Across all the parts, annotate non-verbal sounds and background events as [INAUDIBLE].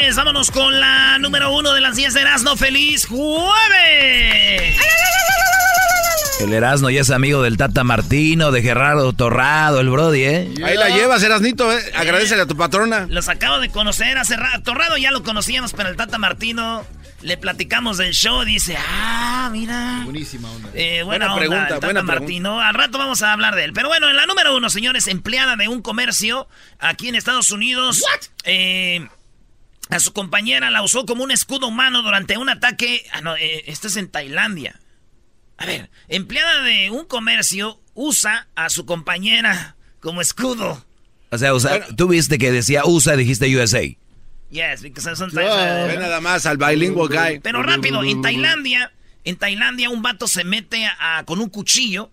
señores, vámonos con la número uno de las 10 de Erasmo. ¡Feliz jueves! El Erasmo ya es amigo del Tata Martino, de Gerardo Torrado, el Brody, ¿eh? Ahí la llevas, Erasnito, ¿eh? Agradecele a tu patrona. Los acabo de conocer hace rato. Torrado ya lo conocíamos, pero el Tata Martino le platicamos del show. Dice, ah, mira. Buenísima onda. Eh, buena, Buena onda, pregunta, el Tata buena Martino. Al rato vamos a hablar de él. Pero bueno, en la número uno, señores, empleada de un comercio aquí en Estados Unidos. Eh, a su compañera la usó como un escudo humano durante un ataque. Ah, no, eh, esto es en Tailandia. A ver, empleada de un comercio usa a su compañera como escudo. O sea, o sea, tú viste que decía USA y dijiste USA. Yes, because son Ve nada más al bilingual guy. Pero rápido, en Tailandia, en Tailandia un vato se mete a- con un cuchillo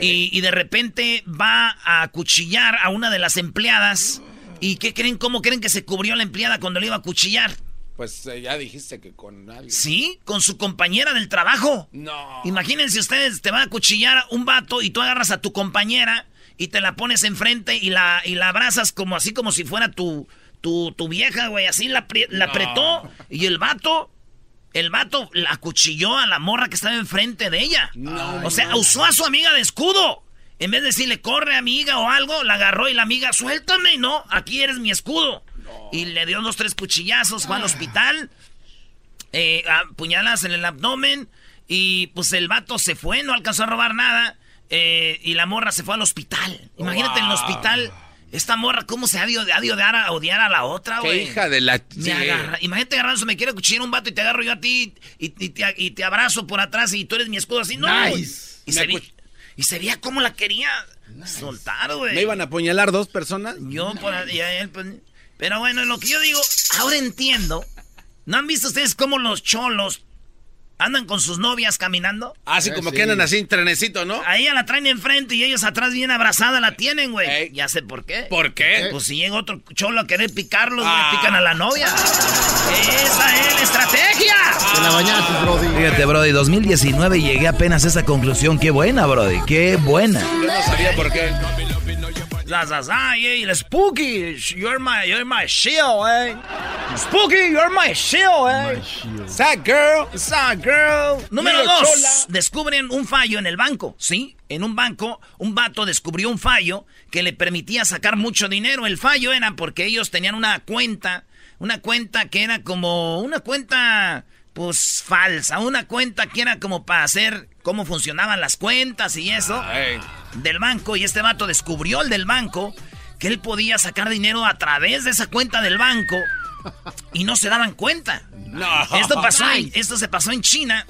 y, y de repente va a cuchillar a una de las empleadas. ¿Y qué creen? ¿Cómo creen que se cubrió la empleada cuando le iba a cuchillar? Pues eh, ya dijiste que con alguien. Sí, con su compañera del trabajo. No. Imagínense ustedes, te va a cuchillar un vato y tú agarras a tu compañera y te la pones enfrente y la, y la abrazas como así como si fuera tu, tu, tu vieja, güey. Así la, la apretó y el vato, el vato la cuchilló a la morra que estaba enfrente de ella. o sea, usó a su amiga de escudo. En vez de decirle, corre amiga o algo, la agarró y la amiga, suéltame, no, aquí eres mi escudo. Y le dio dos, tres cuchillazos, fue al hospital eh, puñalas en el abdomen y pues el vato se fue, no alcanzó a robar nada eh, y la morra se fue al hospital. Imagínate en el hospital, esta morra cómo se ha de, ha de odiar, a, odiar a la otra, Qué güey. hija de la... Me agarra- Imagínate agarrando, me quiere cuchillar un vato y te agarro yo a ti y, y te, y te abrazo por atrás y tú eres mi escudo así. No. Nice. y, se y se veía cómo la quería soltar, güey. ¿Me iban a apuñalar dos personas? Yo por ahí, a él, pues, Pero bueno, lo que yo digo, ahora entiendo. ¿No han visto ustedes cómo los cholos andan con sus novias caminando? Así como que andan así en trenecito, ¿no? A ella la traen enfrente y ellos atrás bien abrazada la tienen, güey. Ey. Ya sé por qué. ¿Por qué? Pues si llega otro cholo a querer picarlos, Ah. pican a la novia. Esa es la estrategia. Te la bañaste, Brody. Fíjate, Brody, 2019 y llegué apenas a esa conclusión. Qué buena, Brody, qué buena. Yo no sabía por qué. La zaza, y el spooky, you're my, you're my shield, eh. Spooky, you're my shield, eh. Sad girl. Sad girl. Número Mira, dos. chola. Descubren un fallo en el banco. Sí, en un banco, un vato descubrió un fallo que le permitía sacar mucho dinero. El fallo era porque ellos tenían una cuenta, una cuenta que era como una cuenta, pues falsa, una cuenta que era como para hacer cómo funcionaban las cuentas y eso del banco. Y este vato descubrió el del banco que él podía sacar dinero a través de esa cuenta del banco y no se daban cuenta. No. Esto pasó, en- esto se pasó en China.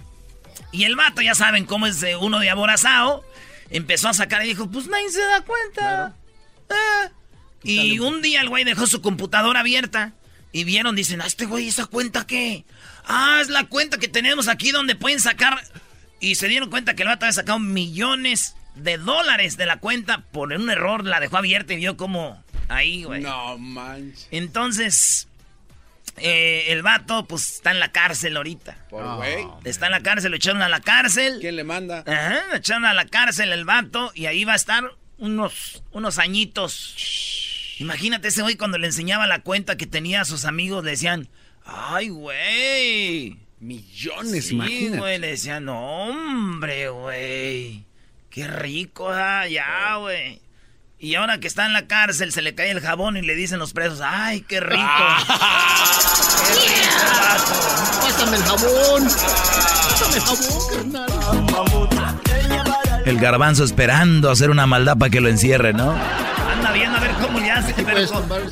Y el vato, ya saben cómo es de uno de aborazado. Empezó a sacar y dijo, pues nadie se da cuenta. Ah. Y un día el güey dejó su computadora abierta. Y vieron, dicen, ah, este güey, ¿esa cuenta qué? Ah, es la cuenta que tenemos aquí donde pueden sacar. Y se dieron cuenta que el vato había sacado millones de dólares de la cuenta por un error. La dejó abierta y vio como ahí, güey. No manches. Entonces, Eh, el vato, pues, está en la cárcel ahorita. Por güey. Está en la cárcel, lo echaron a la cárcel. ¿Quién le manda? Ajá, lo echaron a la cárcel el vato y ahí va a estar unos, unos añitos. Imagínate ese güey cuando le enseñaba la cuenta que tenía a sus amigos, le decían, ay, güey. Millones, Sí, imagínate. güey, le decían, no, hombre, güey. Qué rico, ah, ya, güey. Y ahora que está en la cárcel, se le cae el jabón y le dicen los presos, ay, qué rico. [LAUGHS] Qué rico. Pásame el jabón. Pásame el jabón, carnal. El garbanzo esperando hacer una maldad para que lo encierre, ¿no?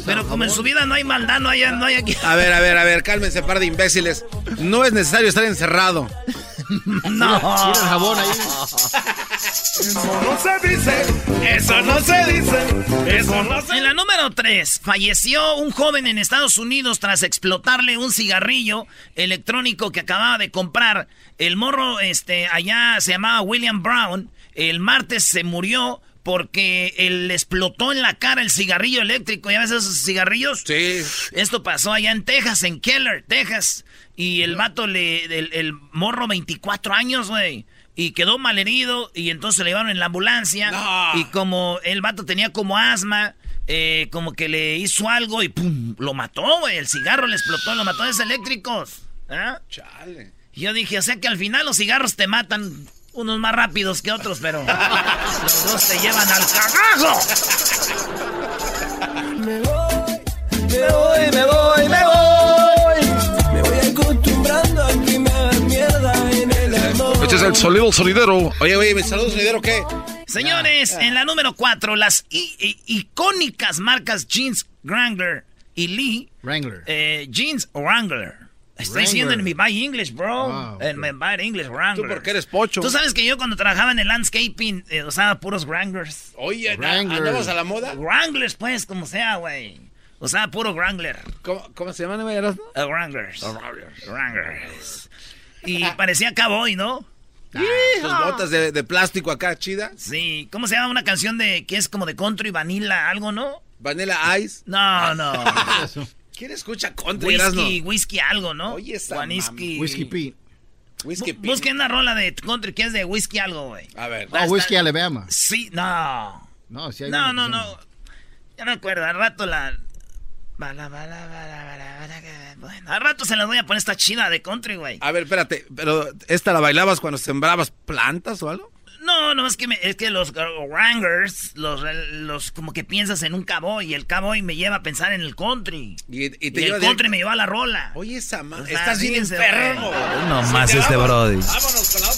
Pero, como en su vida no hay maldad, no hay, no hay aquí. A ver, a ver, a ver, cálmense, par de imbéciles. No es necesario estar encerrado. [LAUGHS] No. Mira el jabón ahí. no se dice, eso no se dice, eso no se En la número 3, falleció un joven en Estados Unidos tras explotarle un cigarrillo electrónico que acababa de comprar. El morro, este, allá se llamaba William Brown. El martes se murió porque él le explotó en la cara el cigarrillo eléctrico. ¿Ya ves esos cigarrillos? Sí. Esto pasó allá en Texas, en Keller, Texas. Y el vato, le, el, el morro, 24 años, güey. Y quedó malherido y entonces le llevaron en la ambulancia. No. Y como el vato tenía como asma, eh, como que le hizo algo y ¡pum! Lo mató, güey. El cigarro le explotó, lo mató. Es eléctricos. ¿Ah? Chale. Yo dije, o sea que al final los cigarros te matan. Unos más rápidos que otros, pero los dos te llevan al cagajo. Me voy, me voy, me voy. Me voy acostumbrando a que me hagan mierda en el amor. Este es el sonido sonidero. Oye, oye, ¿mi saludo sonidero qué? Señores, en la número 4, las i- i- icónicas marcas Jeans Wrangler y Lee. Wrangler. Eh, jeans Wrangler. Estoy diciendo en mi Buy English, bro. Ah, En mi Buy English, Wrangler. Tú porque eres pocho. Tú sabes que yo cuando trabajaba en el landscaping eh, usaba puros Wranglers. Oye. ¿andamos a la moda? Wranglers, pues, como sea, güey. Usaba puro Wrangler. ¿Cómo, cómo se llaman, güey? Eh, Wranglers. Wranglers. Y parecía cowboy, ¿no? Tus botas de, de plástico acá, chida. Sí. ¿Cómo se llama una canción de que es como de country, vanilla, algo, no? Vanilla Ice. No, no. [LAUGHS] ¿Quién escucha country, whisky, whisky algo, ¿no? Oye, esa Whisky. Pete. Whisky Pink. Busquen una rola de country que es de whisky algo, güey. A ver. Oh, Whiskey Alabama. Sí, no. No, sí hay No, una no, no. Ya no acuerdo, al rato la... Bala, bala, bala, bala, bala, que- Bueno, al rato se las voy a poner esta chida de country, güey. A ver, espérate, pero ¿esta la bailabas cuando sembrabas plantas o algo? No, no, es que, me- es que los Wranglers, los, los como que piensas en un cowboy y el cowboy me lleva a pensar en el country. Y, y Y, te el country me lleva a la rola. Oye, esa ma... O sea, Estás bien enfermo. No Sí, más te este vamos. brody. Vámonos con la.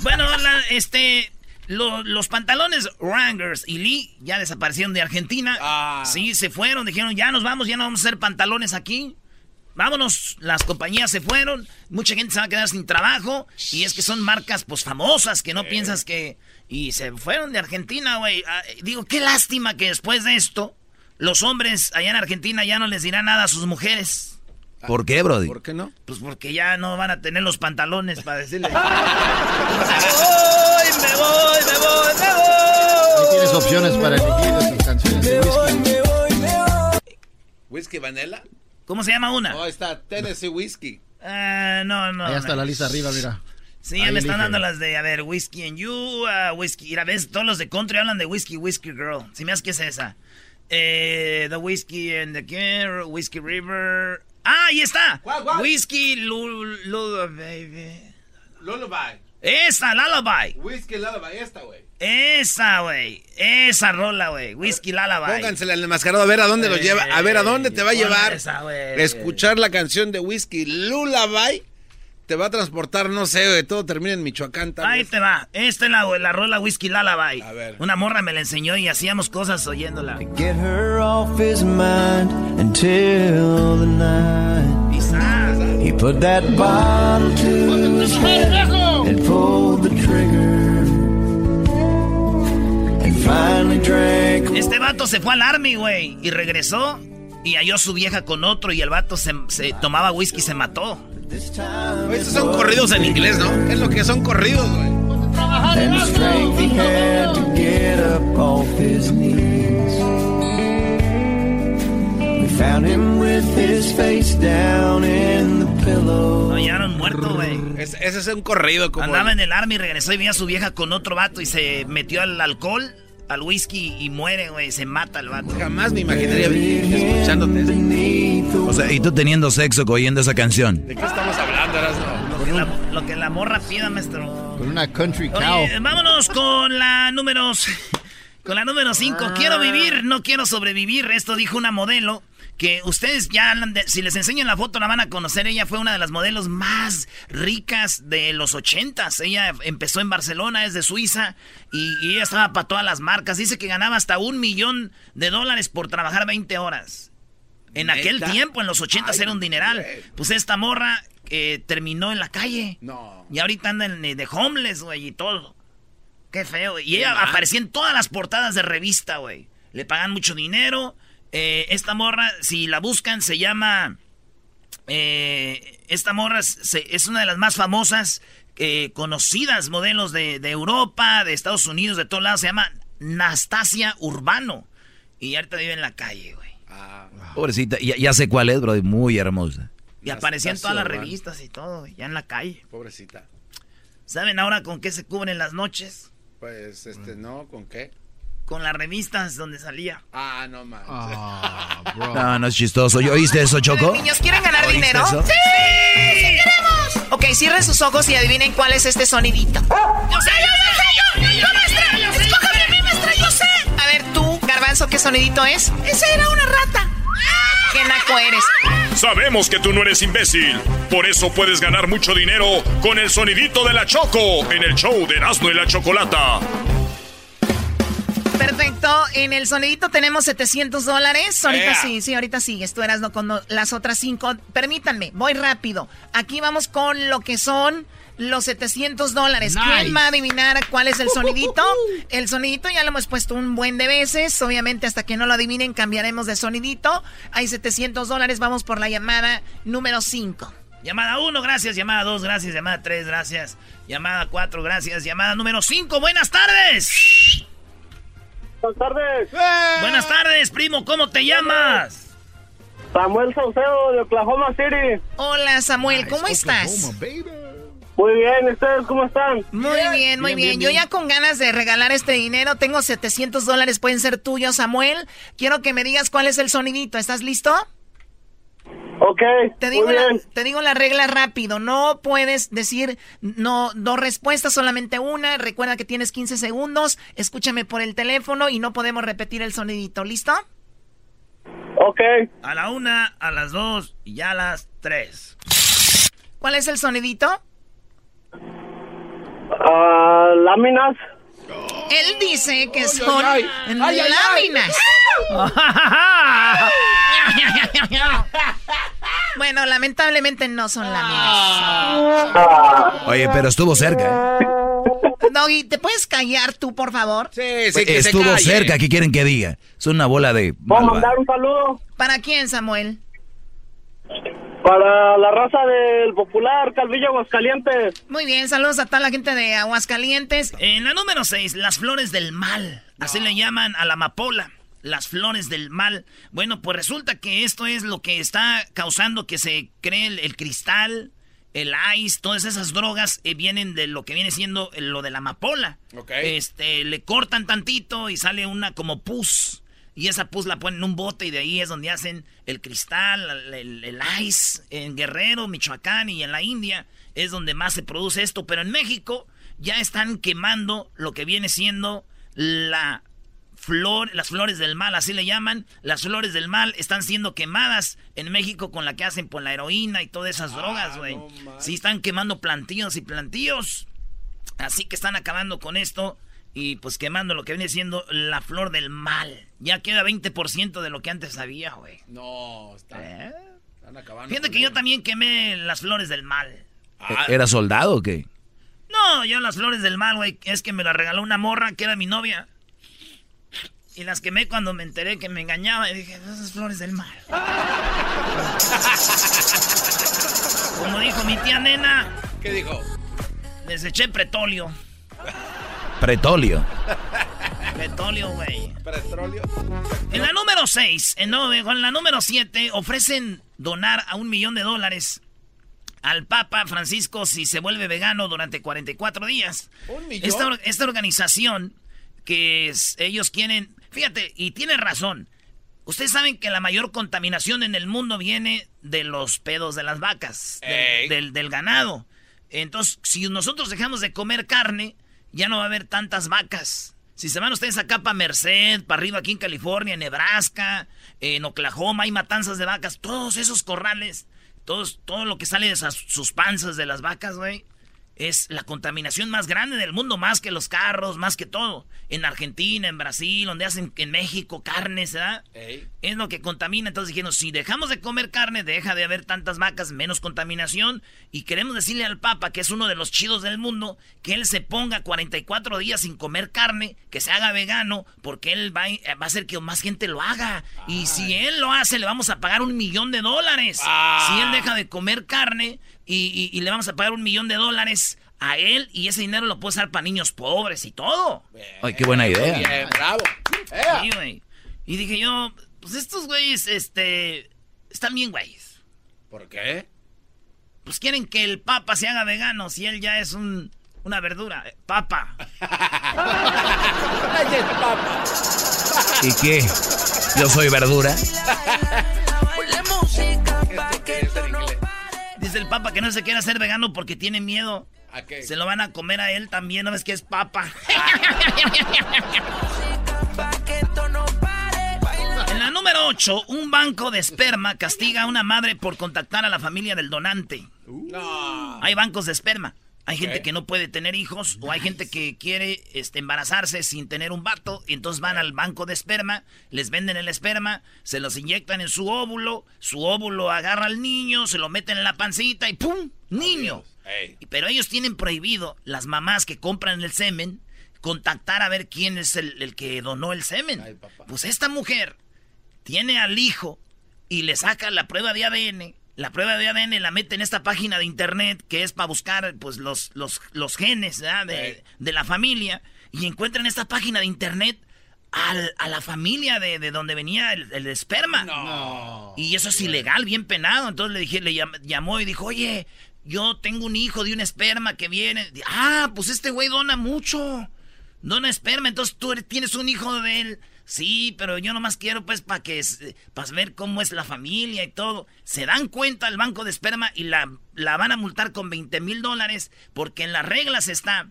Bueno, la- este, lo- los pantalones Wranglers y Lee ya desaparecieron de Argentina. Ah. Sí, se fueron, dijeron, ya nos vamos, ya no vamos a hacer pantalones aquí. Vámonos, las compañías se fueron, mucha gente se va a quedar sin trabajo y es que son marcas pues famosas que no piensas que... Y se fueron de Argentina, güey. Ah, digo, qué lástima que después de esto los hombres allá en Argentina ya no les dirán nada a sus mujeres. ¿Por qué, Brody? ¿Por qué no? Pues porque ya no van a tener los pantalones para decirle. [LAUGHS] ¡Ay, me voy, me voy, me Ahí voy! tienes opciones para elegir tus canciones de whisky. ¿Whisky Vanilla? ¿Cómo se llama una? Oh, está Tennessee Whiskey. Ah, no, no. Ahí está no. la lista arriba, mira. Sí, ya me están dando las de, a ver, Whiskey and You, ah, Whiskey. Mira, ves, todos los de country hablan de Whiskey, Whiskey Girl. Si me haces que es esa. Eh, the Whiskey and the King, Whiskey River. Ah, ahí está. ¿Cuál, cuál? Whiskey Lul, Lul- baby. Lullaby. Esa, Lullaby. Whisky Lullaby, esta, güey. Esa, güey. Esa rola, güey. Whiskey Lullaby. Póngansela al enmascarado a ver a dónde lo Eh, lleva. A ver a dónde te va a ponle llevar. esa, güey. Escuchar la canción de Whisky Lullaby te va a transportar, no sé, güey, todo termina en Michoacán. tal Ahí vez. te va. Esta es la, la rola Whiskey Lullaby. A ver. Una morra me la enseñó y hacíamos cosas oyéndola. Get her off his mind until the night. Quizás. He put that bottle to his head and pulled the trigger. Este vato se fue al army, güey, y regresó y halló a su vieja con otro y el vato se, se tomaba whisky y se mató. This time Oye, Estos son corridos en inglés, ¿no? Es lo que son corridos, güey. and the strength he had to get up off his knees. We found him with his face down hallaron muerto, güey. Es- ese es un corrido como... Andaba en el army, regresó y vi a su vieja con otro vato y se metió al alcohol, al whisky y muere, güey. Se mata el vato. Jamás me imaginaría escuchándote. O sea, y tú teniendo sexo oyendo esa canción. ¿De qué estamos hablando, Erasmo? Lo que, la, lo que la morra pida, maestro. Con una country cow. Oye, vámonos con la número... Con la número 5. Quiero vivir, no quiero sobrevivir. Esto dijo una modelo que ustedes ya, si les enseño la foto, la van a conocer. Ella fue una de las modelos más ricas de los ochentas. Ella empezó en Barcelona, es de Suiza, y, y ella estaba para todas las marcas. Dice que ganaba hasta un millón de dólares por trabajar 20 horas. En aquel ¿Neta? tiempo, en los ochentas, Ay, era un dineral. Pues esta morra eh, terminó en la calle. No. Y ahorita anda en- de homeless, güey, y todo. Qué feo. Y ella aparecía en todas las portadas de revista, güey. Le pagan mucho dinero. Eh, esta morra, si la buscan, se llama... eh, esta morra se- es una de las más famosas, eh, conocidas modelos de, de Europa, de Estados Unidos, de todos lados. Se llama Nastasia Urbano. Y ahorita vive en la calle, güey. Ah, Pobrecita, ya, ya sé cuál es, bro, muy hermosa. Y aparecía en todas las Urbano. revistas y todo, güey, ya en la calle. pobrecita. ¿Saben ahora con qué se cubren las noches? Pues, este, ¿no? ¿Con qué? Con las revistas donde salía. Ah, no manches. Ah, bro. No, no es chistoso. ¿Yo oíste eso, Choco? Niños, ¿quieren ganar ¿Oíste dinero? eso? ¡Sí! ¡Sí queremos! Ok, cierren sus ojos y adivinen cuál es este sonidito. ¡Yo sé, yo sé! ¡Yo, yo, maestra! ¡Escójame a mí, maestra, yo sé! A ver, tú, Garbanzo, ¿qué sonidito es? ¡Esa era una rata! ¡Qué naco eres! Sabemos que tú no eres imbécil. Por eso puedes ganar mucho dinero con el sonidito de la Choco en el show de Erasmo y la Chocolata. Perfecto, en el sonidito tenemos 700 dólares. Ahorita sí, sí, ahorita sigues. Tú eras no con las otras cinco. Permítanme, voy rápido. Aquí vamos con lo que son los 700 dólares. Nice. ¿Quién va a adivinar cuál es el sonidito? [LAUGHS] El sonidito ya lo hemos puesto un buen de veces. Obviamente, hasta que no lo adivinen, cambiaremos de sonidito. Hay 700 dólares. Vamos por la llamada número 5. Llamada 1, gracias. Llamada 2, gracias. Llamada 3, gracias. Llamada 4, gracias. Llamada número 5, buenas tardes. Buenas tardes. Buenas tardes, primo. ¿Cómo te llamas? Samuel Saucedo de Oklahoma City. Hola, Samuel, ¿cómo estás? Oklahoma, baby. Muy bien, ¿ustedes cómo están? Muy bien, muy bien. Yo ya con ganas de regalar este dinero, tengo 700 dólares, pueden ser tuyos, Samuel. Quiero que me digas cuál es el sonidito. ¿Estás listo? Ok, Te digo, muy la, bien. te digo la regla rápido. No puedes decir no dos respuestas, solamente una. Recuerda que tienes 15 segundos. Escúchame por el teléfono y no podemos repetir el sonidito. ¿Listo? Ok, A la 1, a las 2 y ya a las 3. ¿Cuál es el sonidito? ah, láminas. Él dice que son láminas. [LAUGHS] bueno, lamentablemente no son láminas. Oye, pero estuvo cerca, ¿eh? Doggy, ¿te puedes callar tú, por favor? Sí, sí, que se Estuvo calle. cerca, ¿qué quieren que diga? Es una bola de... ¿Puedo malva- mandar un saludo ¿Para quién, Samuel? Para la raza del popular Calvillo Aguascalientes? Muy bien, saludos a toda la gente de Aguascalientes. En la número 6, las flores del mal. Así le llaman a la amapola. Las flores del mal. Bueno, pues resulta que esto es lo que está causando que se cree el, el cristal, el ice, todas esas drogas eh, vienen de lo que viene siendo lo de la amapola. Ok. Este, le cortan tantito y sale una como pus. Y esa pus la ponen en un bote y de ahí es donde hacen el cristal, el, ice. En Guerrero, Michoacán y en la India es donde más se produce esto. Pero en México ya están quemando lo que viene siendo la flor, las flores del mal, así le llaman. Las flores del mal están siendo quemadas en México con la que hacen por la heroína y todas esas drogas, güey. sí, están quemando plantíos y plantíos. Así que están acabando con esto y pues quemando lo que viene siendo la flor del mal. Ya queda 20% de lo que antes había, güey. No, están, ¿Eh? están acabando. Fíjate que yo también quemé las flores del mal. Ah, ¿Era soldado o qué? No, yo las flores del mal, güey, es que me las regaló una morra que era mi novia. Y las quemé cuando me enteré que me engañaba y dije, esas flores del mal. [LAUGHS] Como dijo mi tía nena, ¿Qué dijo? les eché pretolio. [LAUGHS] Pretolio. Pretolio, güey. ¿Petróleo? En la número 6, en, no, en la número 7, ofrecen donar a un millón de dólares al Papa Francisco si se vuelve vegano durante 44 días. ¿Un millón? Esta, esta organización que es- ellos quieren, fíjate, y tiene razón. Ustedes saben que la mayor contaminación en el mundo viene de los pedos de las vacas, del- del, del ganado. Entonces, si nosotros dejamos de comer carne, ya no va a haber tantas vacas. Si se van ustedes acá para Merced, para arriba aquí en California, en Nebraska, en Oklahoma, hay matanzas de vacas, todos esos corrales, todos, todo lo que sale de esas- sus panzas de las vacas, güey, es la contaminación más grande del mundo, más que los carros, más que todo. En Argentina, en Brasil, donde hacen en México carnes, ¿verdad? Ey. Es lo que contamina. Entonces dijeron, si dejamos de comer carne, deja de haber tantas vacas, menos contaminación. Y queremos decirle al Papa, que es uno de los chidos del mundo, que él se ponga 44 días sin comer carne, que se haga vegano, porque él va, a- va a hacer que más gente lo haga. Y si él lo hace, le vamos a pagar un millón de dólares. Ah. Si él deja de comer carne y, y- y le vamos a pagar un millón de dólares a él, y ese dinero lo puede usar para niños pobres y todo. Ay, qué buena idea. Bien, bravo. Sí, güey. Y dije yo, pues estos güeyes, este, están bien güeyes. ¿Por qué? Pues quieren que el papa se haga vegano si él ya es un, una verdura. Eh, Papa. Ay, es papa. ¿Y qué? Yo soy verdura. Dice el papa que no se quiere hacer vegano porque tiene miedo. ¿A qué? Se lo van a comer a él también, ¿no ves que es papa? [LAUGHS] En la número 8, un banco de esperma castiga a una madre por contactar a la familia del donante. No. Hay bancos de esperma. Hay gente que no puede tener hijos o hay gente que quiere este, embarazarse sin tener un vato y entonces van al banco de esperma, les venden el esperma, se los inyectan en su óvulo, su óvulo agarra al niño, se lo meten en la pancita y ¡pum! ¡Niño! Pero ellos tienen prohibido, las mamás que compran el semen, contactar a ver quién es el, el que donó el semen. Ay. Pues esta mujer tiene al hijo y le saca la prueba de ADN. La prueba de ADN la mete en esta página de internet que es para buscar pues los, los, los genes de, de la familia. Y encuentra en esta página de internet al- a la familia de, de donde venía el, el esperma. No. Y eso es ilegal, bien penado. Entonces le dije, le llam- llamó y dijo, oye, yo tengo un hijo de un esperma que viene. Ah, pues este güey dona mucho. Dona esperma, entonces tú eres- tienes un hijo de él. Sí, pero yo nomás quiero pues para que para ver cómo es la familia y todo. Se dan cuenta el banco de esperma y la, la van a multar con 20 mil dólares porque en las reglas está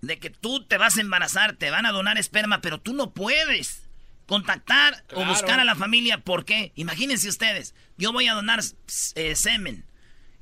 de que tú te vas a embarazar, te van a donar esperma, pero tú no puedes contactar o buscar a la familia. ¿Por qué? Imagínense ustedes, yo voy a donar eh, semen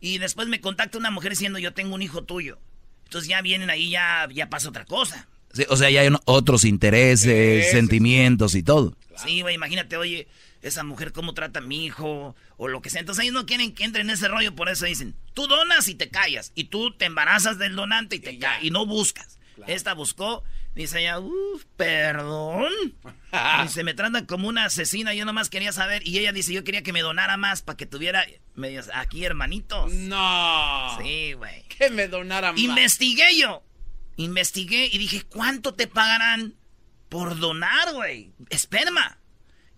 y después me contacta una mujer diciendo yo tengo un hijo tuyo. Entonces ya vienen ahí, ya, ya pasa otra cosa. Sí, o sea, ya hay otros intereses, Sí, sentimientos y todo. Sí, güey, imagínate, oye, esa mujer cómo trata a mi hijo o lo que sea. Entonces ellos no quieren que entre en ese rollo, por eso dicen, tú donas y te callas. Y tú te embarazas del donante y te callas. Y no buscas. Esta buscó, dice ella, uff, perdón. [LAUGHS] Dice, me tratan como una asesina, yo nomás quería saber. Y ella dice, yo quería que me donara más para que tuviera medios aquí hermanitos. No. Sí, güey. Que me donara más. Investigué yo. Investigué y dije, ¿cuánto te pagarán por donar, güey? Esperma.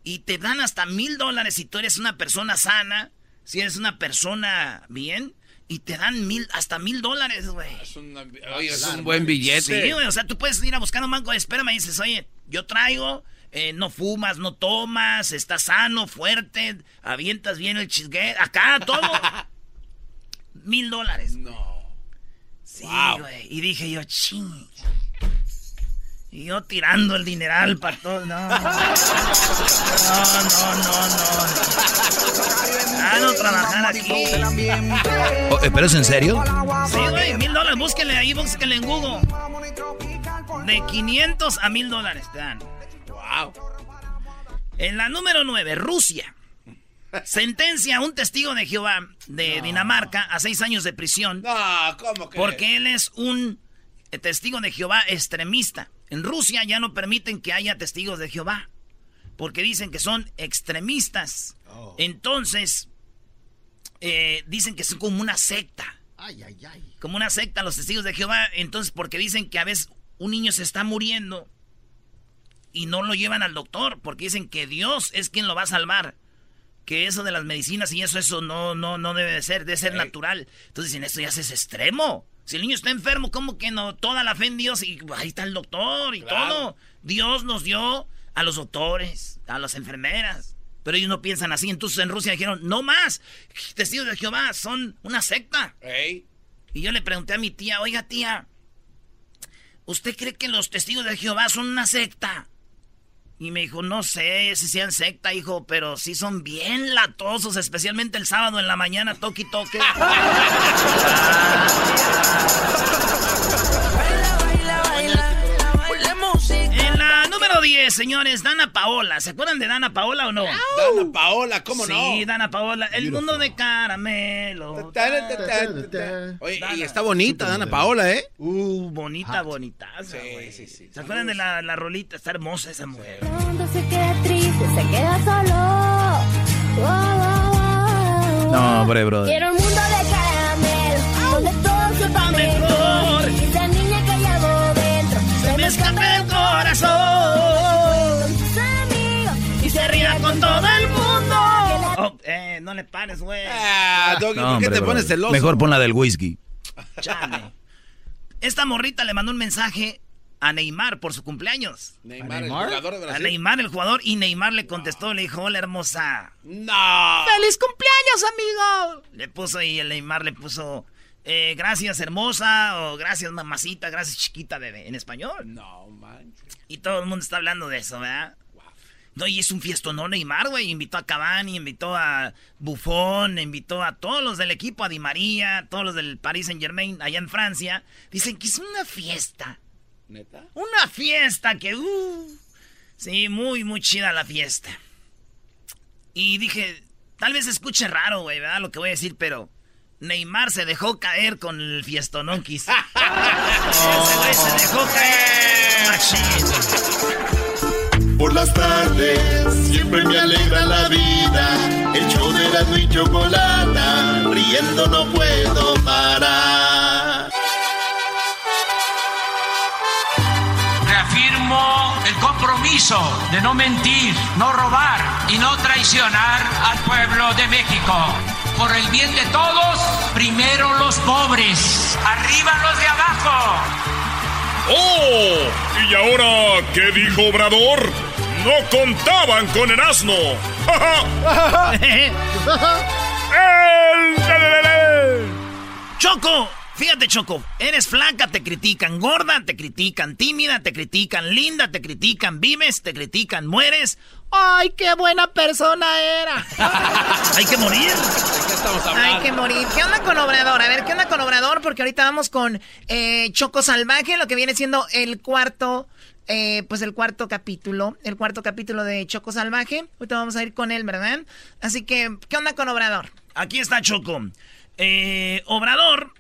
Y te dan hasta mil dólares si tú eres una persona sana, si eres una persona bien, y te dan mil, hasta mil dólares, güey. Es un, oye, es un buen billete. Sí, güey, o sea, tú puedes ir a buscar un banco de esperma y dices, oye, yo traigo, eh, no fumas, no tomas, estás sano, fuerte, avientas bien el chisgue, acá todo. [LAUGHS] mil dólares. No. Sí, Wow. güey. Y dije yo, ching. Y yo tirando el dineral para todo. No. No, no, no, no. Ah, no trabajar aquí. Oh, eh, ¿Pero es en serio? Sí, güey, mil dólares. Búsquenle ahí, búsquenle en Google. De 500 a mil dólares te dan. Wow. En la número 9, Rusia. Sentencia a un testigo de Jehová de Dinamarca a seis años de prisión. No, ¿cómo que? Porque él es un eh, testigo de Jehová extremista. En Rusia ya no permiten que haya testigos de Jehová. Porque dicen que son extremistas. Entonces, eh, dicen que son como una secta. Ay, ay, ay. Como una secta los testigos de Jehová. Entonces, porque dicen que a veces un niño se está muriendo y no lo llevan al doctor. Porque dicen que Dios es quien lo va a salvar. Que eso de las medicinas y eso, eso no, no, no debe de ser, debe ser natural. Entonces dicen, esto ya es extremo. Si el niño está enfermo, ¿cómo que no? Toda la fe en Dios y ahí está el doctor y todo. Dios nos dio a los doctores, a las enfermeras. Pero ellos no piensan así. Entonces en Rusia dijeron, no más. Testigos de Jehová son una secta. Y yo le pregunté a mi tía, oiga tía, ¿usted cree que los testigos de Jehová son una secta? Y me dijo, no sé si sean secta, hijo, pero sí son bien latosos, especialmente el sábado en la mañana, toque y toque. En la número 10, señores, Dana Paola. ¿Se acuerdan de Dana Paola o no? Dana Paola, ¿cómo no? Sí, Dana Paola. El mundo de caramelo. Oye, y está bonita Dana Paola, ¿eh? Uh, bonita, bonita. Sí, sí, sí. ¿Se acuerdan de la, la rolita? Está hermosa esa mujer. El se queda triste, se queda solo. No, hombre, brother. Quiero un mundo de caramelo, pares, güey. Ah, Doggy, No, ¿por qué hombre, te pones brother. celoso? Mejor pon la del whisky. Chale. Esta morrita le mandó un mensaje a Neymar por su cumpleaños. Neymar, el jugador de A Brasil. Neymar, el jugador, y Neymar le contestó, le dijo, hola hermosa. No. ¡Feliz cumpleaños, amigo! Le puso y el Neymar le puso, eh, gracias hermosa, o gracias mamacita, gracias chiquita, bebé, en español. No, manches. Y todo el mundo está hablando de eso, ¿verdad? No, y es un fiestón, no Neymar, güey. Invitó a Cavani, invitó a Buffon, invitó a todos los del equipo, a Di María, todos los del Paris Saint Germain, allá en Francia. Dicen que es una fiesta. ¿Neta? Una fiesta que, uh, sí, muy, muy chida la fiesta. Y dije, tal vez escuche raro, güey, ¿verdad? Lo que voy a decir, pero Neymar se dejó caer con el fiestononquis. [LAUGHS] Ese güey se dejó caer. Machín. Por las tardes siempre me alegra la vida. El show de la y chocolata, riendo no puedo parar. Reafirmo el compromiso de no mentir, no robar y no traicionar al pueblo de México. Por el bien de todos, primero los pobres, arriba los de abajo. ¡Oh! ¿Y ahora qué dijo Obrador? No contaban con el asno. Choco, fíjate Choco, eres flaca, te critican, gorda, te critican, tímida, te critican, linda, te critican, vives, te critican, mueres. ¡Ay, qué buena persona era! [LAUGHS] Hay que morir. Hay que morir. ¿Qué onda con Obrador? A ver, ¿qué onda con Obrador? Porque ahorita vamos con eh, Choco Salvaje, lo que viene siendo el cuarto, eh, pues el cuarto capítulo, el cuarto capítulo de Choco Salvaje. Ahorita vamos a ir con él, ¿verdad? Así que, ¿qué onda con Obrador? Aquí está Choco. Eh, Obrador,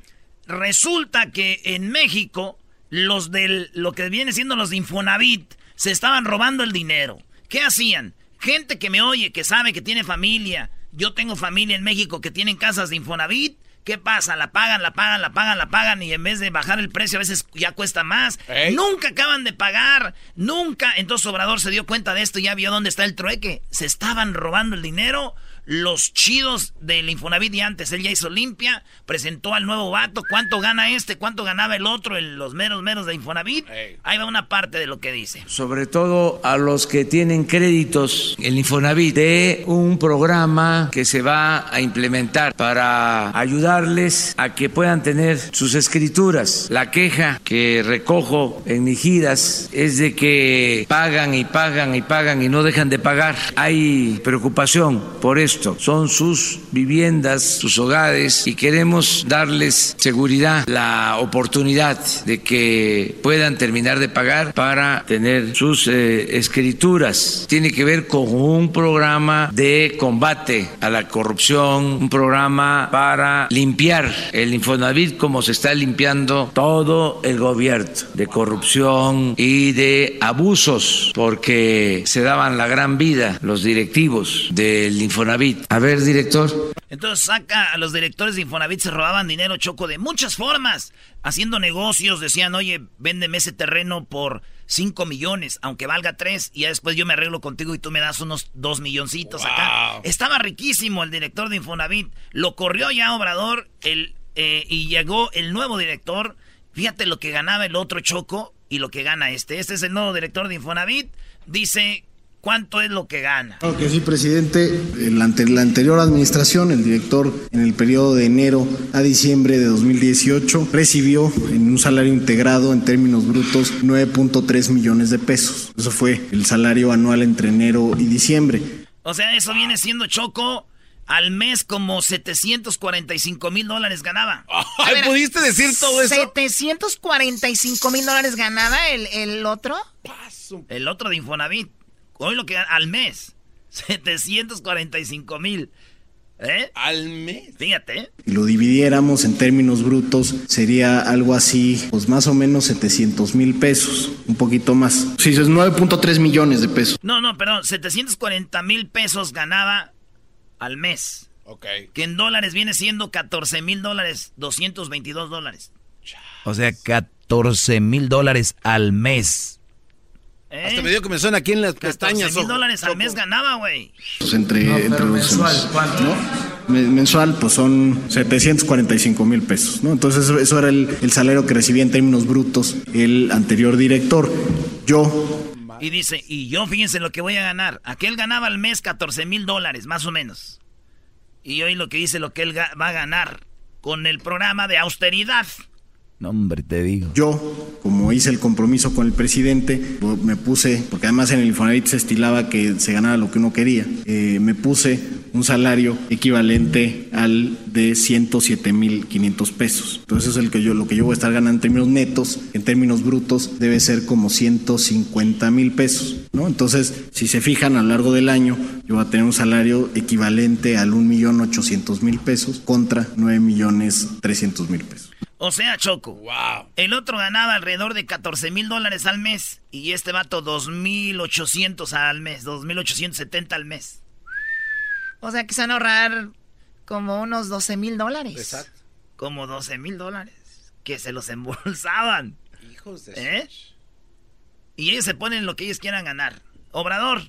resulta que en México los del lo que viene siendo los de Infonavit se estaban robando el dinero. ¿Qué hacían? Gente que me oye, que sabe que tiene familia. Yo tengo familia en México que tienen casas de Infonavit. ¿Qué pasa? La pagan, la pagan, la pagan, la pagan y en vez de bajar el precio a veces ya cuesta más. Nunca acaban de pagar, nunca. Entonces Obrador se dio cuenta de esto y ya vio dónde está el trueque. Se estaban robando el dinero los chidos del Infonavit y antes. Él ya hizo limpia, presentó al nuevo vato. ¿Cuánto gana este? ¿Cuánto ganaba el otro? el- los meros meros de Infonavit. Ahí va una parte de lo que dice. Sobre todo a los que tienen créditos, el Infonavit, de un programa que se va a implementar para ayudarles a que puedan tener sus escrituras. La queja que recojo en Mijidas es de que pagan y pagan y pagan y no dejan de pagar. Hay preocupación por Son sus viviendas, sus hogares y queremos darles seguridad, la oportunidad de que puedan terminar de pagar para tener sus eh, escrituras. Tiene que ver con un programa de combate a la corrupción, un programa para limpiar. El Infonavit como se está limpiando todo el gobierno de corrupción y de abusos porque se daban la gran vida los directivos del Infonavit Infonavit. A ver, director. Entonces saca a los directores de Infonavit, se robaban dinero choco de muchas formas. Haciendo negocios, decían, oye, véndeme ese terreno por 5 millones, aunque valga 3, y ya después yo me arreglo contigo y tú me das unos 2 milloncitos acá. Estaba riquísimo el director de Infonavit. Lo corrió ya Obrador el, eh, y llegó el nuevo director. Fíjate lo que ganaba el otro Choco y lo que gana este. Este es el nuevo director de Infonavit. Dice, ¿cuánto es lo que gana? Claro que sí, presidente. La anterior administración, el director en el periodo de enero a diciembre de 2018 recibió en un salario integrado en términos brutos 9.3 millones de pesos. Eso fue el salario anual entre enero y diciembre. O sea, eso viene siendo Choco. Al mes como 745 mil dólares ganaba. Ay, ¿pudiste decir todo eso? 745 mil dólares ganaba el, el otro. El otro de Infonavit. Hoy lo que al mes. [LAUGHS] 745 mil. ¿Eh? Al mes. Fíjate. Si lo dividiéramos en términos brutos, sería algo así, pues más o menos 700 mil pesos, un poquito más. Sí, es 9.3 millones de pesos. No, no, perdón. 740 mil pesos ganaba al mes. Ok. Que en dólares viene siendo 14 mil dólares, 222 dólares. O sea, 14 mil dólares al mes. ¿Eh? Hasta me dio que me suena aquí en las pestañas. 14 mil dólares al mes ganaba, güey. Pues entre, No, pero entre los- mensual, ¿cuánto? ¿no? Me- Mensual, pues son 745 mil pesos, ¿no? Entonces, eso, era el, el salario que recibía en términos brutos el anterior director. Yo, Y dice, y yo fíjense lo que voy a ganar. Aquel ganaba al mes 14 mil dólares, más o menos. Y hoy lo que dice lo que él va a ganar con el programa de austeridad. No, hombre, te digo. yo, como hice el compromiso con el presidente, me puse, porque además en el Infonavit se estilaba que se ganara lo que uno quería, eh, me puse un salario equivalente al de 107 mil 500 pesos. Entonces es el que yo, lo que yo voy a estar ganando en términos netos, en términos brutos, debe ser como 150 mil pesos, ¿no? Entonces, si se fijan a lo largo del año, yo voy a tener un salario equivalente al 1.800.000 pesos contra 9.300.000 pesos. O sea, Choco. Wow. El otro ganaba alrededor de 14 mil dólares al mes. Y este vato 2.800 al mes. 2.870 al mes. O sea que se van a ahorrar como unos 12 mil dólares. Exacto. Como 12 mil dólares. Que se los embolsaban. Hijos de... ¿Eh? Y ellos se ponen lo que ellos quieran ganar. Obrador.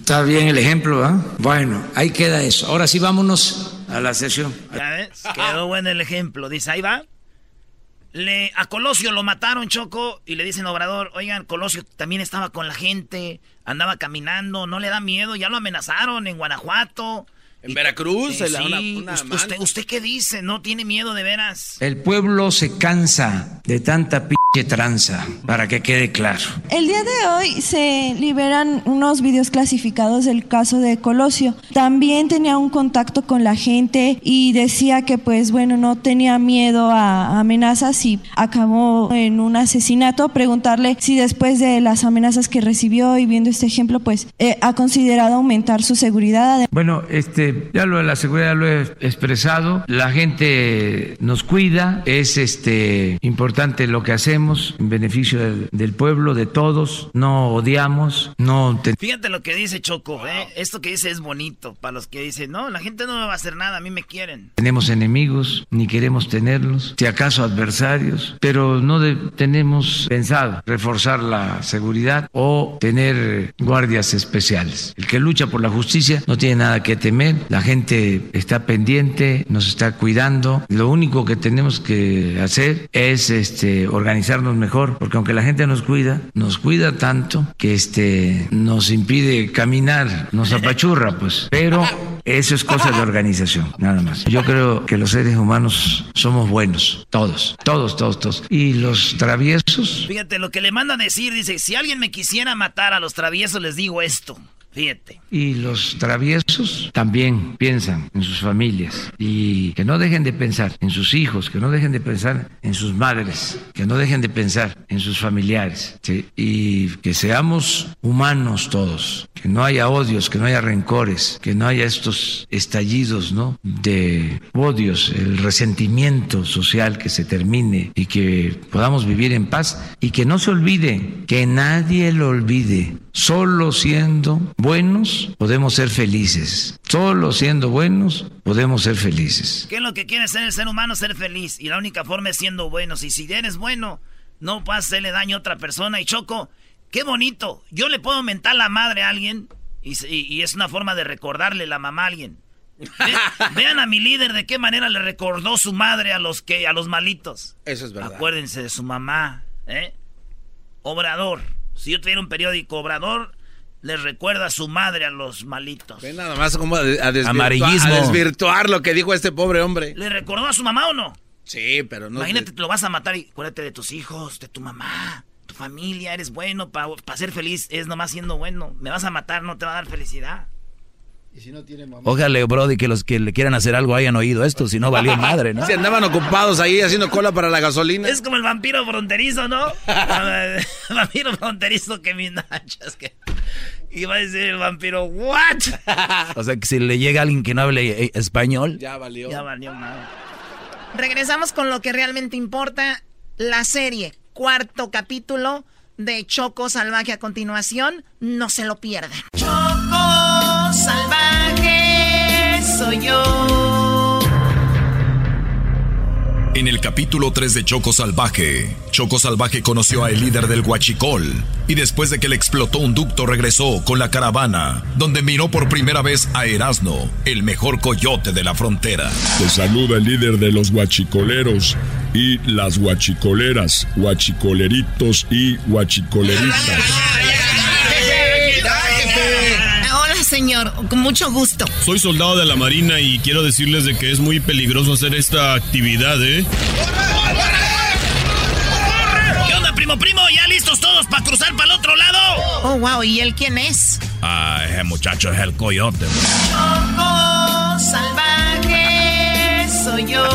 Está bien el ejemplo, ¿ah? Bueno, ahí queda eso. Ahora sí, vámonos a la sesión. Ya ves, quedó bueno el ejemplo. Dice, ahí va. Le, a Colosio lo mataron, Choco, y le dicen Obrador, oigan, Colosio también estaba con la gente, andaba caminando, no le da miedo, ya lo amenazaron en Guanajuato. En Veracruz, Eh, en la- una- sí, una usted, mano. usted, ¿usted qué dice? ¿No tiene miedo de veras? El pueblo se cansa de tanta pinche tranza, para que quede claro. El día de hoy se liberan unos videos clasificados del caso de Colosio. También tenía un contacto con la gente y decía que pues bueno, no tenía miedo a amenazas y acabó en un asesinato. Preguntarle si después de las amenazas que recibió y viendo este ejemplo pues eh, ha considerado aumentar su seguridad. Bueno, este, ya lo de la seguridad lo he expresado. La gente nos cuida, es este importante lo que hacemos en beneficio del, del pueblo, de todos. No odiamos, no te- Fíjate lo que dice Choco, ¿eh? Esto que dice es bonito para los que dicen, no, la gente no me va a hacer nada, a mí me quieren. tenemos enemigos ni queremos tenerlos, si acaso adversarios, pero no de- tenemos pensado reforzar la seguridad o tener guardias especiales. El que lucha por la justicia no tiene nada que temer, la gente está pendiente, nos está cuidando. Lo único que tenemos que hacer es este organizarnos mejor, porque aunque la gente nos cuida, nos cuida tanto que este nos impide caminar, nos apachurra, pues. Pero eso es cosa de organización, nada más. Yo creo que los seres humanos somos buenos, todos, todos, todos, todos. Y los traviesos, Fíjate lo que le manda a decir, dice, si alguien me quisiera matar a los traviesos, les digo esto. Fíjate. Y los traviesos también piensan en sus familias y que no dejen de pensar en sus hijos, que no dejen de pensar en sus madres, que no dejen de pensar en sus familiares ¿sí? y que seamos humanos todos, que no haya odios, que no haya rencores, que no haya estos estallidos ¿no? de odios, el resentimiento social que se termine y que podamos vivir en paz y que no se olvide, que nadie lo olvide, solo siendo buenos podemos ser felices. Solo siendo buenos podemos ser felices. ¿Qué es lo que quiere ser el ser humano? Ser feliz. Y la única forma es siendo buenos. Y si eres bueno, no vas a hacerle daño a otra persona. Y Choco, qué bonito. Yo le puedo mentar la madre a alguien y, se- y- y es una forma de recordarle la mamá a alguien. Ve- [LAUGHS] vean a mi líder de qué manera le recordó su madre a los que a los malitos. Eso es verdad. Acuérdense de su mamá, ¿eh? Obrador. Si yo tuviera un periódico Obrador, le recuerda a su madre a los malitos. Ve nada más como a, des- a desvirtuar, Amarillismo. a desvirtuar lo que dijo este pobre hombre. ¿Le recordó a su mamá o no? Sí, pero no. Imagínate, te lo vas a matar y acuérdate de tus hijos, de tu mamá, tu familia, eres bueno, para ser feliz es nomás siendo bueno. Me vas a matar, no te va a dar felicidad. Y si no tiene mamá. Ojalá, Brody, que los que le quieran hacer algo hayan oído esto, si no valió madre, ¿no? [LAUGHS] Si andaban ocupados ahí haciendo cola para la gasolina. Es como el vampiro fronterizo, ¿no? el [LAUGHS] vampiro fronterizo que mis nachas que iba a decir el vampiro, ¿what? O sea, que si le llega alguien que no hable eh, español, Ya valió. ya valió nada. Regresamos con lo que realmente importa, la serie, cuarto capítulo de Choco Salvaje a continuación, no se lo pierdan. Choco soy yo. En el capítulo 3 de Choco Salvaje, Choco Salvaje conoció al líder del Huachicol y después de que le explotó un ducto regresó con la caravana, donde miró por primera vez a Erasno, el mejor coyote de la frontera. Te saluda el líder de los huachicoleros y las huachicoleras, huachicoleritos y huachicoleritas. Señor, con mucho gusto. Soy soldado de la Marina y quiero decirles de que es muy peligroso hacer esta actividad, ¿eh? ¿Qué onda, primo, primo? ¿Ya listos todos para cruzar para el otro lado? Oh, wow, ¿y él quién es? Ah, ese muchacho es el coyote. Choco Salvaje soy yo.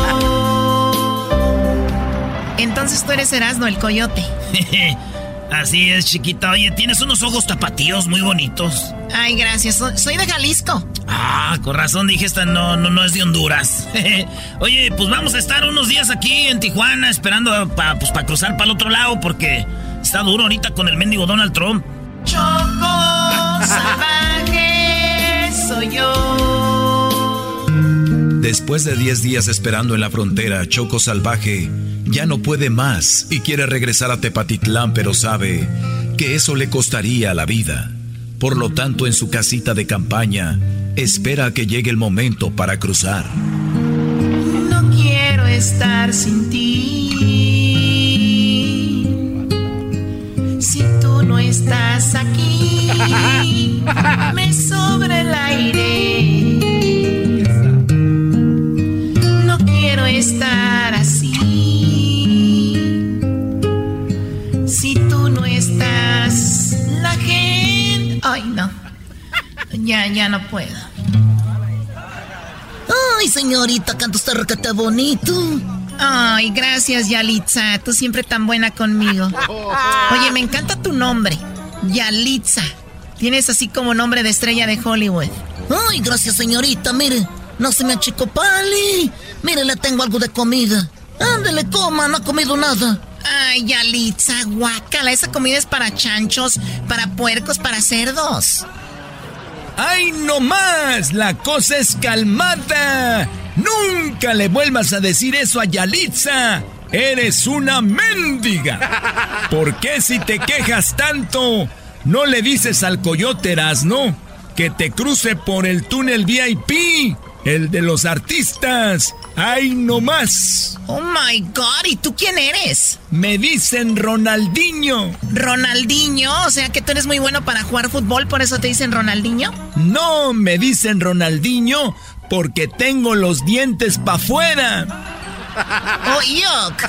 Entonces tú eres Erasmo, el coyote. [LAUGHS] Así es, chiquita. Oye, tienes unos ojos tapatíos muy bonitos. Ay, gracias. So- Soy de Jalisco. Ah, con razón dije esta no, no, no es de Honduras. [LAUGHS] Oye, pues vamos a estar unos días aquí en Tijuana esperando para pues, pa cruzar para el otro lado porque está duro ahorita con el mendigo Donald Trump. Choco [LAUGHS] Salvaje soy yo. Después de 10 días esperando en la frontera, Choco Salvaje ya no puede más y quiere regresar a Tepatitlán, pero sabe que eso le costaría la vida. Por lo tanto, en su casita de campaña, espera a que llegue el momento para cruzar. No quiero estar sin ti. Si tú no estás aquí, [LAUGHS] me sobra el aire. Estar así. Si tú no estás, la gente. Ay, no. Ya, ya no puedo. Ay, señorita, canta usted requete bonito. Ay, gracias, Yalitza. Tú siempre tan buena conmigo. Oye, me encanta tu nombre. Yalitza. Tienes así como nombre de estrella de Hollywood. Ay, gracias, señorita. Mire, no se me achicopale. Mire, le tengo algo de comida. Ándele, coma, no ha comido nada. Ay, Yalitza, guácala. Esa comida es para chanchos, para puercos, para cerdos. ¡Ay, no más! La cosa es calmada. Nunca le vuelvas a decir eso a Yalitza. Eres una mendiga. ¿Por qué si te quejas tanto, no le dices al coyote Erasno que te cruce por el túnel VIP, el de los artistas? ¡Ay, no más! Oh my God, ¿y tú quién eres? Me dicen Ronaldinho. Ronaldinho, o sea que tú eres muy bueno para jugar fútbol, por eso te dicen Ronaldinho. No, me dicen Ronaldinho porque tengo los dientes pa' afuera. Oh, yuck.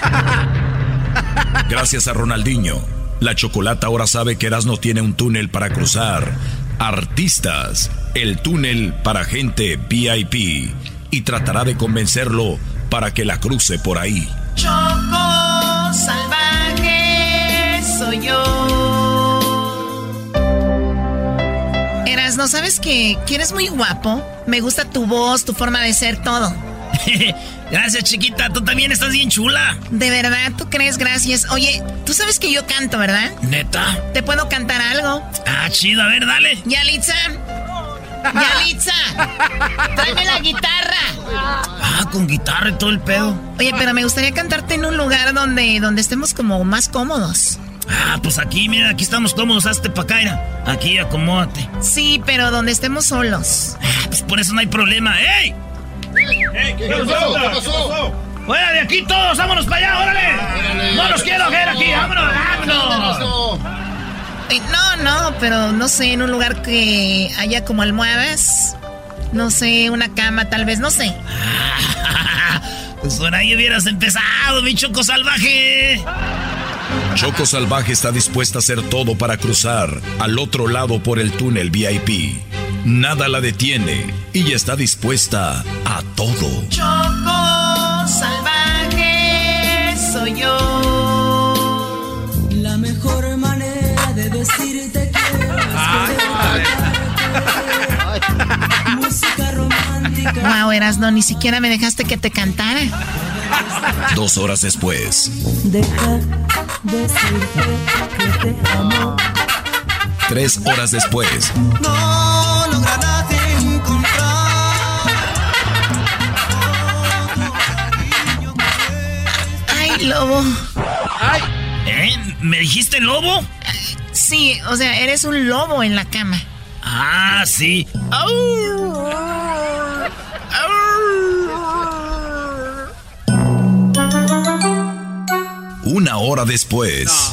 Gracias a Ronaldinho, la chocolata ahora sabe que Erasno tiene un túnel para cruzar. Artistas, el túnel para gente VIP. Y tratará de convencerlo para que la cruce por ahí. Choco salvaje soy yo. Eras, ¿no sabes que, que eres muy guapo? Me gusta tu voz, tu forma de ser, todo. [LAUGHS] gracias, chiquita. Tú también estás bien chula. ¿De verdad? ¿Tú crees? Gracias. Oye, tú sabes que yo canto, ¿verdad? ¿Neta? ¿Te puedo cantar algo? Ah, chido. A ver, dale. Yalitza. Yalitza. Tráeme la guitarra. Ah, con guitarra y todo el pedo. Oye, pero me gustaría cantarte en un lugar donde, donde estemos como más cómodos. Ah, pues aquí, mira, aquí estamos cómodos, hazte pa' acá. Aquí, acomódate. Sí, pero donde estemos solos. Ah, pues por eso no hay problema. ¡Ey! ¿Qué, ¿Qué pasó? ¿Qué pasó? ¡Fuera de aquí todos! ¡Vámonos para allá, órale! ¡No los quiero ver aquí! ¡Vámonos, vámonos! No, no, pero no sé, en un lugar que haya como almohadas. No sé, una cama tal vez, no sé. [LAUGHS] pues por ahí hubieras empezado, mi choco salvaje. Choco Salvaje está dispuesta a hacer todo para cruzar al otro lado por el túnel VIP. Nada la detiene y ya está dispuesta a todo. Choco Salvaje soy yo. La mejor manera de decirte que [LAUGHS] Música romántica. Wow, Erasno, ni siquiera me dejaste que te cantara. Dos horas después. Deja decirte que te amo. Tres horas después. No lobo. Ay. ¿Eh? ¿Me dijiste lobo? Sí, o sea, eres un lobo en la cama. Ah, sí. Una hora después.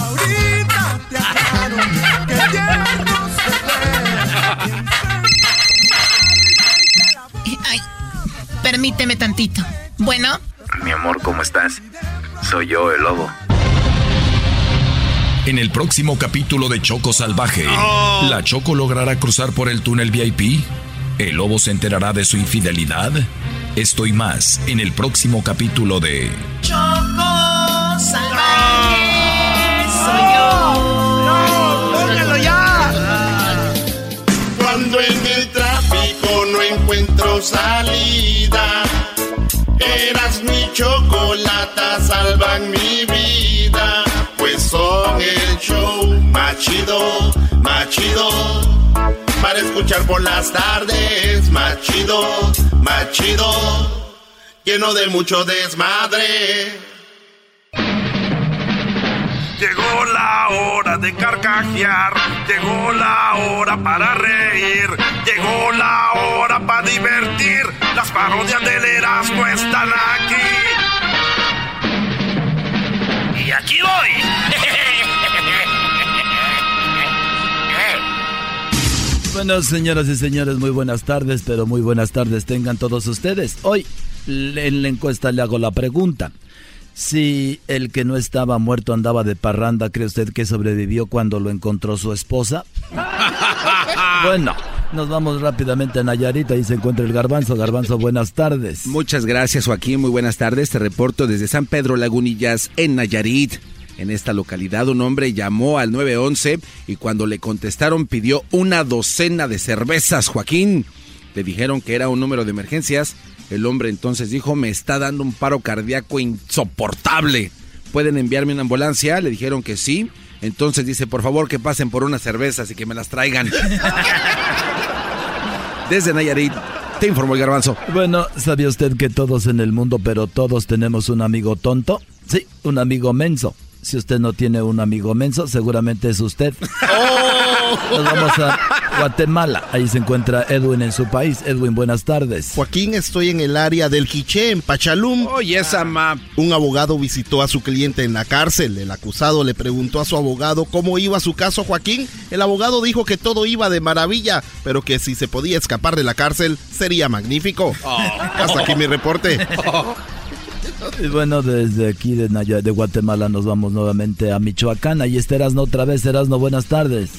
Ay, permíteme tantito. Bueno, Mi amor, ¿cómo estás? Soy yo, el lobo. En el próximo capítulo de Choco Salvaje, ¿la Choco logrará cruzar por el túnel VIP? ¿El lobo se enterará de su infidelidad? Esto y más en el próximo capítulo de Choco Salvaje soy yo. ¡Póngalo ya! Cuando en el tráfico no encuentro salida, eras mi chocolata, show más chido, más chido. Para escuchar por las tardes, más chido, más chido. Lleno de mucho desmadre. Llegó la hora de carcajear, llegó la hora para reír, llegó la hora para divertir. Las parodias del Erasmo están aquí. Y aquí voy. Bueno, señoras y señores, muy buenas tardes, pero muy buenas tardes tengan todos ustedes. Hoy en la encuesta le hago la pregunta. Si el que no estaba muerto andaba de parranda, ¿cree usted que sobrevivió cuando lo encontró su esposa? [LAUGHS] bueno, nos vamos rápidamente a Nayarit, ahí se encuentra el garbanzo. Garbanzo, buenas tardes. Muchas gracias Joaquín, muy buenas tardes. Te reporto desde San Pedro Lagunillas en Nayarit. En esta localidad un hombre llamó al 911 y cuando le contestaron pidió una docena de cervezas, Joaquín. Le dijeron que era un número de emergencias. El hombre entonces dijo, me está dando un paro cardíaco insoportable. ¿Pueden enviarme una ambulancia? Le dijeron que sí. Entonces dice, por favor que pasen por unas cervezas y que me las traigan. [LAUGHS] Desde Nayarit, te informó el garbanzo. Bueno, ¿sabía usted que todos en el mundo, pero todos tenemos un amigo tonto? Sí, un amigo menso. Si usted no tiene un amigo menso, seguramente es usted. Nos vamos a Guatemala. Ahí se encuentra Edwin en su país. Edwin, buenas tardes. Joaquín, estoy en el área del Quiché, en Pachalum. Oye, esa ma. Un abogado visitó a su cliente en la cárcel. El acusado le preguntó a su abogado cómo iba su caso, Joaquín. El abogado dijo que todo iba de maravilla, pero que si se podía escapar de la cárcel sería magnífico. Hasta aquí mi reporte. Y bueno, desde aquí de, Guatemala nos vamos nuevamente a Michoacán. Ahí está Erasno otra vez. Erasno, buenas tardes.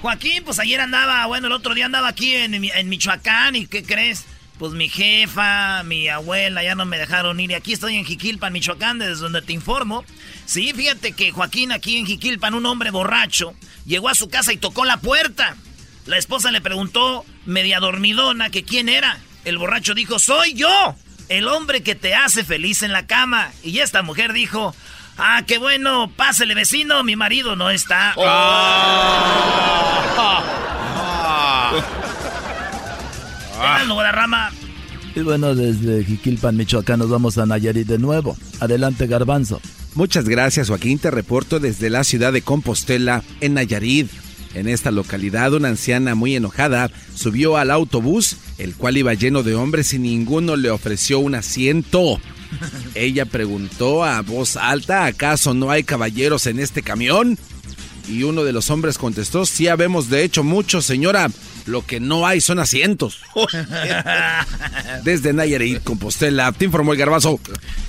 Joaquín, pues ayer andaba, bueno, el otro día andaba aquí en, en Michoacán y ¿qué crees? Pues mi jefa, mi abuela ya no me dejaron ir y aquí estoy en Jiquilpan, Michoacán, desde donde te informo. Sí, fíjate que Joaquín aquí en Jiquilpan, un hombre borracho, llegó a su casa y tocó la puerta. La esposa le preguntó, media dormidona, que quién era. El borracho dijo, soy yo. El hombre que te hace feliz en la cama. Y esta mujer dijo, ah, qué bueno, pásele vecino, mi marido no está. Oh. [LAUGHS] Ah. rama. Y bueno, desde Jiquilpan, Michoacán, nos vamos a Nayarit de nuevo. Adelante, Garbanzo. Muchas gracias, Joaquín. Te reporto desde la ciudad de Compostela, en Nayarit. En esta localidad, una anciana muy enojada subió al autobús, el cual iba lleno de hombres y ninguno le ofreció un asiento. Ella preguntó a voz alta, ¿acaso no hay caballeros en este camión? Y uno de los hombres contestó, sí habemos de hecho muchos, señora, lo que no hay son asientos. [LAUGHS] Desde Nayarit, Compostela, te informó el garbazo.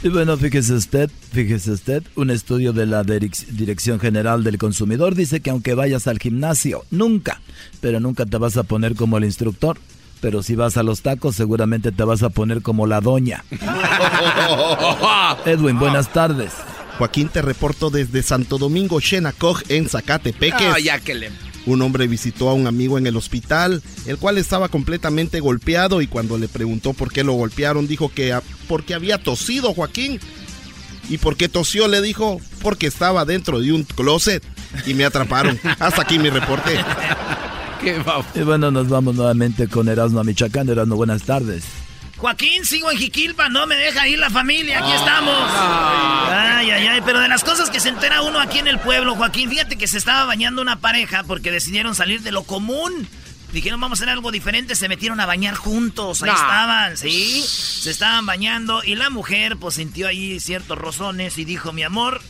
Y bueno, fíjese usted, fíjese usted, un estudio de la Dirección General del Consumidor dice que aunque vayas al gimnasio, nunca, pero nunca te vas a poner como el instructor. Pero si vas a los tacos, seguramente te vas a poner como la doña. [LAUGHS] Edwin, buenas tardes. Joaquín, te reporto desde Santo Domingo, Xenacoj, en Zacatepeques. Ah, ya que le... Un hombre visitó a un amigo en el hospital, el cual estaba completamente golpeado y cuando le preguntó por qué lo golpearon, dijo que porque había tosido Joaquín. ¿Y por qué tosió? Le dijo, porque estaba dentro de un closet y me atraparon. [LAUGHS] Hasta aquí mi reporte. Y bueno, nos vamos nuevamente con Erasmo Michoacán. Erasmo, buenas tardes. Joaquín, sigo en Jiquilpa, no me deja ir la familia, aquí estamos. Ay, ay, ay, pero de las cosas que se entera uno aquí en el pueblo, Joaquín, fíjate que se estaba bañando una pareja porque decidieron salir de lo común. Dijeron, vamos a hacer algo diferente, se metieron a bañar juntos, ahí estaban, ¿sí? Se estaban bañando y la mujer pues sintió ahí ciertos rozones y dijo, mi amor,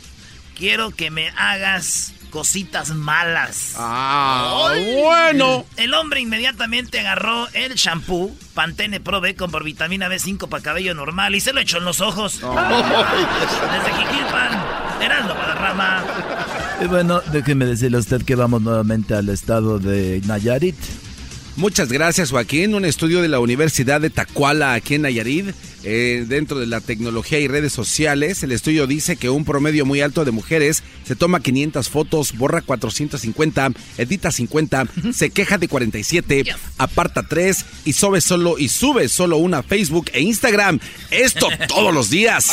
quiero que me hagas cositas malas. Ah, bueno. El hombre inmediatamente agarró el shampoo Pantene Pro B con por vitamina B5 para cabello normal y se lo echó en los ojos. Desde Jiquilpan, Erasmo para rama. Y bueno, déjeme decirle a usted que vamos nuevamente al estado de Nayarit. Muchas gracias Joaquín. Un estudio de la Universidad de Tacuala aquí en Nayarit, eh, dentro de la tecnología y redes sociales, el estudio dice que un promedio muy alto de mujeres se toma 500 fotos, borra 450, edita 50, se queja de 47, aparta 3 y sube solo y sube solo una Facebook e Instagram. Esto [LAUGHS] todos los días.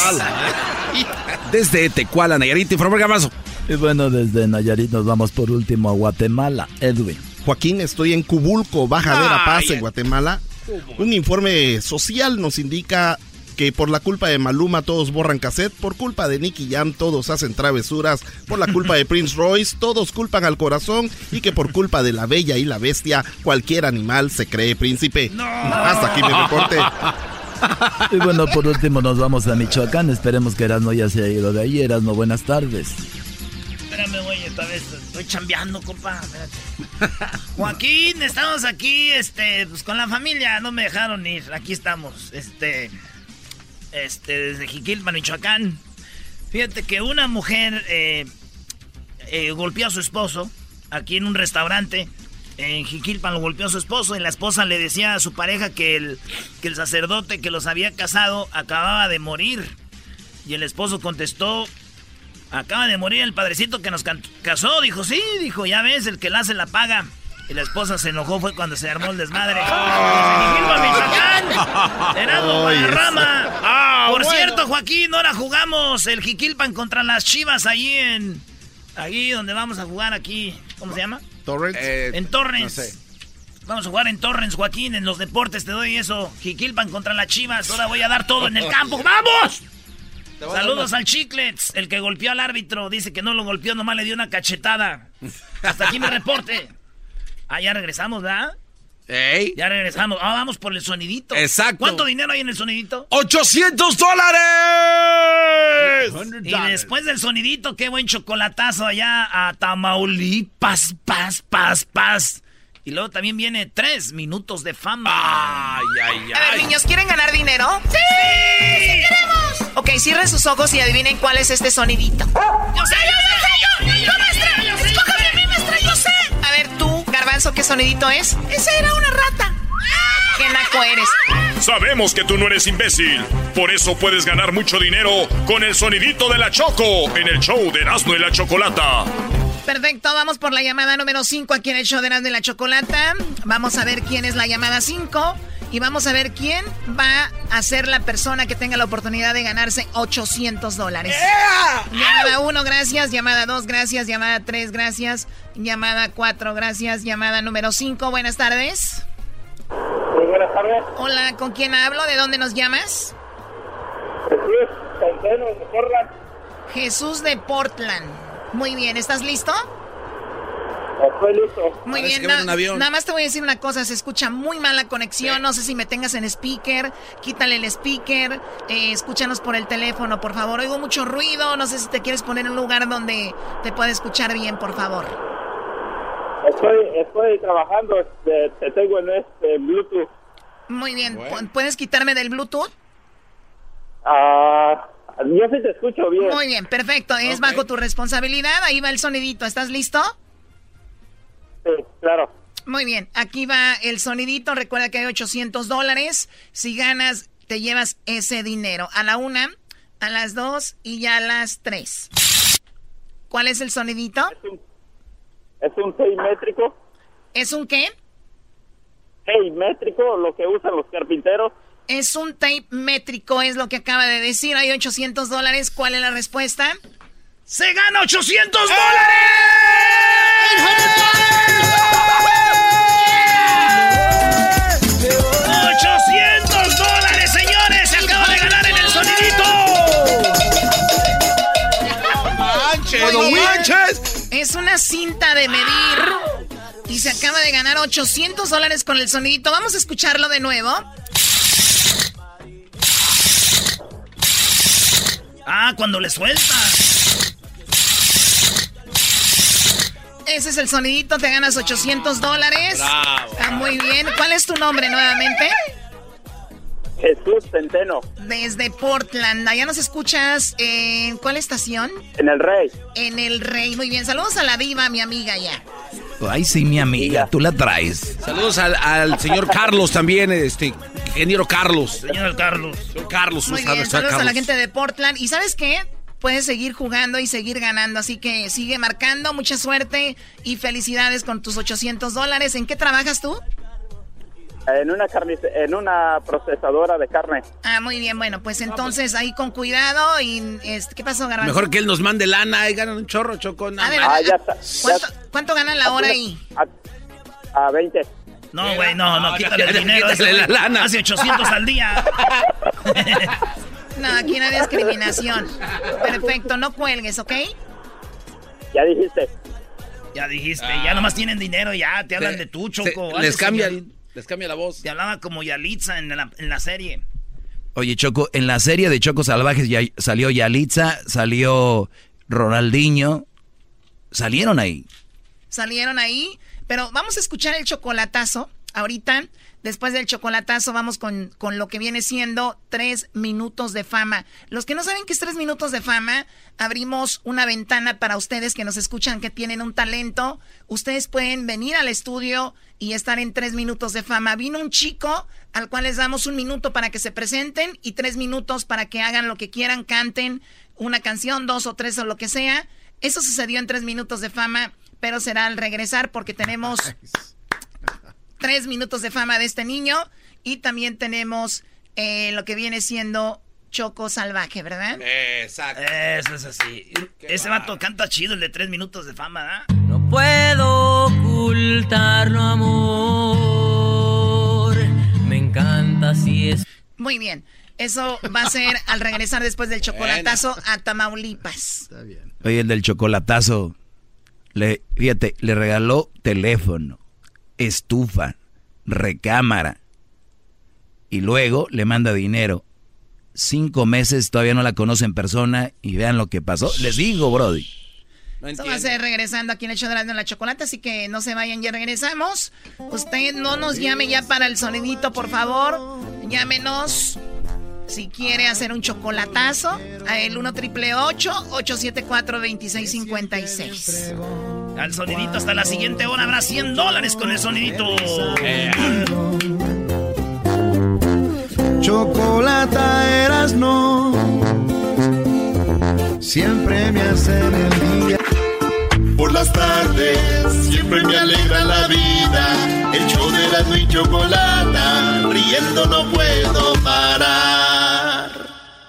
Desde Tecuala, Nayarit, informa Gamazo. Y bueno, desde Nayarit nos vamos por último a Guatemala. Edwin. Joaquín, estoy en Cubulco, Baja de la Paz, en Guatemala. Un informe social nos indica que por la culpa de Maluma todos borran cassette, por culpa de Nicky Jam todos hacen travesuras, por la culpa de [LAUGHS] Prince Royce todos culpan al corazón y que por culpa de la bella y la bestia cualquier animal se cree príncipe. Hasta aquí mi reporte. [LAUGHS] Y bueno, por último nos vamos a Michoacán, esperemos que Erasmo ya se haya ido de ahí. Erasmo, buenas tardes. Espérame, güey, esta vez estoy chambeando, compa. [LAUGHS] Joaquín, estamos aquí, este, pues con la familia, no me dejaron ir. Aquí estamos, este, este, desde Jiquilpan, Michoacán. Fíjate que una mujer eh, eh, golpeó a su esposo aquí en un restaurante. En Jiquilpan lo golpeó a su esposo y la esposa le decía a su pareja que el, que el sacerdote que los había casado acababa de morir. Y el esposo contestó, Acaba de morir el padrecito que nos casó. Dijo, sí, dijo, ya ves, el que la hace la paga. Y la esposa se enojó, fue cuando se armó el desmadre. rama. Ah, Por cierto, Joaquín, ahora jugamos el Jiquilpan contra las Chivas ahí en... Ahí donde vamos a jugar aquí. ¿Cómo se llama? Torrens. Eh, en Torrens. Vamos a jugar en Torrens, Joaquín, en los deportes te doy eso. Jiquilpan contra las Chivas. Ahora voy a dar todo en el campo. ¡Vamos! Saludos al Chiclets, el que golpeó al árbitro. Dice que no lo golpeó, nomás le dio una cachetada. [LAUGHS] Hasta aquí mi reporte. Ah, ya regresamos, ¿verdad? ¡Ey! Ya regresamos. Ah, vamos por el sonidito. Exacto. ¿Cuánto dinero hay en el sonidito? ¡800 dólares! Y después del sonidito, qué buen chocolatazo allá a Tamaulipas, paz, paz, paz. Y luego también viene tres minutos de fama. Ay, ay, ay. A ver, niños, ¿quieren ganar dinero? ¡Sí! ¡Sí, queremos! Ok, cierren sus ojos y adivinen cuál es este sonidito. ¡Yo sé, yo sé! ¡Yo, yo, maestra! ¡Escójame a mí, maestra! ¡Yo sé! A ver, tú, Garbanzo, ¿qué sonidito es? Esa era una rata. ¡Qué naco eres! Sabemos que tú no eres imbécil. Por eso puedes ganar mucho dinero con el sonidito de la Choco en el show de Erasmo y la Chocolata. Perfecto, vamos por la llamada número 5 aquí en el show de Erasmo y la Chocolata. Vamos a ver quién es la llamada 5. Y vamos a ver quién va a ser la persona que tenga la oportunidad de ganarse 800 dólares. Llamada 1, gracias. Llamada 2, gracias. Llamada 3, gracias. Llamada 4, gracias. Llamada número 5, buenas tardes. Muy buenas tardes. Hola, ¿con quién hablo? ¿De dónde nos llamas? Jesús de Portland. Jesús de Portland. Muy bien, ¿estás listo? Estoy listo. Muy bien, na- nada más te voy a decir una cosa, se escucha muy mal la conexión, no sé si me tengas en speaker, quítale el speaker, eh, escúchanos por el teléfono, por favor, oigo mucho ruido, no sé si te quieres poner en un lugar donde te pueda escuchar bien, por favor. Estoy, estoy trabajando, este, te tengo en este Bluetooth. Muy bien, pu- ¿puedes quitarme del Bluetooth? Ah, yo sí te escucho bien. Muy bien, perfecto, es bajo tu responsabilidad, ahí va el sonidito, ¿estás listo? Sí, claro. Muy bien, aquí va el sonidito. Recuerda que hay 800 dólares. Si ganas, te llevas ese dinero. A la una, a las dos y ya a las tres. ¿Cuál es el sonidito? Es un métrico. ¿Es un qué? Métrico, lo que usan los carpinteros. Es un tape métrico, es lo que acaba de decir. Hay 800 dólares. ¿Cuál es la respuesta? ¡Se gana 800 dólares! ¡800 dólares, señores! ¡Se acaba de ganar en el sonidito! manches, no manches. Es una cinta de medir. Y se acaba de ganar 800 dólares con el sonidito. Vamos a escucharlo de nuevo. Ah, cuando le sueltas. Ese es el sonidito, te ganas 800 dólares. Está muy bien. ¿Cuál es tu nombre nuevamente? Jesús Centeno, Desde Portland. Allá nos escuchas en cuál estación? en el Rey. En el Rey. Muy bien. Saludos a la diva, mi amiga ya. Ay, sí, mi amiga, tú la traes. Saludos al, al señor Carlos también, este, ingeniero Carlos. Señor Carlos. Señor Carlos, Muy un saludo, bien. Saludos a la gente de Portland. ¿Y sabes qué? Puedes seguir jugando y seguir ganando. Así que sigue marcando. Mucha suerte y felicidades con tus 800 dólares. ¿En qué trabajas tú? En una, carnice- en una procesadora de carne. Ah, muy bien. Bueno, pues entonces ahí con cuidado. y este, ¿Qué pasó, Garbanzo? Mejor que él nos mande lana y ganan un chorro, Choco. no, Ah, man. verdad. ¿Cuánto, cuánto ganan la hora ahí? A 20. No, güey, no, no, No, quítale el ya, dinero. quítale la lana. Hace 800 al día. No, aquí no hay discriminación. Perfecto, no cuelgues, ¿ok? Ya dijiste. Ya dijiste, ya nomás tienen dinero, ya te hablan Se- de tú, se- Choco. les cambia, les cambia la voz. Te hablaba como Yalitza en la, en la serie. Oye, Choco, en la serie de Choco Salvajes ya salió Yalitza, salió Ronaldinho. Salieron ahí. Salieron ahí. Pero vamos a escuchar el chocolatazo. Ahorita, después del chocolatazo, vamos con, con lo que viene siendo tres minutos de fama. Los que no saben qué es tres minutos de fama, abrimos una ventana para ustedes que nos escuchan, que tienen un talento. Ustedes pueden venir al estudio y estar en tres minutos de fama. Vino un chico al cual les damos un minuto para que se presenten y tres minutos para que hagan lo que quieran, canten una canción, dos o tres o lo que sea. Eso sucedió en tres minutos de fama, pero será al regresar porque tenemos [LAUGHS] tres minutos de fama de este niño y también tenemos eh, lo que viene siendo Choco Salvaje, ¿verdad? Exacto. Eso es así. Ese vato canta chido, el de tres minutos de fama, ¿ah? No puedo ocultarlo, amor. Me encanta si es. Muy bien. Eso va a ser al regresar después del [LAUGHS] chocolatazo a Tamaulipas. Oye, el del chocolatazo, le, fíjate, le regaló teléfono, estufa, recámara. Y luego le manda dinero. Cinco meses todavía no la conoce en persona y vean lo que pasó. Les digo, Brody. Eso va a ser regresando aquí en el show de la, de la chocolate, así que no se vayan, ya regresamos. Usted no nos llame ya para el sonidito, por favor. Llámenos si quiere hacer un chocolatazo a el 1 triple 874 2656 Al sonidito hasta la siguiente hora habrá 100 dólares con el sonidito. Chocolata eras no. Siempre me hacen el día. Por las tardes, siempre me alegra la vida. El show de la y chocolata, riendo no puedo parar.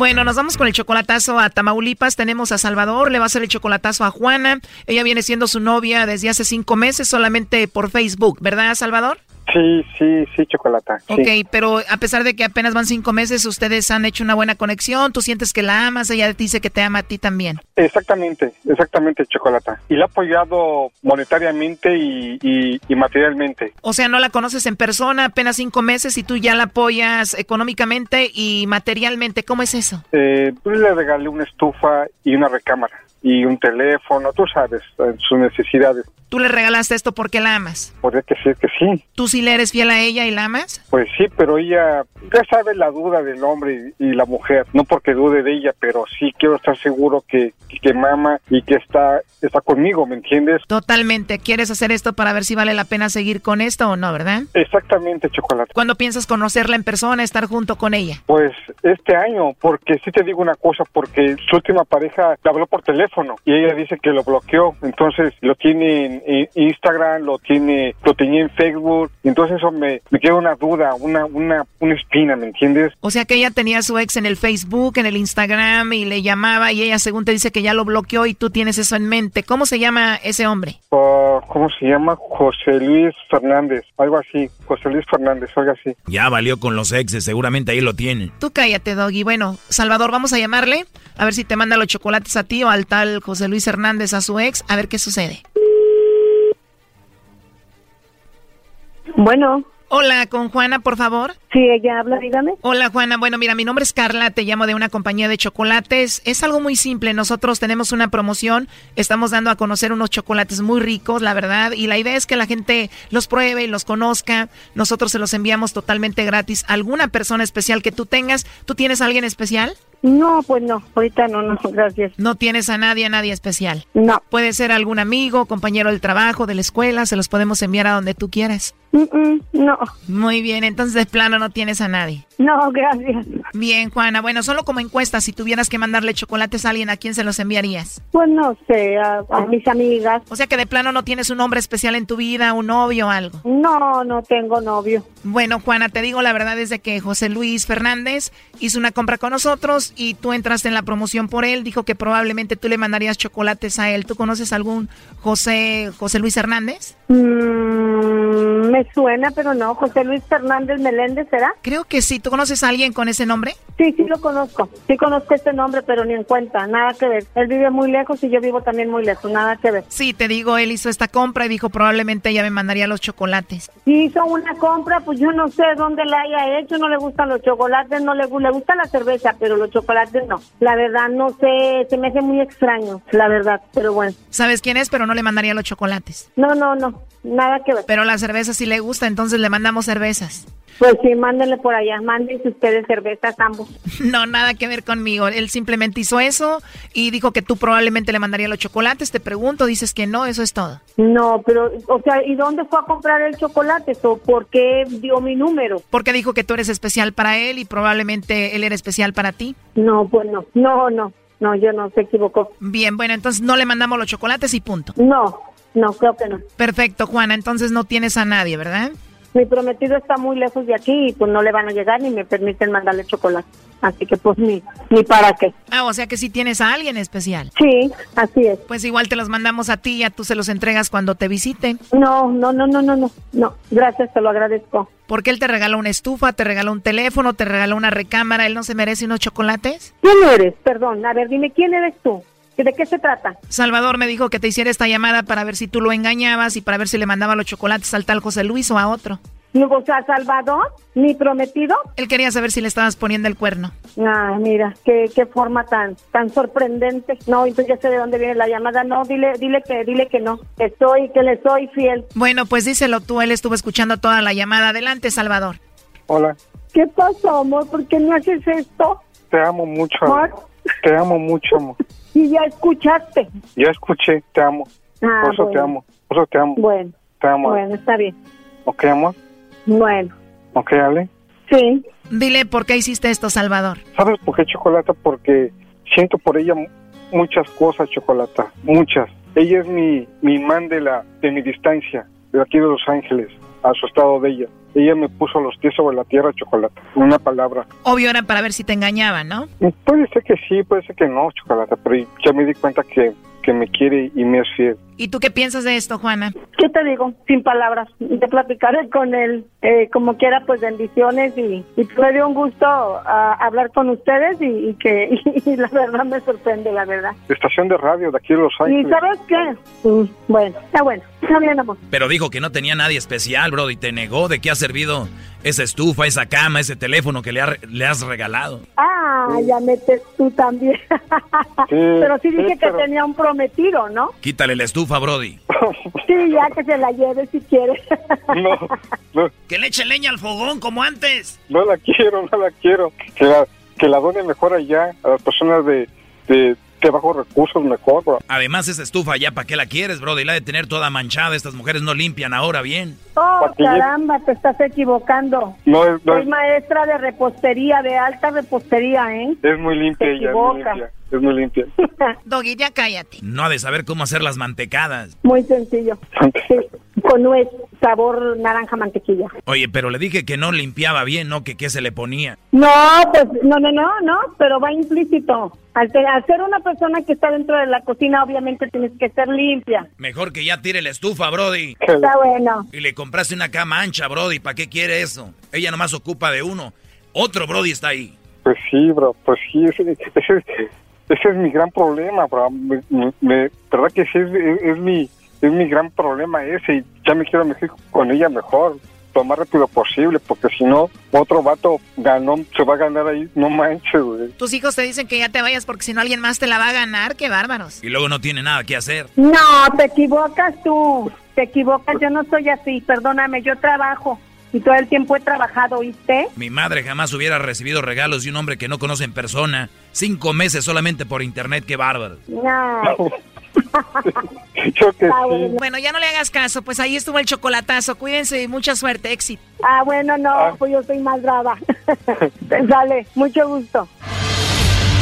Bueno, nos vamos con el chocolatazo a Tamaulipas. Tenemos a Salvador, le va a hacer el chocolatazo a Juana. Ella viene siendo su novia desde hace cinco meses solamente por Facebook, ¿verdad, Salvador? Sí, sí, sí, chocolata. Ok, pero a pesar de que apenas van cinco meses, ustedes han hecho una buena conexión, tú sientes que la amas, ella dice que te ama a ti también. Exactamente, exactamente, chocolata. Y la ha apoyado monetariamente y, y, materialmente. O sea, no la conoces en persona, apenas cinco meses y tú ya la apoyas económicamente y materialmente. ¿Cómo es eso? Eh, pues le regalé una estufa y una recámara y un teléfono, tú sabes, sus necesidades. ¿Tú le regalaste esto porque la amas? Podría decir que sí. ¿Tú sí le eres fiel a ella y la amas? Pues sí, pero ella ya sabe la duda del hombre y, la mujer. No porque dude de ella, pero sí quiero estar seguro que, que, mama y que está, está conmigo, ¿me entiendes? Totalmente. ¿Quieres hacer esto para ver si vale la pena seguir con esto o no, verdad? Exactamente, Chocolate. ¿Cuándo piensas conocerla en persona, estar junto con ella? Pues este año, porque sí te digo una cosa, porque su última pareja le habló por teléfono y ella dice que lo bloqueó. Entonces lo tiene Instagram, lo tiene, lo tenía en Facebook, entonces eso me, me queda una duda, una, una, una espina, ¿me entiendes? O sea que ella tenía a su ex en el Facebook, en el Instagram y le llamaba y ella según te dice que ya lo bloqueó y tú tienes eso en mente. ¿Cómo se llama ese hombre? Uh, ¿Cómo se llama? José Luis Fernández, algo así, José Luis Fernández, algo así. Ya valió con los exes, seguramente ahí lo tienen. Tú cállate, Doggy. Bueno, Salvador, vamos a llamarle, a ver si te manda los chocolates a ti o al tal José Luis Hernández a su ex, a ver qué sucede. Bueno. Hola, con Juana, por favor. Sí, ella habla, dígame. Hola, Juana. Bueno, mira, mi nombre es Carla, te llamo de una compañía de chocolates. Es algo muy simple. Nosotros tenemos una promoción, estamos dando a conocer unos chocolates muy ricos, la verdad, y la idea es que la gente los pruebe y los conozca. Nosotros se los enviamos totalmente gratis a alguna persona especial que tú tengas. ¿Tú tienes a alguien especial? No, pues no, ahorita no, no, gracias. ¿No tienes a nadie, a nadie especial? No. Puede ser algún amigo, compañero del trabajo, de la escuela, se los podemos enviar a donde tú quieras. no. Muy bien, entonces de plano no tienes a nadie. No, gracias. Bien, Juana, bueno, solo como encuesta, si tuvieras que mandarle chocolates a alguien, ¿a quién se los enviarías? Pues no sé, a, mis amigas. O sea que de plano no tienes un hombre especial en tu vida, un novio o algo. No, no tengo novio. Bueno, Juana, te digo la verdad es de que José Luis Fernández hizo una compra con nosotros y tú entraste en la promoción por él, dijo que probablemente tú le mandarías chocolates a él. ¿Tú conoces algún José José Luis Hernández? Mm, suena, pero no. José Luis Fernández Meléndez, ¿será? Creo que sí. ¿Tú conoces a alguien con ese nombre? Sí, sí lo conozco. Sí conozco este nombre, pero ni en cuenta. Nada que ver. Él vive muy lejos y yo vivo también muy lejos. Nada que ver. Sí, te digo, él hizo esta compra y dijo probablemente ella me mandaría los chocolates. Hizo una compra, pues yo no sé dónde la haya hecho. No le gustan los chocolates, no le, le gusta la cerveza, pero los chocolates no. La verdad, no sé. Se me hace muy extraño, la verdad. Pero bueno. ¿Sabes quién es? Pero no le mandaría los chocolates. No, no, no. Nada que ver. Pero la cerveza sí le gusta, entonces le mandamos cervezas. Pues sí, mándenle por allá, mándense ustedes cervezas ambos. [LAUGHS] No, nada que ver conmigo. Él simplemente hizo eso y dijo que tú probablemente le mandaría los chocolates. Te pregunto, dices que no, eso es todo. No, pero, o sea, ¿y dónde fue a comprar el chocolate? ¿O por qué dio mi número? Porque dijo que tú eres especial para él y probablemente él era especial para ti. No, pues no, no, no, no, yo no, se equivocó. Bien, bueno, entonces no le mandamos los chocolates y punto. No, no, creo que no. Perfecto, Juana, entonces no tienes a nadie, ¿verdad? Mi prometido está muy lejos de aquí y pues no le van a llegar ni me permiten mandarle chocolate. Así que pues ni, ni para qué. Ah, o sea que sí tienes a alguien especial. Sí, así es. Pues igual te los mandamos a ti y ya tú se los entregas cuando te visite. No, no, no, no, no, no. No, gracias, te lo agradezco. Porque él te regaló una estufa, te regaló un teléfono, te regaló una recámara. ¿Él no se merece unos chocolates? ¿Quién eres? Perdón, a ver, dime, ¿quién eres tú? ¿De qué se trata? Salvador me dijo que te hiciera esta llamada para ver si tú lo engañabas y para ver si le mandaba los chocolates al tal José Luis o a otro. O sea, Salvador, mi prometido. Él quería saber si le estabas poniendo el cuerno. Ah, mira, qué, qué forma tan tan sorprendente. No, entonces ya sé de dónde viene la llamada. No, dile dile que dile que no. Que estoy que le soy fiel. Bueno, pues díselo tú, él estuvo escuchando toda la llamada. Adelante, Salvador. Hola, ¿Qué pasó, amor? ¿Por qué me haces esto? te amo mucho. Amor. Te amo mucho, amor. Y ya escuchaste. Ya escuché, te amo. Ah, Por eso te bueno. amo. Por eso te amo. Bueno, Te amo. bueno, está bien. ¿Ok, amor? Bueno, ¿Ok, Ale? sí. Dile por qué hiciste esto, Salvador. ¿Sabes por qué Chocolata? Porque siento por ella mu- muchas cosas, Chocolata. Muchas. Ella es mi, mi imán de, la, de mi distancia, de aquí de Los Ángeles, a su estado de ella. Ella me puso los pies sobre la tierra, Chocolata. Una palabra. Obvio era para ver si te engañaban, ¿no? Puede ser que sí, puede ser que no, Chocolata, pero ya me di cuenta que, que me quiere y me es fiel. ¿Y tú qué piensas de esto, Juana? ¿Qué te digo? Sin palabras. Te platicaré con él. Eh, como quiera, pues bendiciones y, y me dio un gusto ah, hablar con ustedes y, y que [LAUGHS] y la verdad me sorprende, la verdad. Estación de radio de aquí de Los ¿Y Ángeles. sabes qué? Mm, bueno, está bueno. Está bien, amor. Pero dijo que no tenía nadie especial, bro, y te negó. ¿De qué ha servido esa estufa, esa cama, ese teléfono que le, ha- le has regalado? Ah, ya metes tú también. [LAUGHS] pero sí dije sí, que tenía un prometido, ¿no? Quítale la estufa, Brody. Sí, ya que se la lleve si quiere. [LAUGHS] Que le eche leña al fogón como antes. No la quiero, no la quiero. Que la, que la done mejor allá a las personas de, de, de bajos recursos, mejor, bro. Además, esa estufa ya, ¿para qué la quieres, Brody? La de tener toda manchada. Estas mujeres no limpian ahora bien. Oh, caramba, te estás equivocando. No es, no Soy es, maestra de repostería, de alta repostería, ¿eh? es muy limpia Te ella, es muy limpia. Es muy limpia. [LAUGHS] Doggy, ya cállate. No ha de saber cómo hacer las mantecadas. Muy sencillo. [LAUGHS] Sí, con nuez, sabor naranja mantequilla. Oye, pero le dije que no limpiaba bien, ¿no? Que qué se le ponía. No, pues no, no, no, no, pero va implícito. Al, te- al ser una persona que está dentro de la cocina, obviamente tienes que ser limpia. Mejor que ya tire la estufa, Brody. Está bueno. Y le compraste una cama ancha, Brody. ¿Para qué quiere eso? Ella nomás ocupa de uno. Otro Brody está ahí. Pues sí, bro, pues sí, ese, ese, ese es mi gran problema, bro. Me, me- me- verdad que sí, es, es- es mi, es mi gran problema ese y ya me quiero meter con ella mejor, lo más rápido posible, porque si no, otro vato ganó, se va a ganar ahí, no manches, güey. Tus hijos te dicen que ya te vayas porque si no alguien más te la va a ganar. ¡Qué bárbaros! Y luego no tiene nada que hacer. No, te equivocas tú. Te equivocas, yo no soy así, perdóname, yo trabajo. Y todo el tiempo he trabajado, ¿oíste? Mi madre jamás hubiera recibido regalos de un hombre que no conoce en persona. Cinco meses solamente por internet, qué bárbaro. No. [LAUGHS] [LAUGHS] Yo que Ah, sí. bueno. Bueno, ya no le hagas caso, pues ahí estuvo el chocolatazo. Cuídense y mucha suerte, éxito. Ah, bueno, no, pues yo soy más brava. [LAUGHS] Dale, mucho gusto.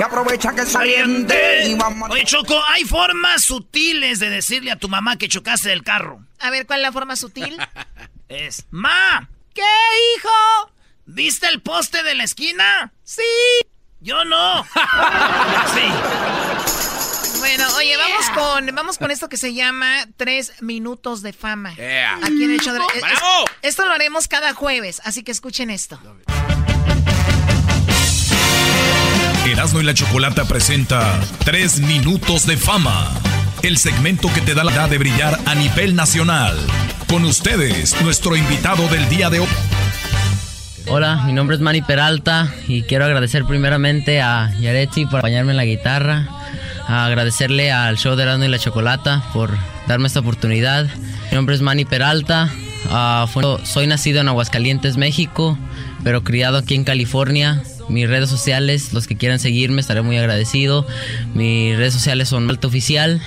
Y aprovecha que saliente. Oye, Choco, hay formas sutiles de decirle a tu mamá que chocaste del carro. A ver, ¿cuál es la forma sutil? [LAUGHS] Es, ma, ¿Qué, hijo? ¿viste el poste de la esquina? Sí. Yo no. [LAUGHS] sí. Bueno, oye, vamos con, vamos con esto que se llama Tres Minutos de Fama. Yeah. Aquí en el show de- es-. Esto lo haremos cada jueves, así que escuchen esto. Erasmo y la Chocolata presenta Tres Minutos de Fama, el segmento que te da la edad de brillar a nivel nacional. Con ustedes, nuestro invitado del día de hoy. Hola, mi nombre es Manny Peralta y quiero agradecer primeramente a Yaretsi por acompañarme en la guitarra, agradecerle al show de Erasmo y la Chocolata por darme esta oportunidad. Mi nombre es Manny Peralta, ah, soy nacido en Aguascalientes, México, pero criado aquí en California. Mis redes sociales, los que quieran seguirme, estaré muy agradecido. Mis redes sociales son Alto Oficial,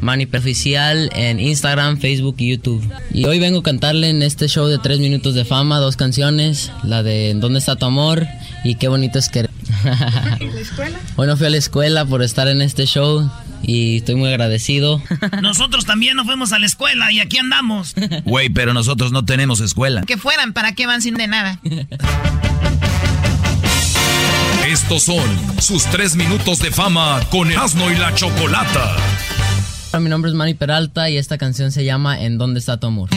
Manny Oficial en Instagram, Facebook y YouTube. Y hoy vengo a cantarle en este show de 3 minutos de fama dos canciones, la de ¿Dónde está tu amor? y Qué bonito es querer. Hoy [LAUGHS] no fui a la escuela por estar en este show y estoy muy agradecido. [LAUGHS] Nosotros también no fuimos a la escuela y aquí andamos. Güey, pero nosotros no tenemos escuela. Que fueran, ¿para qué van sin de nada? [LAUGHS] Estos son sus tres minutos de fama con Erasmo y la Chocolata. Mi nombre es Manny Peralta y esta canción se llama En dónde está tu amor.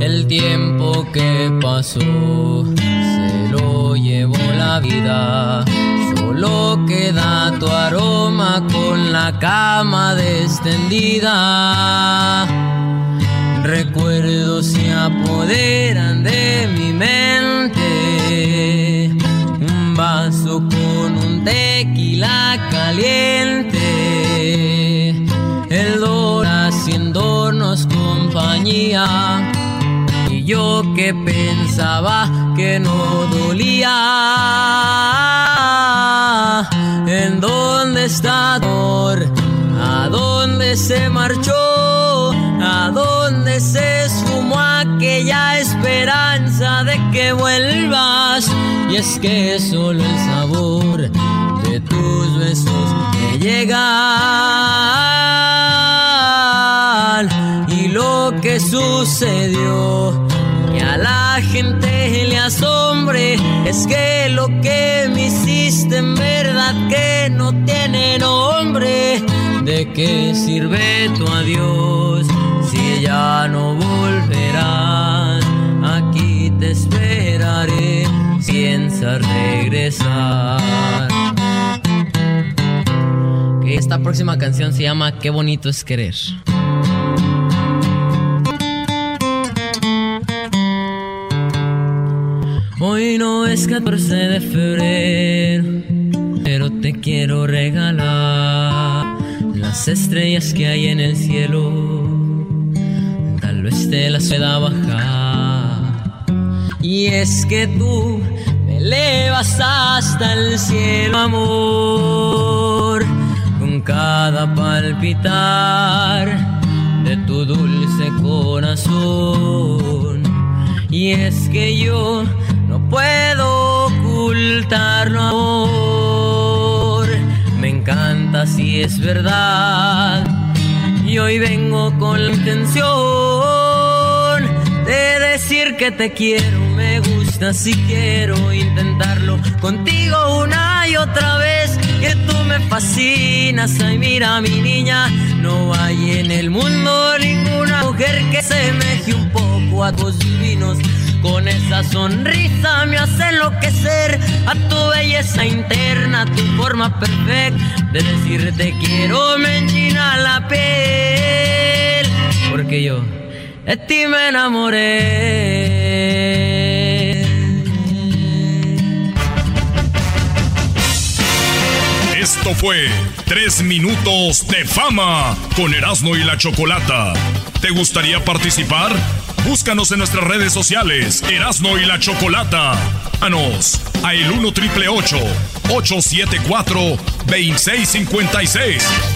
El tiempo que pasó se lo llevó la vida. Solo queda tu aroma con la cama extendida. Recuerdos se apoderan de mi mente. Un vaso con un tequila caliente. El dólar haciéndonos compañía. Y yo que pensaba que no dolía. ¿En dónde está amor? ¿A dónde se marchó? ¿A dónde se esfumó esperanza de que vuelvas? Y es que solo el sabor de tus besos me llegan. Y lo que sucedió que a la gente le asombre es que lo que me hiciste en verdad que no tiene nombre. ¿De qué sirve tu adiós ya no volverás? Aquí te esperaré, piensa regresar. Esta próxima canción se llama Qué bonito es querer. Hoy no es 14 de febrero, pero te quiero regalar las estrellas que hay en el cielo. Vez te las pueda bajar. Y es que tú me elevas hasta el cielo, amor, con cada palpitar de tu dulce corazón. Y es que yo no puedo ocultarlo, amor. Me encanta si es verdad. Y hoy vengo con la intención de decir que te quiero, me gusta si quiero intentarlo contigo una y otra vez. Que tú me fascinas, ay mira mi niña, no hay en el mundo ninguna mujer que se meje un poco a tus divinos. Con esa sonrisa me hace enloquecer a tu belleza interna, tu forma perfecta de decirte quiero me enchina la piel. Porque yo de me enamoré. Esto fue Tres Minutos de Fama con Erasmo y la Chocolata. ¿Te gustaría participar? Búscanos en nuestras redes sociales, Erasmo y la Chocolata. Anos a el 1 triple 874 2656.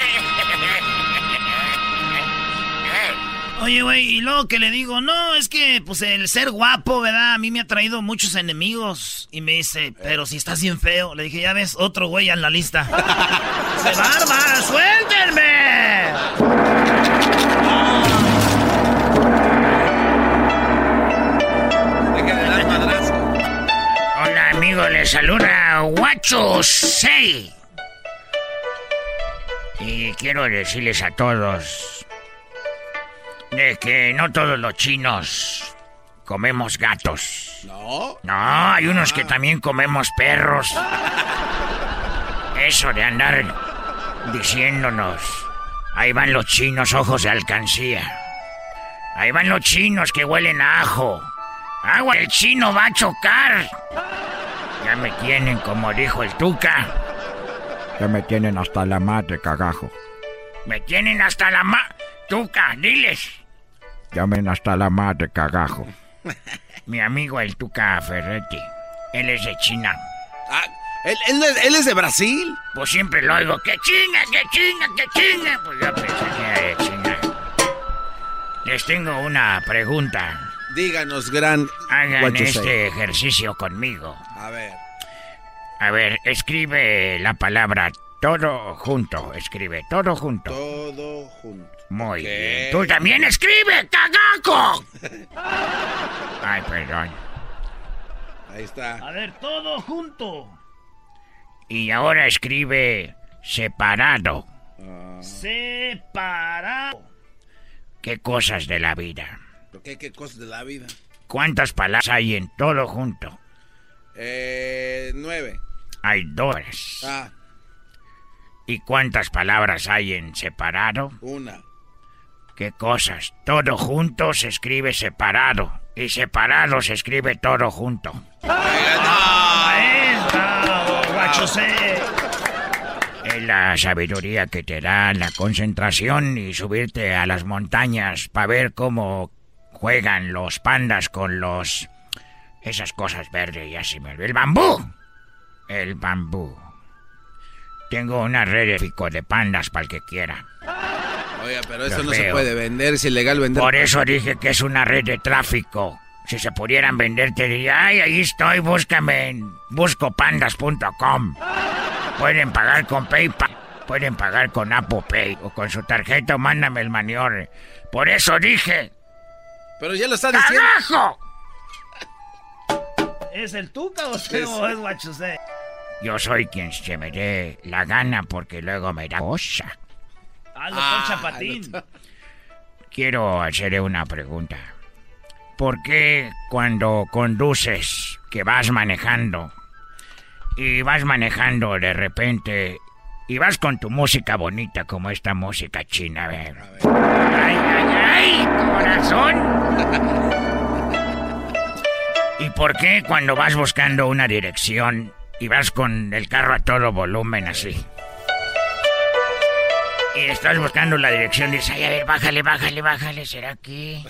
Oye, güey, y luego que le digo, no, es que, pues, el ser guapo, ¿verdad? A mí me ha traído muchos enemigos. Y me dice, pero si estás bien feo. Le dije, ya ves, otro güey en la lista. [LAUGHS] ¡Se barba! ¡Suéltenme! Hola, amigo, le saluda Guacho 6. Y quiero decirles a todos de que no todos los chinos comemos gatos. No. No, hay unos que también comemos perros. Eso de andar diciéndonos, ahí van los chinos ojos de alcancía. Ahí van los chinos que huelen a ajo. Agua, el chino va a chocar. Ya me tienen como dijo el Tuca. Ya me tienen hasta la madre, cagajo. Me tienen hasta la ma... Tuca, diles. Tienen hasta la madre, cagajo. [LAUGHS] Mi amigo el Tuca Ferretti. Él es de China. Ah, ¿él, él es- él es de Brasil. Pues siempre lo oigo. ¡Que chinga, que chinga, que chinga! Pues yo pensé que era de China. Les tengo una pregunta. Díganos, gran. Hagan este ejercicio conmigo. A ver. A ver, escribe la palabra todo junto. Escribe todo junto. Todo junto. Muy bien. Tú también escribe, cagaco. Ay, perdón. Ahí está. A ver, todo junto. Y ahora escribe separado. Separado. ¿Qué cosas de la vida? ¿Pero ¿Qué, qué cosas de la vida? ¿Cuántas palabras hay en todo junto? Eh, nueve. Hay dos. Ah, ¿Y cuántas palabras hay en separado? una. ¿Qué cosas? Todo junto se escribe separado. Y separado se escribe todo junto. Es la sabiduría que te da la concentración y subirte a las montañas para ver cómo juegan los pandas con los... Esas cosas verdes, ya se me olvidó. ¡El bambú! El bambú. Tengo una red de pico de pandas para el que quiera. Oiga, pero eso no se puede vender, es ilegal vender. Por eso dije que es una red de tráfico. Si se pudieran vender, te diría, ay, ahí estoy, búscame en buscopandas.com. Pueden pagar con PayPal, pueden pagar con Apple Pay o con su tarjeta o mándame el manior. Por eso dije, Pero ya lo está diciendo. ¡cagajo! ¿Es el tuca o usted Es- o es guachosé? Yo soy quien se me dé la gana porque luego me da cosa. Ah, chapatín. Quiero hacerle una pregunta. ¿Por qué cuando conduces, que vas manejando, y vas manejando de repente, y vas con tu música bonita como esta música china, a ver? ¡Ay, ay, ay! ¡Corazón! ¿Y por qué cuando vas buscando una dirección y vas con el carro a todo volumen así? Y estás buscando la dirección dices, ay, a ver, bájale, bájale, bájale, ¿será aquí?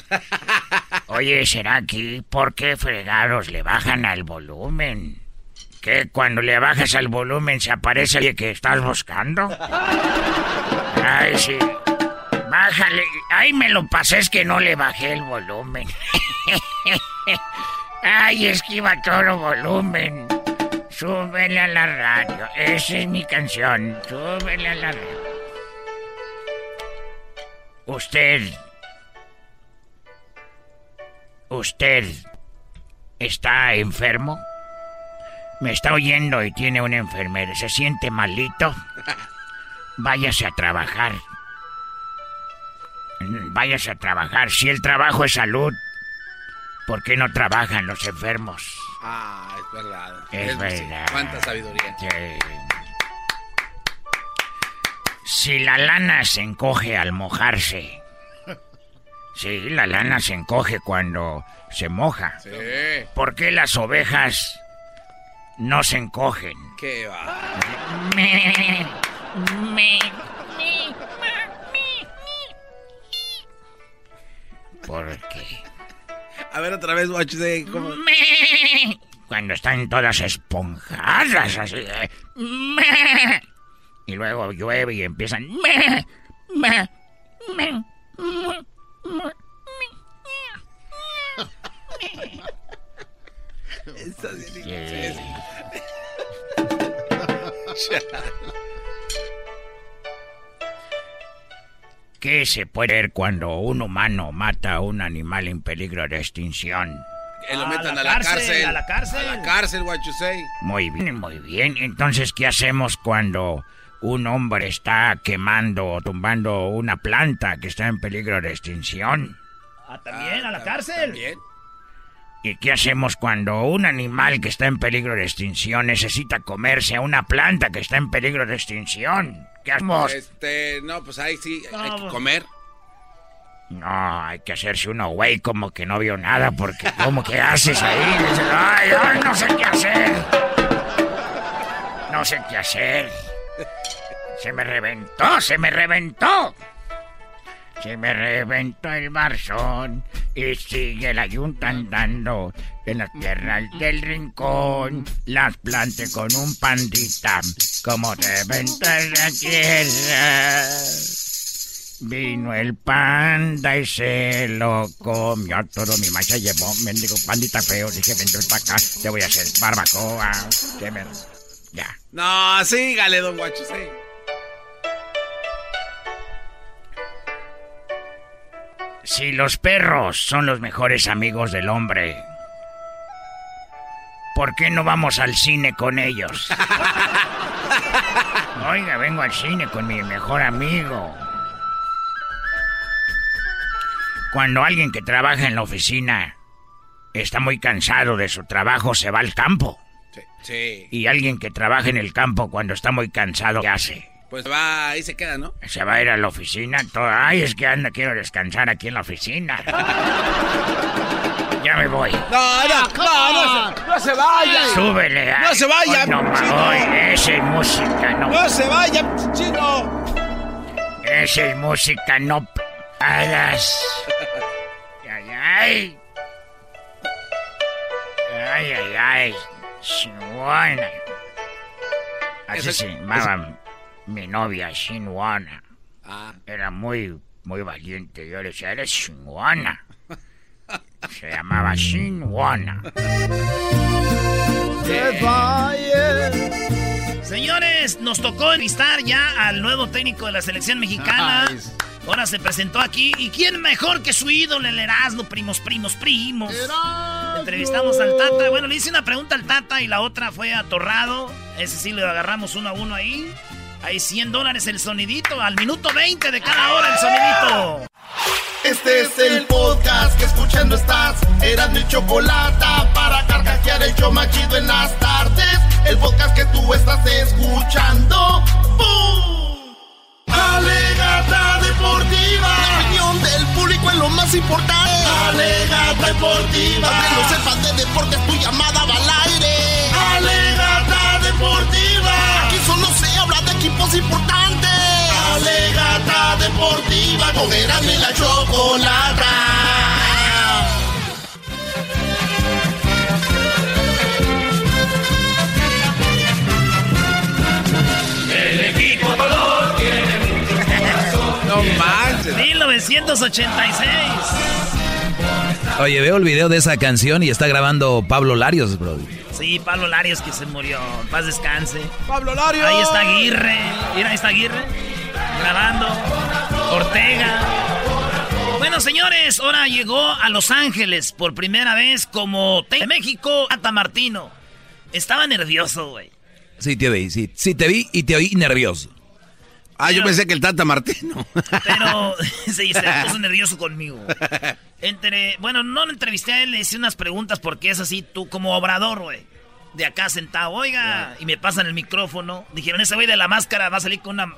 Oye, ¿será aquí? ¿Por qué fregados le bajan al volumen? ¿Qué? Cuando le bajas al volumen se aparece el que estás buscando. Ay, sí. Bájale. Ay, me lo pasé, es que no le bajé el volumen. [LAUGHS] Ay, es que iba a todo volumen. Súbele a la radio. Esa es mi canción. Súbele a la radio. Usted. Usted. ¿Está enfermo? ¿Me está oyendo y tiene una enfermedad? ¿Se siente malito? Váyase a trabajar. Váyase a trabajar. Si el trabajo es salud, ¿por qué no trabajan los enfermos? Ah, es verdad. Es verdad. Cuánta sabiduría. Sí. Si la lana se encoge al mojarse. Sí, la lana se encoge cuando se moja. Sí. ¿Por qué las ovejas no se encogen? ¿Qué va? Me, me, ¿Por qué? A ver otra vez, watch de cómo. Me. Cuando están todas esponjadas así. Y luego llueve y empiezan. Sí. ¿Qué se puede ver cuando un humano mata a un animal en peligro de extinción? Que lo A metan la a la cárcel, cárcel. a la cárcel. A la cárcel, what you say. Muy bien, muy bien. Entonces, ¿qué hacemos cuando un hombre está quemando o tumbando una planta que está en peligro de extinción? Ah, también, a la cárcel. También. ¿Y qué hacemos cuando un animal que está en peligro de extinción necesita comerse a una planta que está en peligro de extinción? ¿Qué hacemos? Este, no, pues ahí sí, hay que comer. No, hay que hacerse uno güey como que no vio nada porque ¿cómo que haces ahí? Dices, ay, ay, no sé qué hacer. No sé qué hacer. Se me reventó, se me reventó. Se me reventó el barzón y sigue la yunta andando en las tierras del rincón. Las planté con un pandita como reventa la tierra. Vino el panda y se lo comió todo. Mi macha llevó, mendigo pandita feo. Dije, vente para acá, te voy a hacer barbacoa. Me... Ya. No, sígale, don Guacho, sí. Si los perros son los mejores amigos del hombre, ¿por qué no vamos al cine con ellos? [LAUGHS] Oiga, vengo al cine con mi mejor amigo. Cuando alguien que trabaja en la oficina está muy cansado de su trabajo, se va al campo. Sí. Y alguien que trabaja en el campo cuando está muy cansado, ¿qué hace? Pues va, ahí se queda, ¿no? Se va a ir a la oficina. Todo. Ay, es que anda, quiero descansar aquí en la oficina. [LAUGHS] ya me voy. No, no, no, no, se, no se vaya. Súbele. No se vaya, Ay, no, chino. ay, esa es música, no. No se vaya, chino. Esa es música, no hagas. Ay, ay. Ay, ay, ay. Shinwana. Así Ese- se llamaba mi novia, Shinwana. Era muy, muy valiente. Yo le decía, eres Shinwana. [LAUGHS] Se llamaba Shinwana. Señores, nos tocó entrevistar ya al nuevo técnico de la selección mexicana. Ahora se presentó aquí. ¿Y quién mejor que su ídolo, el Erasmo? Primos, primos, primos. Entrevistamos al Tata. Bueno, le hice una pregunta al Tata y la otra fue a Torrado. Ese sí lo agarramos uno a uno ahí. Hay 100 dólares el sonidito. Al minuto 20 de cada hora el sonidito. Este es el podcast que escuchando estás. Eran mi chocolate para carcajear el show machido en las tardes. El podcast que tú estás escuchando. ¡Bum! Alegata deportiva. La opinión del público es lo más importante. Alegata deportiva. Aunque no sepas de deportes, tu llamada va al aire. Alegata deportiva. Aquí solo se habla de equipos importantes. Alegata deportiva. Y la chocolata. 1986. Oye, veo el video de esa canción y está grabando Pablo Larios, bro. Sí, Pablo Larios que se murió. Paz descanse. Pablo Larios. Ahí está Aguirre. Mira, ahí está Aguirre. Grabando. Ortega. Bueno, señores, ahora llegó a Los Ángeles por primera vez como de México, Tata Martino. Estaba nervioso, güey. Sí, te vi, sí, sí te vi y te oí nervioso. Ah, yo pensé que el Tata Martino. Pero [LAUGHS] sí, se puso nervioso conmigo. Entre, bueno, no lo entrevisté a él, le hice unas preguntas porque es así, tú como obrador, güey. De acá sentado, oiga, y me pasan el micrófono. Dijeron, ese güey de la máscara va a salir con una...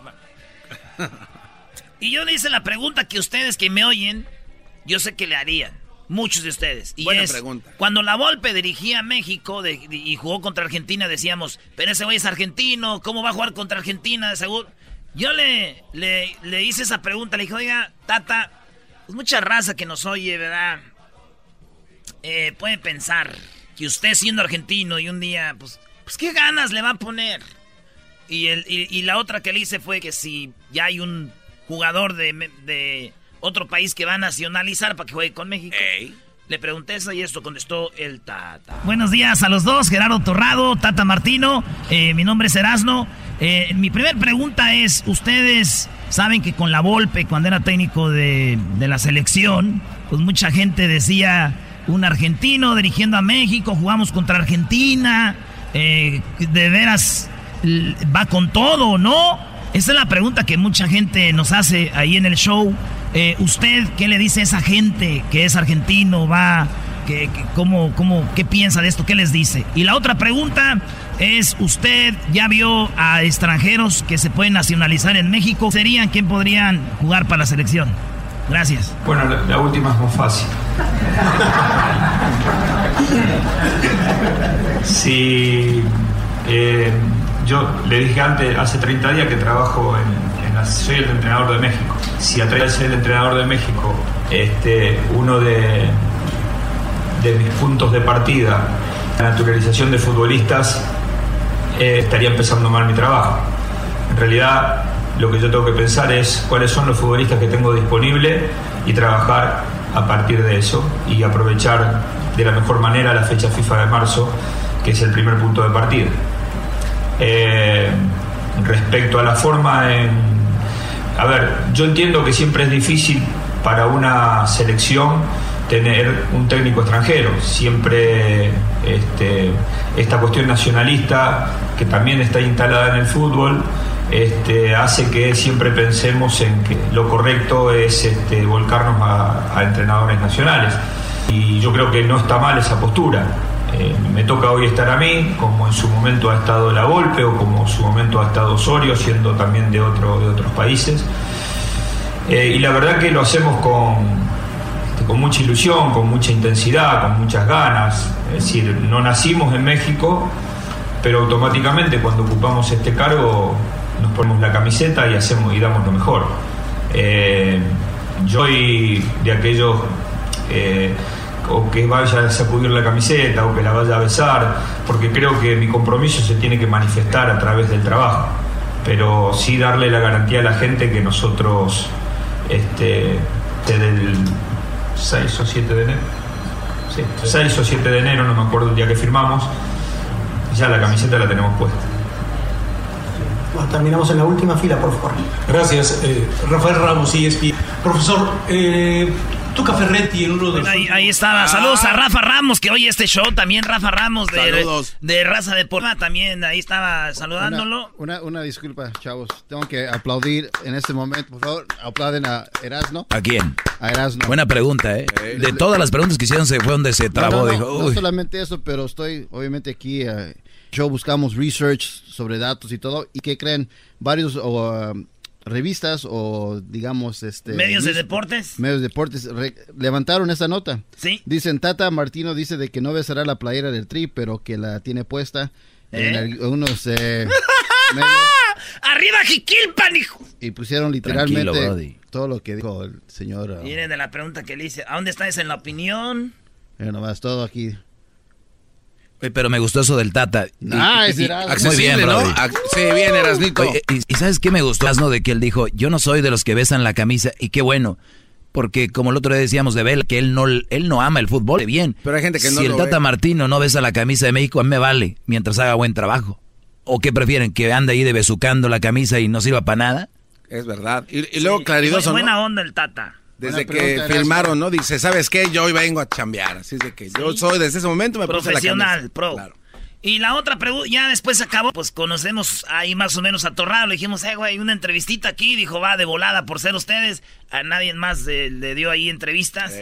Y yo le hice la pregunta que ustedes que me oyen, yo sé que le harían. Muchos de ustedes. Y Buena es, pregunta. Cuando la Volpe dirigía a México de- y jugó contra Argentina, decíamos, pero ese güey es argentino, ¿cómo va a jugar contra Argentina? De seguro. Yo le, le, le hice esa pregunta, le dije, oiga, Tata, pues mucha raza que nos oye, ¿verdad? Eh, puede pensar que usted siendo argentino y un día, pues, pues qué ganas le va a poner. Y, el, y, y la otra que le hice fue que si ya hay un jugador de, de otro país que va a nacionalizar para que juegue con México. Le pregunté eso y esto contestó el Tata. Buenos días a los dos, Gerardo Torrado, Tata Martino, eh, mi nombre es Erasno. Eh, mi primera pregunta es, ustedes saben que con la Volpe, cuando era técnico de, de la selección, pues mucha gente decía, un argentino dirigiendo a México, jugamos contra Argentina, eh, de veras va con todo, ¿no? Esa es la pregunta que mucha gente nos hace ahí en el show. Eh, ¿Usted qué le dice a esa gente que es argentino? ¿Va? Que, que- cómo, cómo, ¿Qué piensa de esto? ¿Qué les dice? Y la otra pregunta es, ¿usted ya vio a extranjeros que se pueden nacionalizar en México? ¿Serían quién podrían jugar para la selección? Gracias. Bueno, la, la última es más fácil. [LAUGHS] Si eh, yo le dije antes, hace 30 días que trabajo en, soy el entrenador de México. Si a través de ser el entrenador de México, este, uno de, de mis puntos de partida, la naturalización de futbolistas, eh, estaría empezando mal mi trabajo. En realidad, lo que yo tengo que pensar es cuáles son los futbolistas que tengo disponibles y trabajar a partir de eso y aprovechar de la mejor manera la fecha FIFA de marzo, que es el primer punto de partida. Eh, respecto a la forma en... A ver, yo entiendo que siempre es difícil para una selección tener un técnico extranjero. Siempre este, esta cuestión nacionalista, que también está instalada en el fútbol, este, hace que siempre pensemos en que lo correcto es este, volcarnos a, a entrenadores nacionales. Y yo creo que no está mal esa postura. Eh, me toca hoy estar a mí, como en su momento ha estado La Volpe o como en su momento ha estado Osorio, siendo también de, otro, de otros países. Eh, y la verdad que lo hacemos con, este, con mucha ilusión, con mucha intensidad, con muchas ganas. Es decir, no nacimos en México, pero automáticamente cuando ocupamos este cargo nos ponemos la camiseta y hacemos y damos lo mejor. Eh, yo soy de aquellos o que vaya a sacudir la camiseta o que la vaya a besar, porque creo que mi compromiso se tiene que manifestar a través del trabajo, pero sí darle la garantía a la gente que nosotros, este, desde el 6 o 7 de enero, sí, 6 o 7 de enero, no me acuerdo el día que firmamos, ya la camiseta la tenemos puesta. Bueno, terminamos en la última fila, por favor. Gracias. eh, Rafael Ramos, ESPN. Profesor, eh, Tuca Ferretti en uno de los... Ahí, ahí estaba. Saludos a Rafa Ramos, que oye este show. También Rafa Ramos de, Saludos. de Raza Deportiva. También ahí estaba saludándolo. Una, una, una disculpa, chavos. Tengo que aplaudir en este momento. Por favor, aplauden a Erasno. ¿A quién? A Erasno. Buena pregunta, ¿eh? De todas las preguntas que hicieron, se fue donde se trabó. no, no, dijo, no solamente eso, pero estoy obviamente aquí. eh, yo buscamos research sobre datos y todo. ¿Y qué creen? Varios o, um, revistas o digamos este ¿Medios de deportes? medios de deportes re- levantaron esta nota. Sí. Dicen Tata Martino dice de que no besará la playera del Tri, pero que la tiene puesta en ¿Eh? algunos eh, [LAUGHS] medios ¡Arriba Jiquilpan, hijo! y pusieron literalmente todo lo que dijo el señor. uh, Viene de la pregunta que le hice. ¿A dónde estás en la opinión? eh, nomás todo aquí. Pero me gustó eso del Tata. Ah, y- es Accesible, bien, ¿no? Brody. Sí, bien, Erasnito. Oye, y, y ¿sabes qué me gustó, Erasno, de que él dijo, yo no soy de los que besan la camisa, y qué bueno, porque como el otro día decíamos de Bel, que él no, él no ama el fútbol, bien. Pero hay gente que no Si el lo Tata ve. Martino no besa la camisa de México, a mí me vale, mientras haga buen trabajo. ¿O qué prefieren, que ande ahí de besucando la camisa y no sirva para nada? Es verdad. Y, y luego claridoso, Bu- ¿no? Buena onda el Tata. Desde que firmaron, ¿no? Dice, ¿sabes qué? Yo hoy vengo a chambear. Así es de que yo soy, desde ese momento me puse la Profesional, pro. Y la otra pregunta, ya después se acabó, pues conocemos ahí más o menos a Torrado. Le dijimos, eh, güey, una entrevistita aquí. Dijo, va de volada por ser ustedes. A nadie más eh, le dio ahí entrevistas.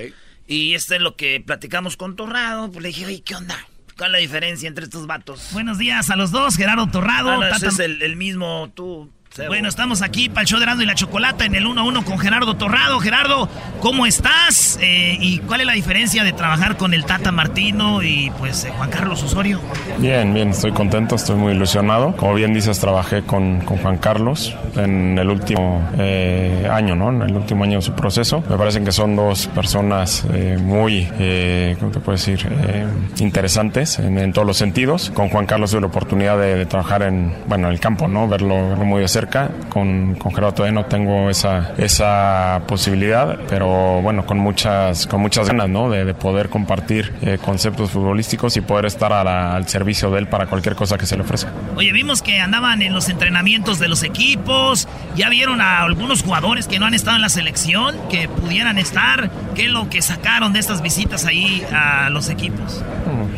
Y esto es lo que platicamos con Torrado. Pues le dije, oye, ¿qué onda? ¿Cuál es la diferencia entre estos vatos? Buenos días a los dos, Gerardo Torrado. Ah, no, ese Tata- es el, el mismo tú. Bueno, estamos aquí para el show de Erasmo y la Chocolata en el 1-1 con Gerardo Torrado. Gerardo, ¿cómo estás? Eh, ¿Y cuál es la diferencia de trabajar con el Tata Martino y pues eh, Juan Carlos Osorio? Bien, bien, estoy contento, estoy muy ilusionado. Como bien dices, trabajé con, con Juan Carlos en el último eh, año, ¿no? En el último año de su proceso. Me parecen que son dos personas eh, muy, eh, ¿cómo te puedo decir? Eh, interesantes en, en todos los sentidos. Con Juan Carlos tuve la oportunidad de, de trabajar en, bueno, en el campo, ¿no? Verlo, verlo muy de cerca. Con, con Gerardo todavía no tengo esa, esa posibilidad, pero bueno, con muchas, con muchas ganas, ¿no? De, de poder compartir eh, conceptos futbolísticos y poder estar a la- al servicio de él para cualquier cosa que se le ofrezca. Oye, vimos que andaban en los entrenamientos de los equipos. Ya vieron a algunos jugadores que no han estado en la selección, que pudieran estar. ¿Qué es lo que sacaron de estas visitas ahí a los equipos?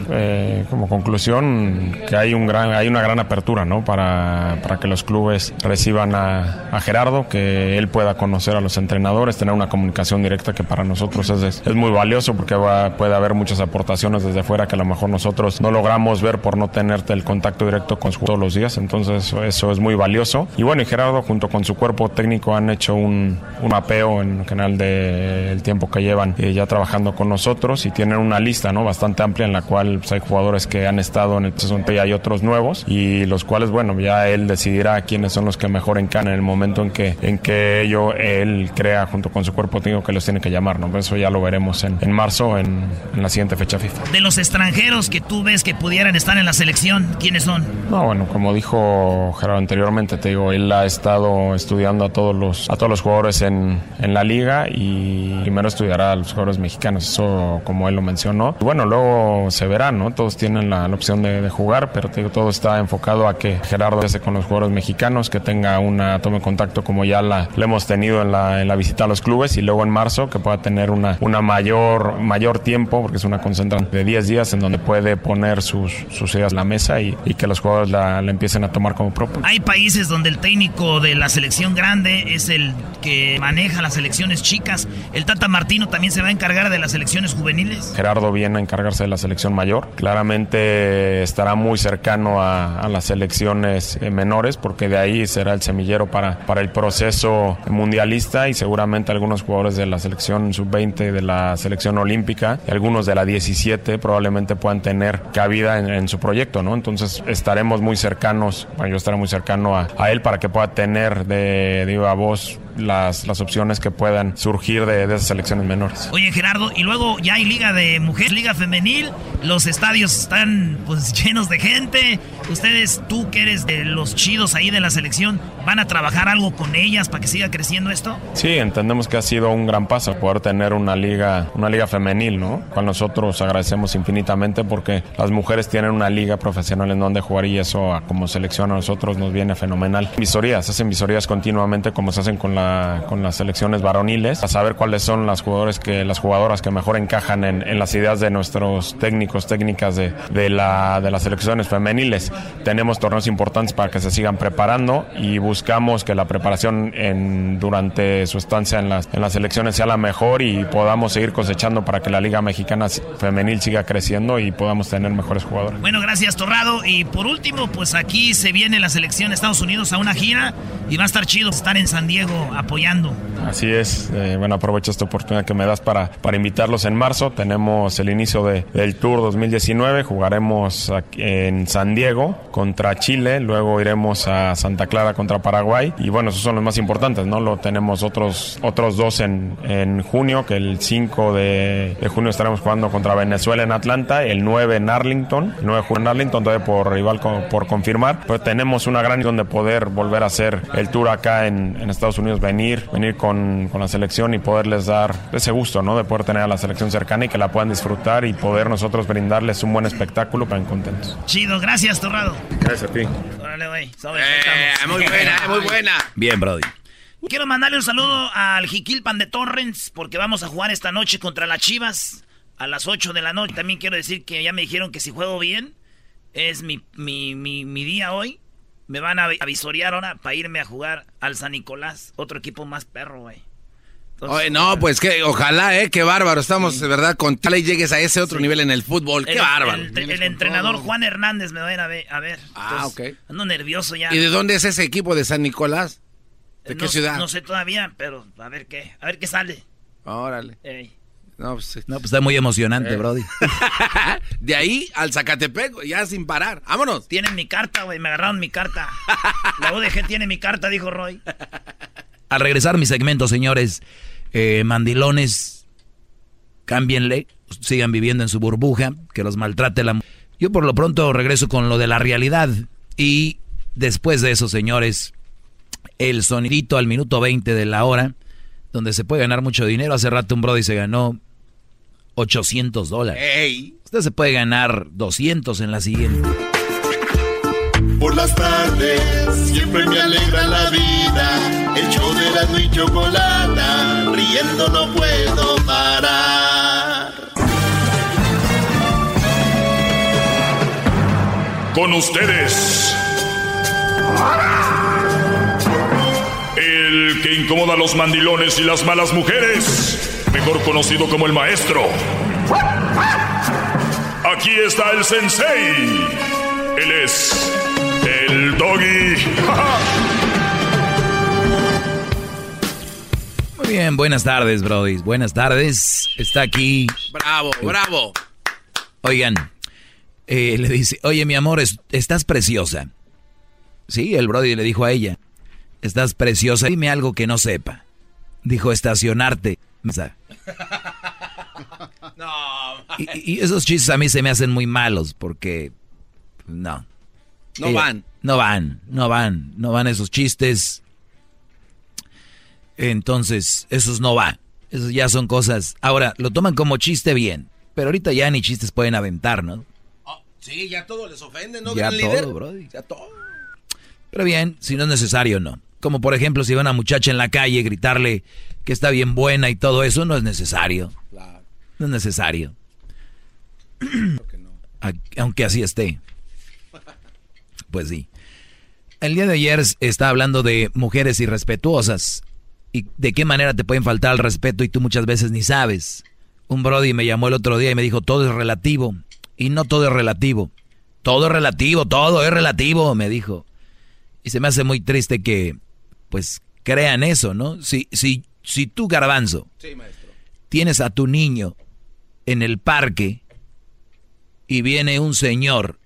Eh, como conclusión, que hay, un gran, hay una gran apertura ¿no? para, para que los clubes reciban a, a Gerardo, que él pueda conocer a los entrenadores, tener una comunicación directa que para nosotros es, es muy valioso porque puede haber muchas aportaciones desde fuera que a lo mejor nosotros no logramos ver por no tenerte el contacto directo con todos los días, entonces eso, es muy valioso. Y bueno, y Gerardo junto con su cuerpo técnico han hecho un, un mapeo en general del tiempo que llevan eh, ya trabajando con nosotros y tienen una lista ¿no? bastante amplia en la cual pues, hay jugadores que han estado en el proceso y hay otros nuevos y los cuales, bueno, ya él decidirá quiénes son los que mejor encanan en el momento en que, en que ello, él crea junto con su cuerpo técnico que los tiene que llamar, ¿no? Eso ya lo veremos en, en marzo, en, en la siguiente fecha FIFA. De los extranjeros que tú ves que pudieran estar en la selección, ¿quiénes son? No, bueno, como dijo Gerardo anteriormente, te digo, él ha estado estudiando a todos los, a todos los jugadores en, en la liga y primero estudiará a los jugadores mexicanos, eso como él lo mencionó. Y bueno, luego se verá, ¿no? Todos tienen la, la opción de, de, jugar, pero te digo, todo está enfocado a que Gerardo esté con los jugadores mexicanos, que tenga una toma de contacto como ya la, la hemos tenido en la, en la, visita a los clubes y luego en marzo que pueda tener una, una mayor, mayor tiempo, porque es una concentración de 10 días en donde puede poner sus, sus ideas en la mesa y, y que los jugadores la, la, empiecen a tomar como propio. Hay países donde el técnico de la selección grande es el que maneja las selecciones chicas. ¿El Tata Martino también se va a encargar de las selecciones juveniles? Gerardo viene a encargarse de la selección mayor. Claramente estará muy cercano a, a las selecciones eh, menores porque de ahí será el semillero para, para el proceso mundialista y seguramente algunos jugadores de la selección sub-20, de la selección olímpica algunos de la 17 probablemente puedan tener cabida en, su proyecto, ¿no? Entonces estaremos muy cercanos, bueno, yo estaré muy cercano a, a él para que pueda tener de, de viva voz las, las opciones que puedan surgir de, de, esas selecciones menores. Oye Gerardo, y luego ya hay liga de mujeres, liga femenil, los estadios están pues [LAUGHS] llenos de gente, ustedes, tú que eres de los chidos ahí de la selección, ¿van a trabajar algo con ellas para que siga creciendo esto? Sí, entendemos que ha sido un gran paso poder tener una liga, una liga femenil, ¿no? Cual nosotros agradecemos infinitamente porque las mujeres tienen una liga profesional en donde jugar y eso como selección a nosotros nos viene fenomenal. Visorías, hacen visorías continuamente como se hacen con la, con las selecciones varoniles, a saber cuáles son las jugadores que, las jugadoras que mejor encajan en, en las ideas de nuestros técnicos, técnicas de, de, la, de las selecciones femeniles. Tenemos torneos importantes para que se sigan preparando y buscamos que la preparación en, durante su estancia en las, en las selecciones sea la mejor y podamos seguir cosechando para que la Liga Mexicana Femenil siga creciendo y podamos tener mejores jugadores. Bueno, gracias Torrado. Y por último, pues aquí se viene la selección de Estados Unidos a una gira y va a estar chido estar en San Diego apoyando. Así es, eh, bueno, aprovecho esta oportunidad que me das para, para invitarlos en marzo. Tenemos el inicio de, del Tour 2019, jugaremos en San Diego contra Chile, luego iremos a Santa Clara contra Paraguay y bueno, esos son los más importantes, ¿no? Lo tenemos otros, otros dos en, en junio, que el 5 de, junio estaremos jugando contra Venezuela en Atlanta, el 9 en Arlington, el 9 de junio en Arlington, todavía por rival por confirmar, pero tenemos una gran donde poder volver a hacer el tour acá en Estados Unidos, venir, venir con, con, la selección y poderles dar ese gusto, ¿no? De poder tener a la selección cercana y que la puedan disfrutar y poder nosotros brindarles un buen espectáculo para contentos. Chido, gracias, Torrado. Gracias a ti. Órale, güey. Eh, muy buena, muy buena. Bien, Brody. Quiero mandarle un saludo al Jiquilpan de Torrens porque vamos a jugar esta noche contra las Chivas a las 8 de la noche. También quiero decir que ya me dijeron que si juego bien, es mi, mi, mi, mi día hoy. Me van a visorear ahora para irme a jugar al San Nicolás, otro equipo más perro, güey. Oye, no, pues que ojalá, eh, qué bárbaro. Estamos de verdad con tal y llegues a ese otro sí. nivel en el fútbol. Qué el, bárbaro. El, el, el entrenador Juan Hernández me va a ir a ver. A ver. Ah, Entonces, ok. Ando nervioso ya. ¿Y de dónde es ese equipo de San Nicolás? ¿De no, qué ciudad? No sé todavía, pero a ver qué, a ver qué sale. Órale. Ey. No pues, no, pues, está muy emocionante, eh. Brody. [LAUGHS] de ahí al Zacatepec, ya sin parar. Vámonos. Tienen mi carta, güey. Me agarraron mi carta. La UDG tiene mi carta, dijo Roy. Al regresar mi segmento, señores, eh, mandilones, cámbienle, sigan viviendo en su burbuja, que los maltrate la... Yo por lo pronto regreso con lo de la realidad. Y después de eso, señores, el sonidito al minuto 20 de la hora, donde se puede ganar mucho dinero. Hace rato un Brody se ganó 800 dólares. Ey. Usted se puede ganar 200 en la siguiente. Por las tardes siempre me alegra la vida. El show de la y chocolata, riendo no puedo parar. Con ustedes. El que incomoda a los mandilones y las malas mujeres, mejor conocido como el maestro. Aquí está el sensei. Él es el doggy. [LAUGHS] Muy bien, buenas tardes, Brody. Buenas tardes. Está aquí. Bravo, bravo. Oigan, eh, le dice, oye mi amor, estás preciosa. Sí, el Brody le dijo a ella, estás preciosa, dime algo que no sepa. Dijo, estacionarte. [LAUGHS] Y, y, esos chistes a mí se me hacen muy malos porque no. No van. No van, no van, no van esos chistes. Entonces, esos no van. Esos ya son cosas. Ahora, lo toman como chiste bien. Pero ahorita ya ni chistes pueden aventar, ¿no? Oh, sí, ya todo les ofende, ¿no? Ya todo, Brody. Ya todo. Pero bien, si no es necesario, no. Como por ejemplo, si va una muchacha en la calle gritarle que está bien buena y todo eso, no es necesario. Claro. No es necesario. [CLEARS THROAT] Aunque así esté. Pues sí. El día de ayer estaba hablando de mujeres irrespetuosas y de qué manera te pueden faltar el respeto y tú muchas veces ni sabes. Un Brody me llamó el otro día y me dijo, todo es relativo. Y no todo es relativo. Todo es relativo, todo es relativo, me dijo. Y se me hace muy triste que, pues, crean eso, ¿no? Si, si, si tú, garbanzo, tienes a tu niño en el parque y viene un señor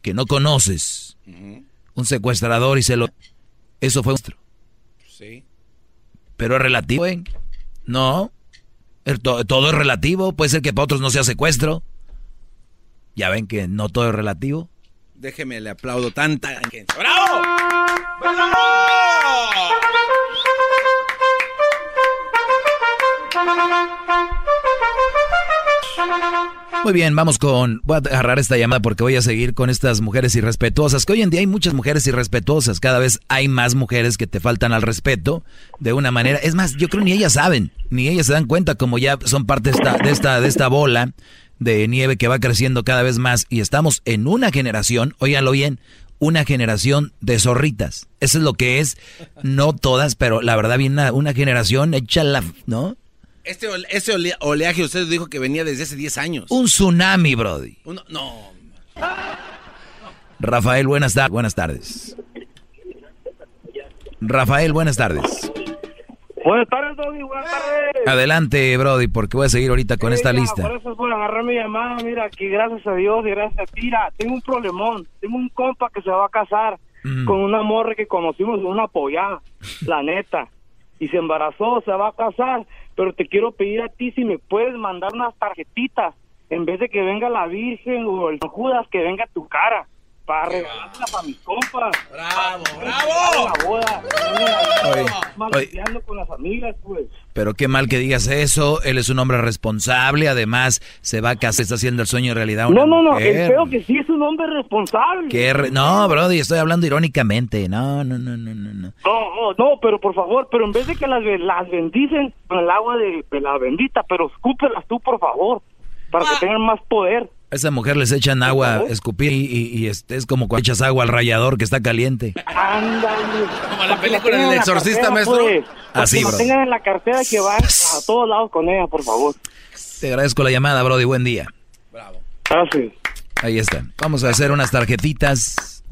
que no conoces, un secuestrador y se lo... Eso fue nuestro. Sí. Pero es relativo, ¿eh? No. todo es relativo. Puede ser que para otros no sea secuestro. Ya ven que no todo es relativo. Déjeme, le aplaudo tanta... ¡Bravo! ¡Bravo! Muy bien, vamos con. Voy a agarrar esta llamada porque voy a seguir con estas mujeres irrespetuosas. Que hoy en día hay muchas mujeres irrespetuosas. Cada vez hay más mujeres que te faltan al respeto de una manera. Es más, yo creo ni ellas saben, ni ellas se dan cuenta, como ya son parte de esta, de esta, de esta bola de nieve que va creciendo cada vez más. Y estamos en una generación, óiganlo bien, una generación de zorritas. Eso es lo que es. No todas, pero la verdad, bien una, una generación hecha la. ¿No? Este, este oleaje usted dijo que venía desde hace 10 años. Un tsunami, Brody. no. Rafael, buenas, tardes. buenas tardes. Rafael, buenas tardes. Buenas tardes, Brody. Buenas tardes. Adelante, Brody, porque voy a seguir ahorita con esta lista. Por eso es por agarrar mi llamada. Mira, aquí gracias a Dios y gracias a ti. Mira, tengo un problemón. Tengo un compa que se va a casar mm. con una morra que conocimos en una pollada, [LAUGHS] la neta. Y se embarazó, se va a casar pero te quiero pedir a ti si me puedes mandar unas tarjetitas en vez de que venga la Virgen o el Judas, que venga tu cara para regalarla para mis compas. ¡Bravo, bravo! La boda. con las amigas, pues. Pero qué mal que digas eso. Él es un hombre responsable. Además, se va a casar, está haciendo el sueño en realidad. no, no, no. Creo que sí es un hombre responsable. no, Brody, estoy hablando irónicamente. No, no, no, no, no. No, no, no pero por favor, pero en vez de que las, las bendicen con el agua de, de la bendita, pero escúpelas tú, por favor, para que ah. tengan más poder. A esa mujer les echan agua, escupir y, es, como cuando echas agua al rallador que está caliente. Ándale. Como la película del exorcista, maestro. Pues. Así, bro. tengan en la cartera que van a todos lados con ella, por favor. Te agradezco la llamada, Brody. Buen día. Bravo. Gracias. Ahí está. Vamos a hacer unas tarjetitas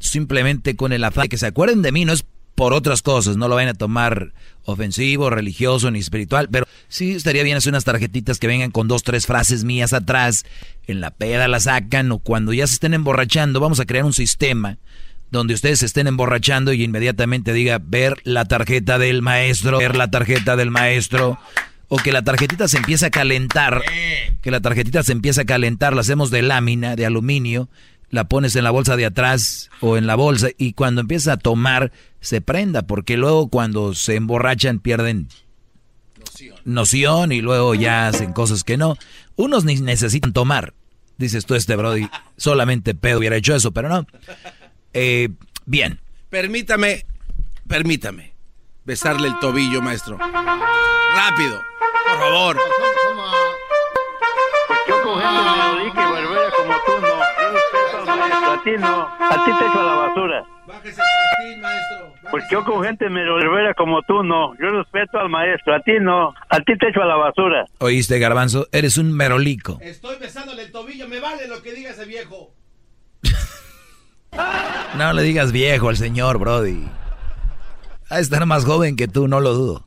simplemente con el afán de que se acuerden de mí. No es por otras cosas, no lo vayan a tomar ofensivo, religioso ni espiritual, pero sí estaría bien hacer unas tarjetitas que vengan con dos, tres frases mías atrás, en la peda la sacan o cuando ya se estén emborrachando, vamos a crear un sistema donde ustedes se estén emborrachando y inmediatamente diga ver la tarjeta del maestro, ver la tarjeta del maestro, o que la tarjetita se empiece a calentar, que la tarjetita se empiece a calentar, la hacemos de lámina, de aluminio, la pones en la bolsa de atrás o en la bolsa y cuando empieza a tomar se prenda, porque luego cuando se emborrachan pierden noción, y luego ya hacen cosas que no. Unos ni necesitan tomar. Dices tú, este Brody, [LAUGHS] solamente pedo hubiera hecho eso, pero no. Eh, bien. Permítame, permítame besarle el tobillo, maestro. Rápido, por favor. A ti no, a ti te echo a la basura. Bájese el maestro. Porque yo con gente merovera como tú no. Yo respeto al maestro, a ti no. A ti te echo a la basura. Oíste, Garbanzo, eres un merolico. Estoy besándole el tobillo, me vale lo que diga ese viejo. no le digas viejo al señor, Brody. A estar más joven que tú, no lo dudo.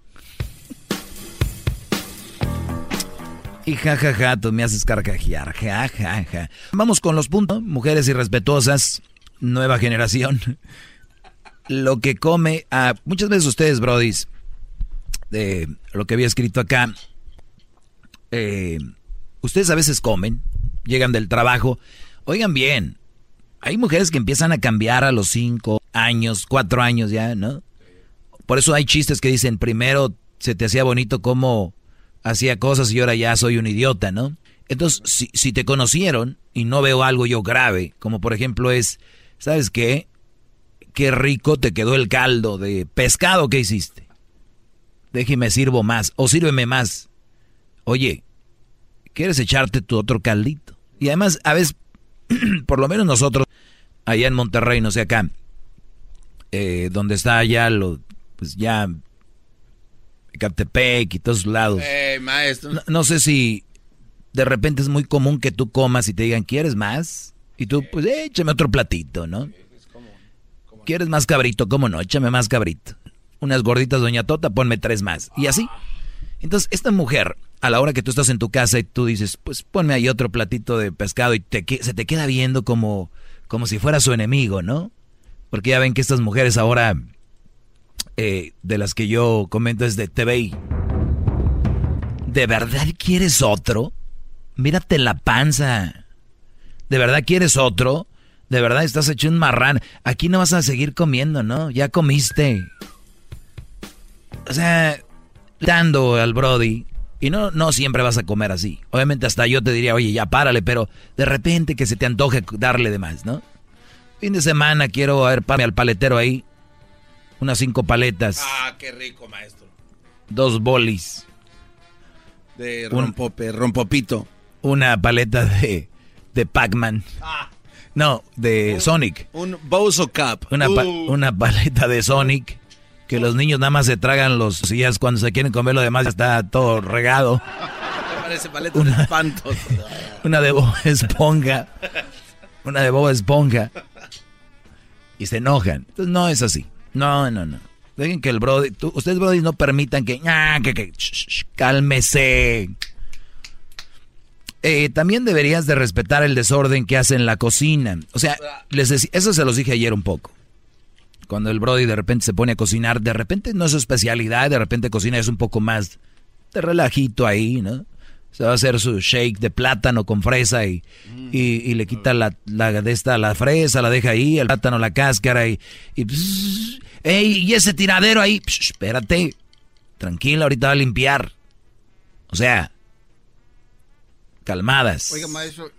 Y jajaja, ja, ja, tú me haces carcajear. Ja, ja, ja. Vamos con los puntos. Mujeres irrespetuosas, nueva generación. Lo que come a... Muchas veces ustedes, brodis, de lo que había escrito acá, eh, ustedes a veces comen, llegan del trabajo. Oigan bien, hay mujeres que empiezan a cambiar a los cinco años, cuatro años ya, ¿no? Por eso hay chistes que dicen, primero se te hacía bonito como hacía cosas y ahora ya soy un idiota, ¿no? Entonces, si, te conocieron y no veo algo yo grave, como por ejemplo es, ¿sabes qué? Qué rico te quedó el caldo de pescado que hiciste. Déjeme sirvo más, o sírveme más. Oye, ¿quieres echarte tu otro caldito? Y además, a veces, [CLEARS THROAT] por lo menos nosotros, allá en Monterrey, no sé acá, eh, donde está allá lo, pues ya Catepec y todos lados. maestro. No, sé si de repente es muy común que tú comas y te digan, ¿quieres más? Y tú, pues échame otro platito, ¿no? ¿Quieres más cabrito? ¿Cómo no? Échame más cabrito. Unas gorditas, doña Tota, ponme tres más. Y así. Entonces, esta mujer, a la hora que tú estás en tu casa y tú dices, pues ponme ahí otro platito de pescado y te, se te queda viendo como, como si fuera su enemigo, ¿no? Porque ya ven que estas mujeres ahora eh, de las que yo comento es de TVI. ¿De verdad quieres otro? Mírate la panza. ¿De verdad quieres otro? ¿De verdad estás hecho un marrán? Aquí no vas a seguir comiendo, ¿no? Ya comiste. O sea, dando al Brody. Y no, no siempre vas a comer así. Obviamente hasta yo te diría, oye, ya párale, pero de repente que se te antoje darle de más, ¿no? Fin de semana quiero ver al paletero ahí unas cinco paletas. Ah, qué rico, maestro. Dos bolis. De rompope, rompopito. Una paleta de, de Pac-Man. Ah. No, de Sonic. Un Bozo Cup. Una, uh. una paleta de Sonic. Que los niños nada más se tragan los sillas cuando se quieren comer lo demás está todo regado. Parece paleta una, de espantos. [LAUGHS] Una de Bob Esponja. Una de Bob Esponja. Y se enojan. Entonces no es así. No, no, no. Dejen que el Brody, ustedes Brody no permitan que, ah, que, que cálmese. Eh, también deberías de respetar el desorden que hace en la cocina. O sea, les eso se los dije ayer un poco. Cuando el Brody de repente se pone a cocinar, de repente no es su especialidad, de repente cocina es un poco más de relajito ahí, ¿no? Se va a hacer su shake de plátano con fresa y, y, le quita la, la, de esta, la fresa, la deja ahí, el plátano, la cáscara y... y ¡Ey! ¿Y ese tiradero ahí? espérate. Tranquila, ahorita va a limpiar. O sea, calmadas. Oiga, maestro,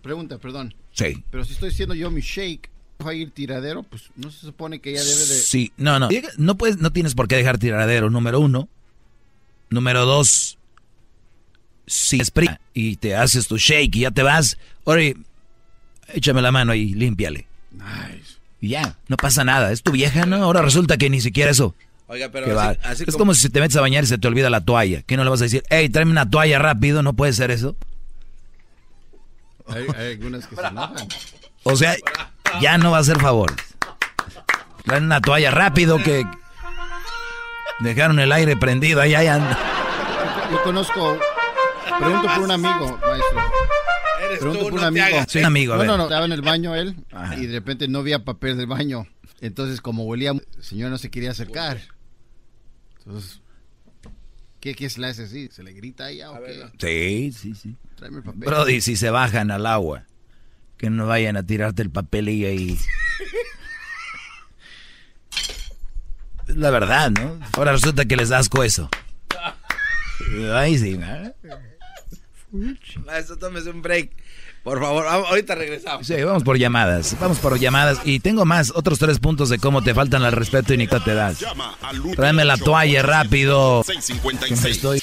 pregunta, perdón. Sí. Pero si estoy haciendo yo mi shake, va a ir tiradero, pues no se supone que ya debe de... Sí, no, no. No, puedes, no tienes por qué dejar tiradero, número uno. Número dos, si es y te haces tu shake y ya te vas, oye, échame la mano y límpiale. Nice. Y ya, no pasa nada. Es tu vieja, ¿no? Ahora resulta que ni siquiera eso. Oiga, pero así, es como... si te metes a bañar y se te olvida la toalla. ¿Qué no le vas a decir? Hey, tráeme una toalla rápido, ¿no puede ser eso? Hay, algunas que se enojan. O sea, ya no va a ser favor. Traen una toalla rápido que dejaron el aire prendido, ahí anda. Yo conozco Pregunto por un amigo, maestro. Eres Pregunto por un amigo. Un amigo, a ver. No, no, estaba en el baño él y de repente no había papel del baño. Entonces, como huelía, el señor no se quería acercar. Entonces, ¿qué, qué se le hace así? ¿Se le grita ahí o qué? Sí, sí, sí. Tráeme el papel. Brody, si se bajan al agua, que no vayan a tirarte el papelillo ahí. la verdad, ¿no? Ahora resulta que les das eso. Ay, sí, ¿no? Maestro, tómese un break. Por favor, ahorita regresamos. Sí, vamos por llamadas. Vamos por llamadas. Y tengo más, otros tres puntos de cómo te faltan al respeto y ni te das. Tráeme la toalla rápido. 656. Estoy...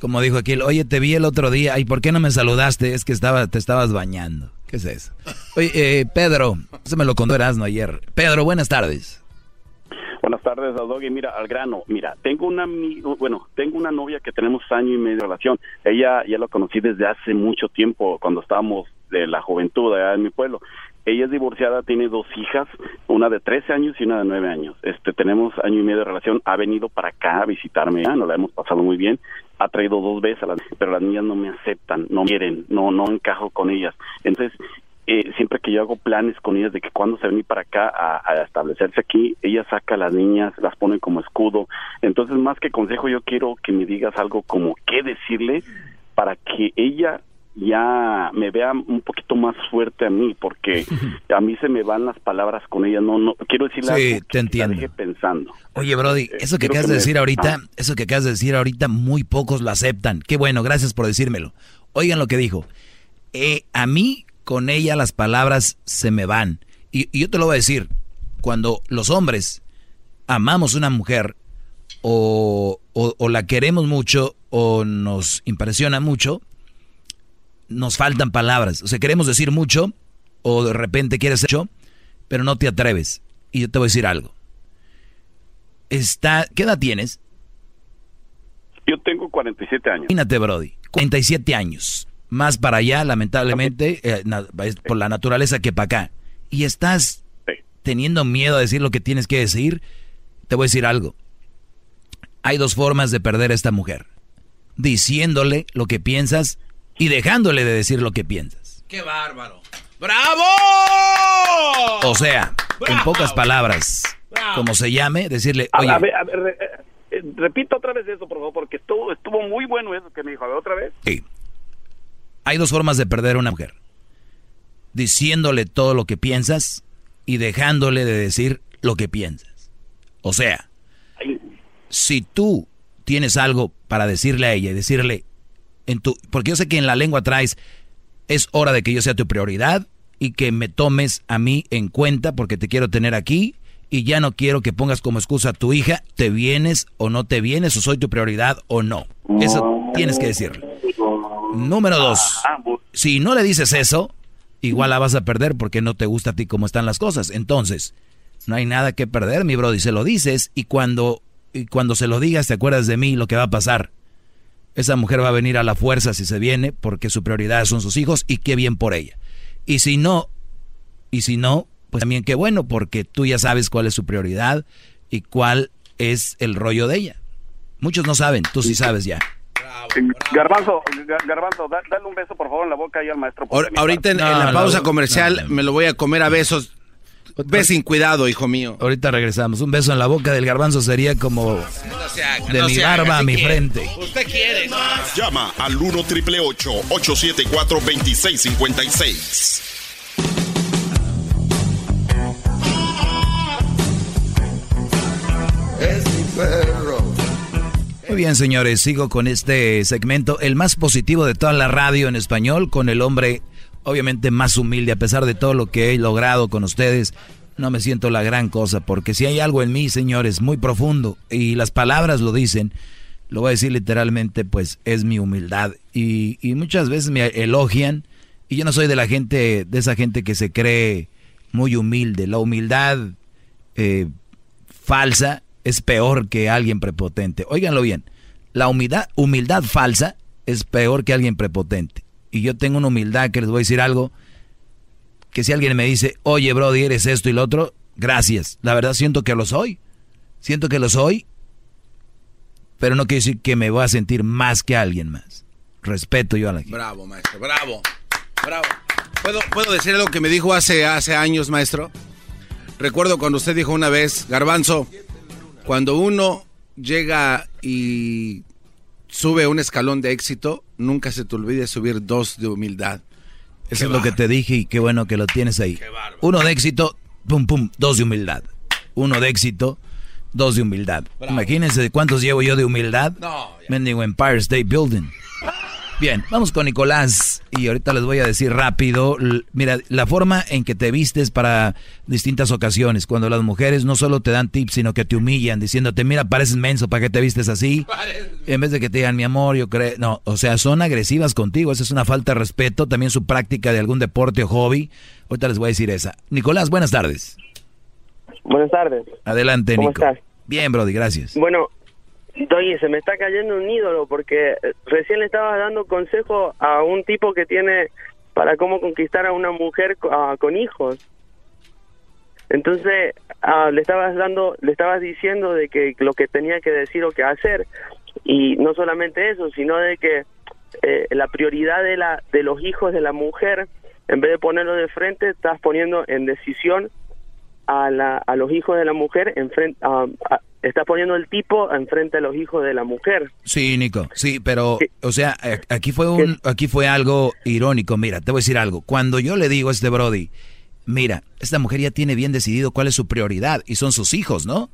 Como dijo aquel, oye, te vi el otro día, ¿y por qué no me saludaste? Es que estaba, te estabas bañando. ¿Qué es eso? Oye, eh, Pedro, se me lo contó Erasmo ayer. Pedro, buenas tardes. Buenas tardes, Doggy. Mira, al grano. Mira, tengo una, bueno, tengo una novia que tenemos año y medio de relación. Ella ya la conocí desde hace mucho tiempo, cuando estábamos de la juventud allá en mi pueblo. Ella es divorciada, tiene dos hijas, una de 13 años y una de 9 años. Este, tenemos año y medio de relación. Ha venido para acá a visitarme, ¿ah? nos la hemos pasado muy bien. Ha traído dos veces, a las, pero las niñas no me aceptan, no quieren, no, no encajo con ellas. Entonces, eh, siempre que yo hago planes con ellas de que cuando se venir para acá a, a, establecerse aquí, ella saca a las niñas, las pone como escudo. Entonces, más que consejo, yo quiero que me digas algo como qué decirle para que ella ya me vea un poquito más fuerte a mí, porque [LAUGHS] a mí se me van las palabras con ella. No, no quiero decirle Sí, algo te entiendo. deje pensando. Oye, Brody, Eh, eso que acabas que de me- decir ahorita, Ah. eso que acabas de decir ahorita, muy pocos lo aceptan. Qué bueno, gracias por decírmelo. Oigan lo que dijo. Eh, a mí, con ella, las palabras se me van. Y, y yo te lo voy a decir, cuando los hombres amamos una mujer, o, o- o la queremos mucho, o nos impresiona mucho, nos faltan palabras. O sea, queremos decir mucho, o de repente quieres mucho, pero no te atreves. Y yo te voy a decir algo. Está, ¿Qué edad tienes? Yo tengo 47 años. Imagínate, Brody. 47 años. Más para allá, lamentablemente, eh, es por la naturaleza que para acá. Y estás teniendo miedo a decir lo que tienes que decir. Te voy a decir algo. Hay dos formas de perder a esta mujer. Diciéndole lo que piensas y dejándole de decir lo que piensas. ¡Qué bárbaro! ¡Bravo! O sea, en pocas palabras, como se llame, decirle, A, oye, a ver, a ver, eh, repita otra vez eso, por favor, porque estuvo, estuvo muy bueno eso que me dijo. A ver, otra vez. Sí. Hay dos formas de perder a una mujer. Diciéndole todo lo que piensas y dejándole de decir lo que piensas. O sea, si tú tienes algo para decirle a ella y decirle en tu porque yo sé que en la lengua traes es hora de que yo sea tu prioridad y que me tomes a mí en cuenta porque te quiero tener aquí y ya no quiero que pongas como excusa a tu hija, te vienes o no te vienes o soy tu prioridad o no. Eso tienes que decirle. Número dos, si no le dices eso, igual la vas a perder porque no te gusta a ti cómo están las cosas. Entonces, no hay nada que perder, mi brody. Se lo dices y cuando, y cuando se lo digas te acuerdas de mí lo que va a pasar. Esa mujer va a venir a la fuerza si se viene porque su prioridad son sus hijos y qué bien por ella. Y si no, y si no, pues también qué bueno porque tú ya sabes cuál es su prioridad y cuál es el rollo de ella. Muchos no saben, tú sí sabes ya. Garbanzo, Ga- Garbanzo, da- dale un beso, por favor, en la boca ahí al maestro. ahorita en la pausa comercial me lo voy a comer a besos. Ve sin cuidado, hijo mío. Ahorita regresamos. Un beso en la boca del garbanzo sería como de no mi se haga, barba a mi quiere. frente. Usted quiere. Llama al 1 triple 874 2656. Es mi perro. Muy bien, señores, sigo con este segmento, el más positivo de toda la radio en español, con el hombre obviamente más humilde, a pesar de todo lo que he logrado con ustedes. No me siento la gran cosa, porque si hay algo en mí, señores, muy profundo, y las palabras lo dicen, lo voy a decir literalmente, pues es mi humildad. Y, y muchas veces me elogian, y yo no soy de la gente, de esa gente que se cree muy humilde. La humildad eh, falsa es peor que alguien prepotente. Óiganlo bien, la humildad, humildad falsa es peor que alguien prepotente. Y yo tengo una humildad que les voy a decir algo, que si alguien me dice, oye, Brody, eres esto y lo otro, gracias. La verdad siento que lo soy. Siento que lo soy, pero no quiere decir que me voy a sentir más que alguien más. Respeto yo a la gente. Bravo, maestro, bravo. Bravo. ¿Puedo, ¿Puedo decir algo que me dijo hace, hace años, maestro? Recuerdo cuando usted dijo una vez, Garbanzo, cuando uno llega y sube un escalón de éxito, nunca se te olvide subir dos de humildad. Eso es lo que te dije y qué bueno que lo tienes ahí. Uno de éxito, pum, pum, dos de humildad. Uno de éxito, dos de humildad. Imagínense cuántos llevo yo de humildad. No, Mendigo Empire State Building. Bien, vamos con Nicolás y ahorita les voy a decir rápido, mira, la forma en que te vistes para distintas ocasiones, cuando las mujeres no solo te dan tips, sino que te humillan diciéndote, mira, pareces menso, ¿para qué te vistes así? En vez de que te digan, mi amor, yo creo, no, o sea, son agresivas contigo, esa es una falta de respeto, también su práctica de algún deporte o hobby, ahorita les voy a decir esa. Nicolás, buenas tardes. Buenas tardes. Adelante, ¿Cómo Nico. estás? Bien, Brody, gracias. Bueno, Doggy, se me está cayendo un ídolo porque recién le estaba dando consejo a un tipo que tiene para cómo conquistar a una mujer ah, con hijos. Entonces ah, le estabas dando, le estabas diciendo de que lo que tenía que decir o que hacer y no solamente eso, sino de que eh, la prioridad de la de los hijos de la mujer, en vez de ponerlo de frente, estás poniendo en decisión a, la, a los hijos de la mujer, en frente, ah, ah, estás poniendo el tipo enfrente a los hijos de la mujer. Sí, Nico, sí, pero, o sea, aquí fue un, aquí fue algo irónico. Mira, te voy a decir algo. Cuando yo le digo a este Brody, mira, esta mujer ya tiene bien decidido cuál es su prioridad y son sus hijos, ¿no?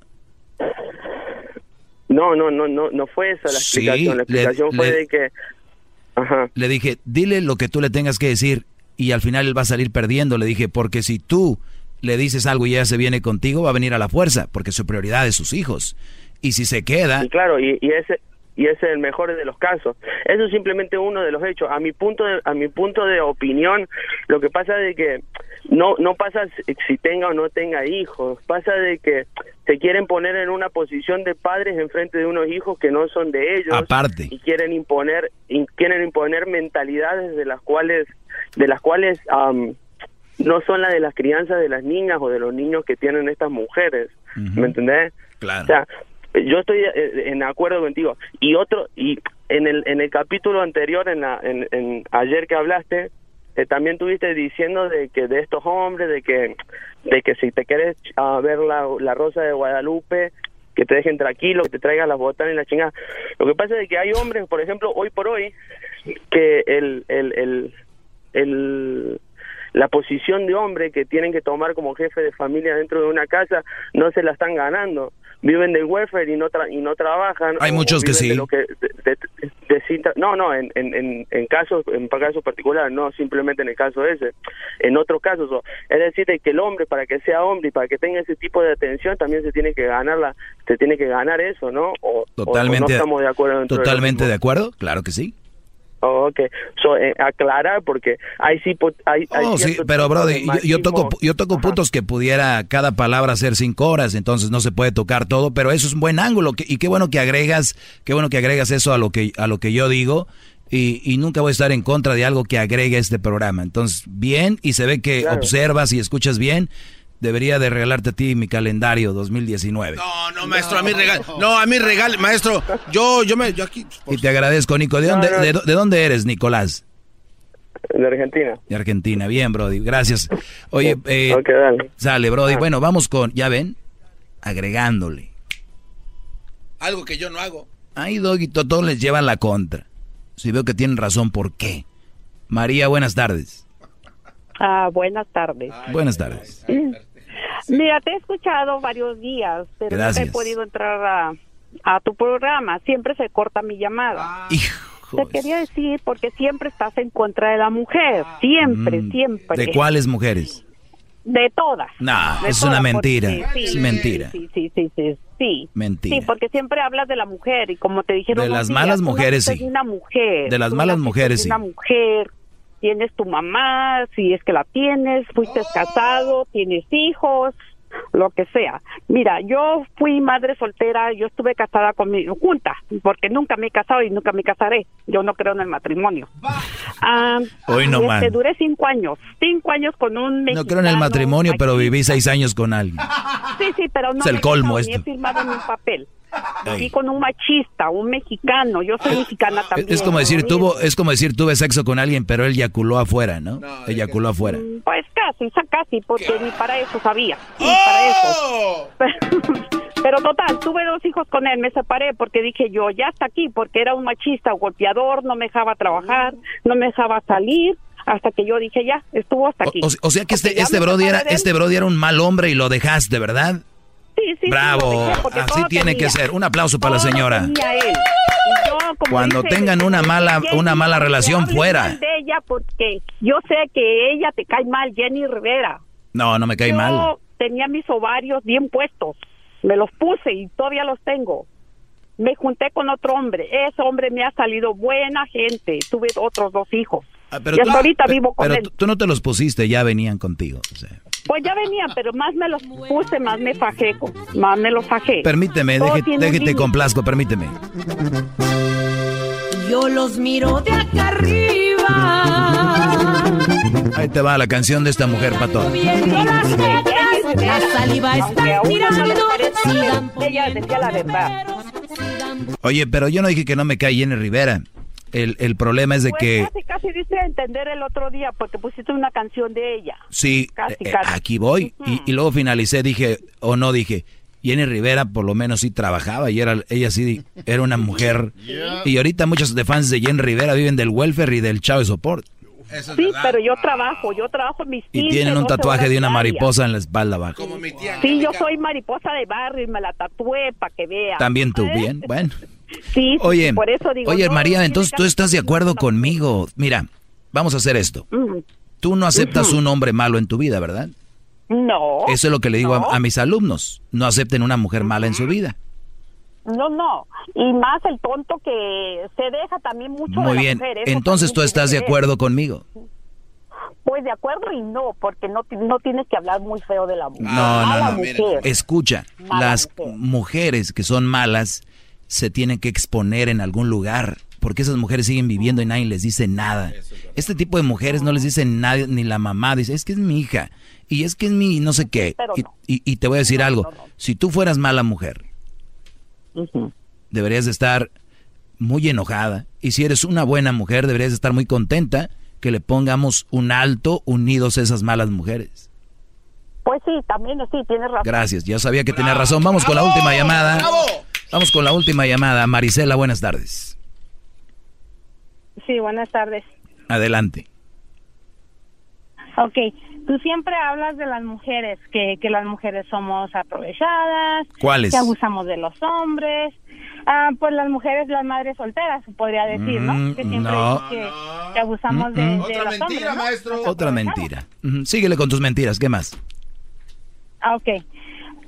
No, no, no, no, no fue esa la Sí, explicación. la le- explicación fue le- de que, ajá, Le dije, dile lo que tú le tengas que decir y al final él va a salir perdiendo. Le dije, porque si tú le dices algo y ella se viene contigo, va a venir a la fuerza, porque su prioridad es sus hijos. Y si se queda, y claro, y, y ese y ese es el mejor de los casos. Eso es simplemente uno de los hechos. A mi punto de, a mi punto de opinión, lo que pasa de que no no pasa si- tenga o no tenga hijos, pasa de que se quieren poner en una posición de padres en frente de unos hijos que no son de ellos aparte. y quieren imponer y quieren imponer mentalidades de las cuales de las cuales am, no son las de las crianzas de las niñas o de los niños que tienen estas mujeres ¿me entendés? Claro. o sea yo estoy eh, en acuerdo contigo y otro y en el en el capítulo anterior en la en, en ayer que hablaste eh, también tuviste diciendo de que de estos hombres de que de que si te quieres ah, ver la, la rosa de Guadalupe que te dejen tranquilo que te traigan las botanas y la chingada lo que pasa es que hay hombres por ejemplo hoy por hoy que el el el, el la posición de hombre que tienen que tomar como jefe de familia dentro de una casa no se la están ganando viven del welfare y no tra- y no trabajan Hay muchos que sí. lo que de- de- de cinta- no no en, en, en, en casos en casos particulares no simplemente en el caso ese en otros casos es decir de que el hombre para que sea hombre y para que tenga ese tipo de atención también se tiene que ganar la se tiene que ganar eso no o, totalmente, no estamos de acuerdo totalmente de acuerdo, claro que sí. Oh, ok. So, eh, aclarar porque hay sí hay, hay Oh, sí, pero Brody, yo, yo toco, yo toco puntos que pudiera cada palabra ser cinco horas, entonces no se puede tocar todo, pero eso es un buen ángulo que- y qué bueno que agregas, qué bueno que agregas eso a lo que a lo que yo digo y, y nunca voy a estar en contra de algo que agregue este programa. Entonces, bien y se ve que Claro. observas y escuchas bien. Debería de regalarte a ti mi calendario 2019. No, no, maestro, a mí regale. No, a mí regale, maestro. Yo, yo me, yo aquí. Y te agradezco, Nico. ¿De dónde, no. de, de dónde eres, Nicolás? de Argentina De Argentina. Bien, Brody. Gracias. Oye, eh, Ok, dale. sale, Brody. Ah. Bueno, vamos con, ya ven, agregándole. Algo que yo no hago. Ahí, Doggy, to- todos les llevan la contra. Si veo que tienen razón, ¿por qué? María, buenas tardes. Ah, buenas tardes. Buenas tardes. Mira, te he escuchado varios días, pero no he podido entrar a, a tu programa. Siempre se corta mi llamada. Te quería decir porque siempre estás en contra de la mujer. Siempre, Mm, siempre. ¿De cuáles mujeres? De todas. No, De es una todas, mentira. porque- Es sí, mentira. Sí, sí, sí, sí, sí. Mentira. Sí, porque siempre hablas de la mujer y como te dijeron De las malas mujeres, sí. de una mujer. De las malas mujeres, sí. Una mujer, tienes tu mamá, si es que la tienes, fuiste casado, tienes hijos, lo que sea. Mira, yo fui madre soltera, yo estuve casada con mi junta, porque nunca me he casado y nunca me casaré. Yo no creo en el matrimonio. Ah, Hoy no este, más. duré cinco años, cinco años con un No creo en el mexicano, matrimonio, pero viví seis años con alguien. Sí, sí, pero no Es el me colmo ni esto. he firmado en un papel. Viví con un machista, un mexicano. Yo soy mexicana Es, también. es como decir, tuvo, es como decir, tuve sexo con alguien, pero él eyaculó afuera, ¿no? Eyaculó afuera. Pues casi, casi, porque ni para eso sabía. Ni para eso. [LAUGHS] Pero total, tuve dos hijos con él, me separé porque dije yo, ya está aquí, porque era un machista, golpeador, no me dejaba trabajar, no me dejaba salir, hasta que yo dije ya, estuvo hasta aquí. O, o sea que este, este Brody era, este Brody era un mal hombre y lo dejaste, ¿verdad? Sí, sí, Bravo, porque así tiene que ser. Un aplauso para la señora. tenía él. Y yo, como Cuando dice, tengan una mala, una mala relación fuera. de ella porque yo sé que ella te cae mal, Jenny Rivera. No, no me cae yo mal. tenía mis ovarios bien puestos, me los puse y todavía los tengo. Me junté con otro hombre, ese hombre me ha salido buena gente, tuve otros dos hijos. Ah, Pero y tú, hasta ahorita pe- vivo con pero él. tú, tú no te los pusiste, ya venían contigo. o sea. Pues ya venían, pero más me los puse, más me fajé, más me los fajé. Permíteme, déjete límite. complazco, permíteme. Yo los miro de acá arriba. Ahí te va la canción de esta mujer, Pato. La saliva está tirando. Ella decía la verdad. Oye, pero yo no dije que no me cae Jenny Rivera. El, el problema es de Pues que... casi, casi dice entender el otro día porque pusiste una canción de ella. Sí, Casi, eh, casi. aquí voy. y, y luego finalicé, dije, o no, dije, Jenny Rivera por lo menos sí trabajaba y era, ella sí era una mujer. Y ahorita muchos de fans de Jenny Rivera viven del welfare y del chavo de support. sí, pero yo trabajo, yo trabajo en mis Y 15, tienen un 12 tatuaje de una mariposa en la espalda baja. Sí, yo soy mariposa de barrio y me la tatué para que vea. También tú, ¿Eh? bien, bueno. [LAUGHS] Sí, Oye, por eso digo, oye no, María, entonces tú estás de acuerdo conmigo. Mira, vamos a hacer esto. Tú no aceptas un hombre malo en tu vida, ¿verdad? No. Eso es lo que le digo a- no. a, mis alumnos. No acepten una mujer mala en su vida. No, no. Y más el tonto que se deja también mucho de Muy la bien. mujer, eso Entonces tú estás de acuerdo conmigo. Pues de acuerdo y no, porque no, no tienes que hablar muy feo de la mujer. No, no, la no. mujer. Escucha, Mala las mujer. mujeres que son malas se tienen que exponer en algún lugar, porque esas mujeres siguen viviendo y nadie les dice nada. Este tipo de mujeres no les dicen nada, ni la mamá dice, es que es mi hija, y es que es mi no sé qué. Pero Y, y- y te voy a decir algo, si tú fueras mala mujer, deberías de estar muy enojada, y si eres una buena mujer, deberías de estar muy contenta que le pongamos un alto unidos a esas malas mujeres. Pues sí, también sí, tienes razón. Gracias, ya sabía que tenía razón. Vamos con la última llamada. Vamos con la última llamada. Marisela, buenas tardes. Sí, buenas tardes. Adelante. Ok, tú siempre hablas de las mujeres, que, que las mujeres somos aprovechadas, ¿Cuáles? que abusamos de los hombres. Ah, pues las mujeres, las madres solteras, podría decir, ¿no? Mm, Que siempre no. que, que abusamos de, Mm, mm. de los hombres, ¿no? Otra mentira. Síguele con tus mentiras. ¿Qué más? Ah, ok.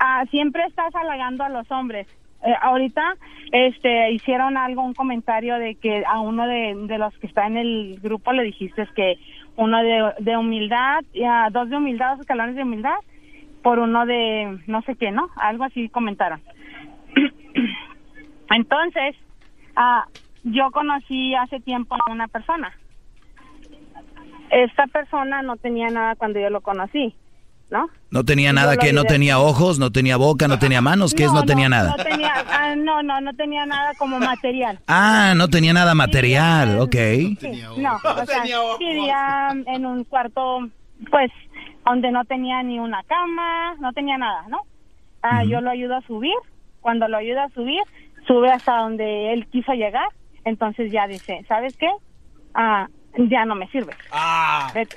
Ah, siempre estás halagando a los hombres. Eh, ahorita este hicieron algo, un comentario de que a uno de, de los que está en el grupo le dijiste que uno de, de humildad, y a dos de humildad, dos escalones de humildad, por uno de no sé qué, ¿no? Algo así comentaron. [CLEARS THROAT] Entonces, ah, yo conocí hace tiempo a una persona. Esta persona no tenía nada cuando yo lo conocí, ¿no? No tenía nada que no tenía ojos, no tenía boca, no tenía manos. ¿Qué es no tenía nada? No tenía, ah, no, no, no tenía nada como [LAUGHS] material. Ah, no tenía nada material. Ok. Sí, no, o sea, vivía en un cuarto, pues, donde no tenía ni una cama, no tenía nada, ¿no? Ah, Yo lo ayudo a subir. Cuando lo ayudo a subir, sube hasta donde él quiso llegar. Entonces ya dice, ¿sabes qué? Ah, ya no me sirve. Vete.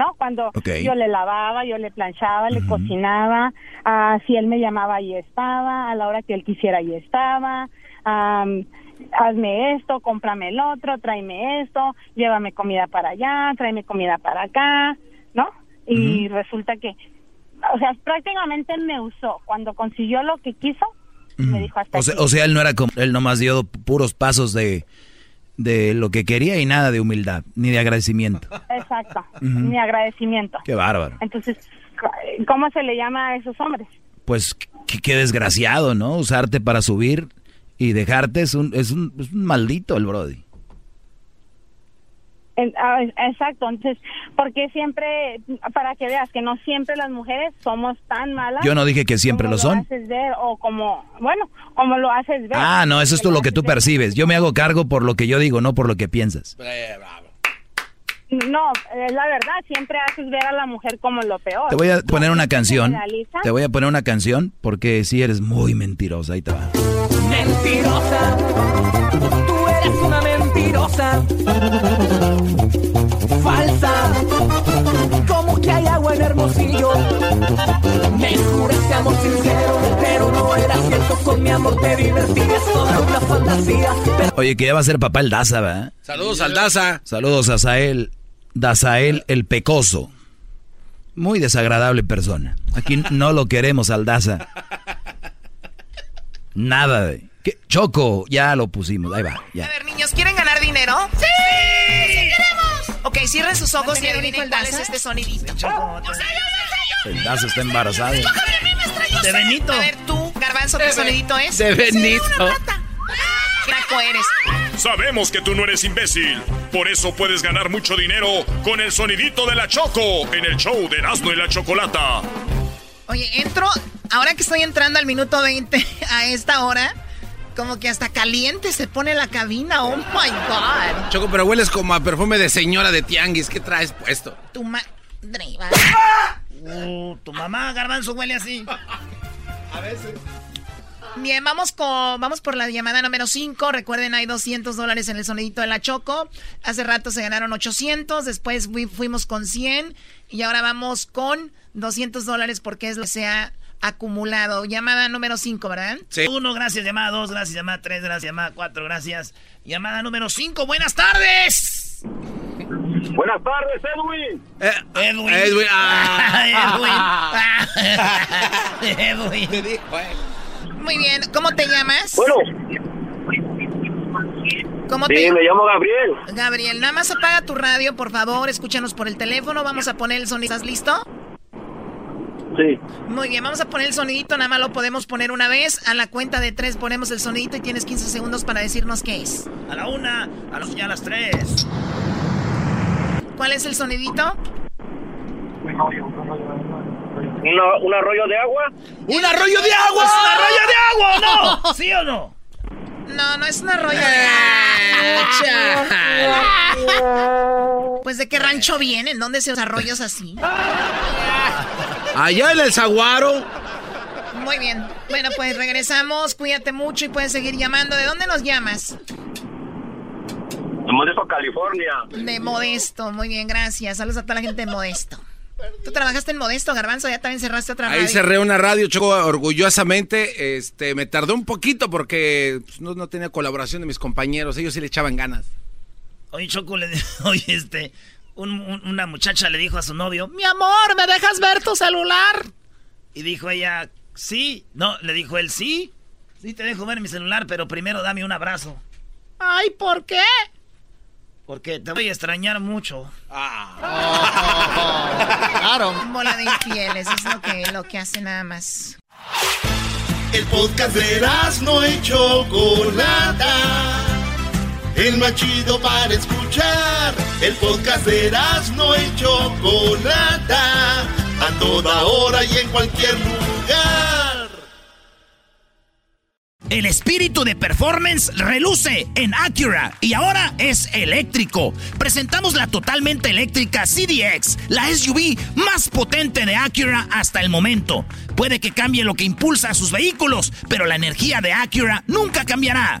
¿No? Cuando yo le lavaba, yo le planchaba, le cocinaba, ah, si él me llamaba, ahí estaba, a la hora que él quisiera, ahí estaba, hazme esto, cómprame el otro, tráeme esto, llévame comida para allá, tráeme comida para acá, ¿no? Y resulta que, o sea, prácticamente me usó. Cuando consiguió lo que quiso, me dijo hasta O sea, aquí. o sea, él no era como, él nomás dio puros pasos de, de lo que quería y nada de humildad, ni de agradecimiento. Exacto, mi agradecimiento. Qué bárbaro. Entonces, ¿cómo se le llama a esos hombres? Pues qué, qué desgraciado, ¿no? Usarte para subir y dejarte es un, es un, es un maldito el Brody. Ah, Exacto, entonces, porque siempre, para que veas que no siempre las mujeres somos tan malas. Yo no dije que siempre como lo son. haces ver, o como, bueno, como lo haces ver. Ah, no, eso es tú lo que tú percibes. Yo me hago cargo por lo que yo digo, no por lo que piensas. No, es la verdad, siempre haces ver a la mujer como lo peor. Te voy a poner una canción. Te voy a poner una canción porque sí eres muy mentirosa. Ahí te va. Mentirosa, tú eres una mentirosa. Falsa, como que hay agua en Hermosillo. Me juraste amor sincero, pero no era cierto. Con mi amor te divertías sobre una fantasía. Pero Oye, que ya va a ser papá el Daza, ¿verdad? Saludos al Daza. Saludos a Sael, Dazael el Pecoso. Muy desagradable persona. Aquí no lo queremos al Daza. Nada de... ¿Qué? Choco, ya lo pusimos. Ahí va, ya. A ver, niños, ¿quieren ganar dinero? ¡Sí! ¡Sí queremos! Ok, cierren sus ojos y adivinen cuál es este sonidito. El Daza está embarazado. De Benito. A ver, tú, Garbanzo, ¿qué sonidito es? De Benito. Naco eres. Sabemos que tú no eres imbécil. Por eso puedes ganar mucho dinero con el sonidito de la Choco en el show de Erasmo y la Chocolata. Oye, entro, ahora que estoy entrando al minuto 20 [LAUGHS] a esta hora, como que hasta caliente se pone la cabina. Oh my God. Choco, pero hueles como a perfume de señora de tianguis. ¿Qué traes puesto? Tu madre. Uh, tu mamá, garbanzo, huele así. A veces. Bien, vamos, con, vamos por la llamada número 5. Recuerden, hay 200 dólares en el sonidito de la Choco. Hace rato se ganaron 800, después fuimos con 100 y ahora vamos con 200 dólares porque es lo que se ha acumulado. Llamada número 5, ¿verdad? Sí. Uno, gracias. Llamada 2, gracias. Llamada 3, gracias. Llamada 4, gracias. Llamada número 5, buenas tardes. Buenas tardes, Edwin. Eh, Edwin. Edwin. Ah. [LAUGHS] Edwin. [LAUGHS] Edwin. Eh. Muy bien, ¿cómo te llamas? Bueno. ¿Cómo Sí, te me llamo Gabriel. Gabriel, nada más apaga tu radio, por favor, escúchanos por el teléfono, vamos a poner el sonido. ¿Estás listo? Sí. Muy bien, vamos a poner el sonidito, nada más lo podemos poner una vez. A la cuenta de tres ponemos el sonidito y tienes 15 segundos para decirnos qué es. A la una, a los ya a las tres. ¿Cuál es el sonidito? Una- ¿Un arroyo de agua? ¡Un arroyo de agua! ¡Es un arroyo de agua no! ¿Sí o no? No, no es un arroyo de agua. [LAUGHS] Pues de qué rancho vienen, ¿dónde se los arroyos así? [LAUGHS] Allá en el Zaguaro. Muy bien. Bueno, pues regresamos. Cuídate mucho y puedes seguir llamando. ¿De dónde nos llamas? De Modesto, California. De Modesto. Muy bien, gracias. Saludos a toda la gente de Modesto. ¿Tú trabajaste en Modesto, Garbanzo? ¿Ya también cerraste otra Ahí radio? cerré una radio, Choco, orgullosamente. Este, me tardó un poquito porque pues, no, no tenía colaboración de mis compañeros. Ellos sí le echaban ganas. Oye, Choco, le, [LAUGHS] oye, este, un- un- una muchacha le dijo a su novio, mi amor, ¿me dejas ver tu celular? Y dijo ella, sí. No, le dijo él, sí. Sí, te dejo ver mi celular, pero primero dame un abrazo. Ay, ¿por qué? Porque te voy a extrañar mucho. [LAUGHS] Claro. Bola de infieles, es lo que, lo que hace nada más. El podcast de no y Chocolata. El más chido para escuchar. El podcast de no y Chocolata. A toda hora y en cualquier lugar. El espíritu de performance reluce en Acura y ahora es eléctrico. Presentamos la totalmente eléctrica CDX, la SUV más potente de Acura hasta el momento. Puede que cambie lo que impulsa a sus vehículos, pero la energía de Acura nunca cambiará.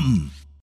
come.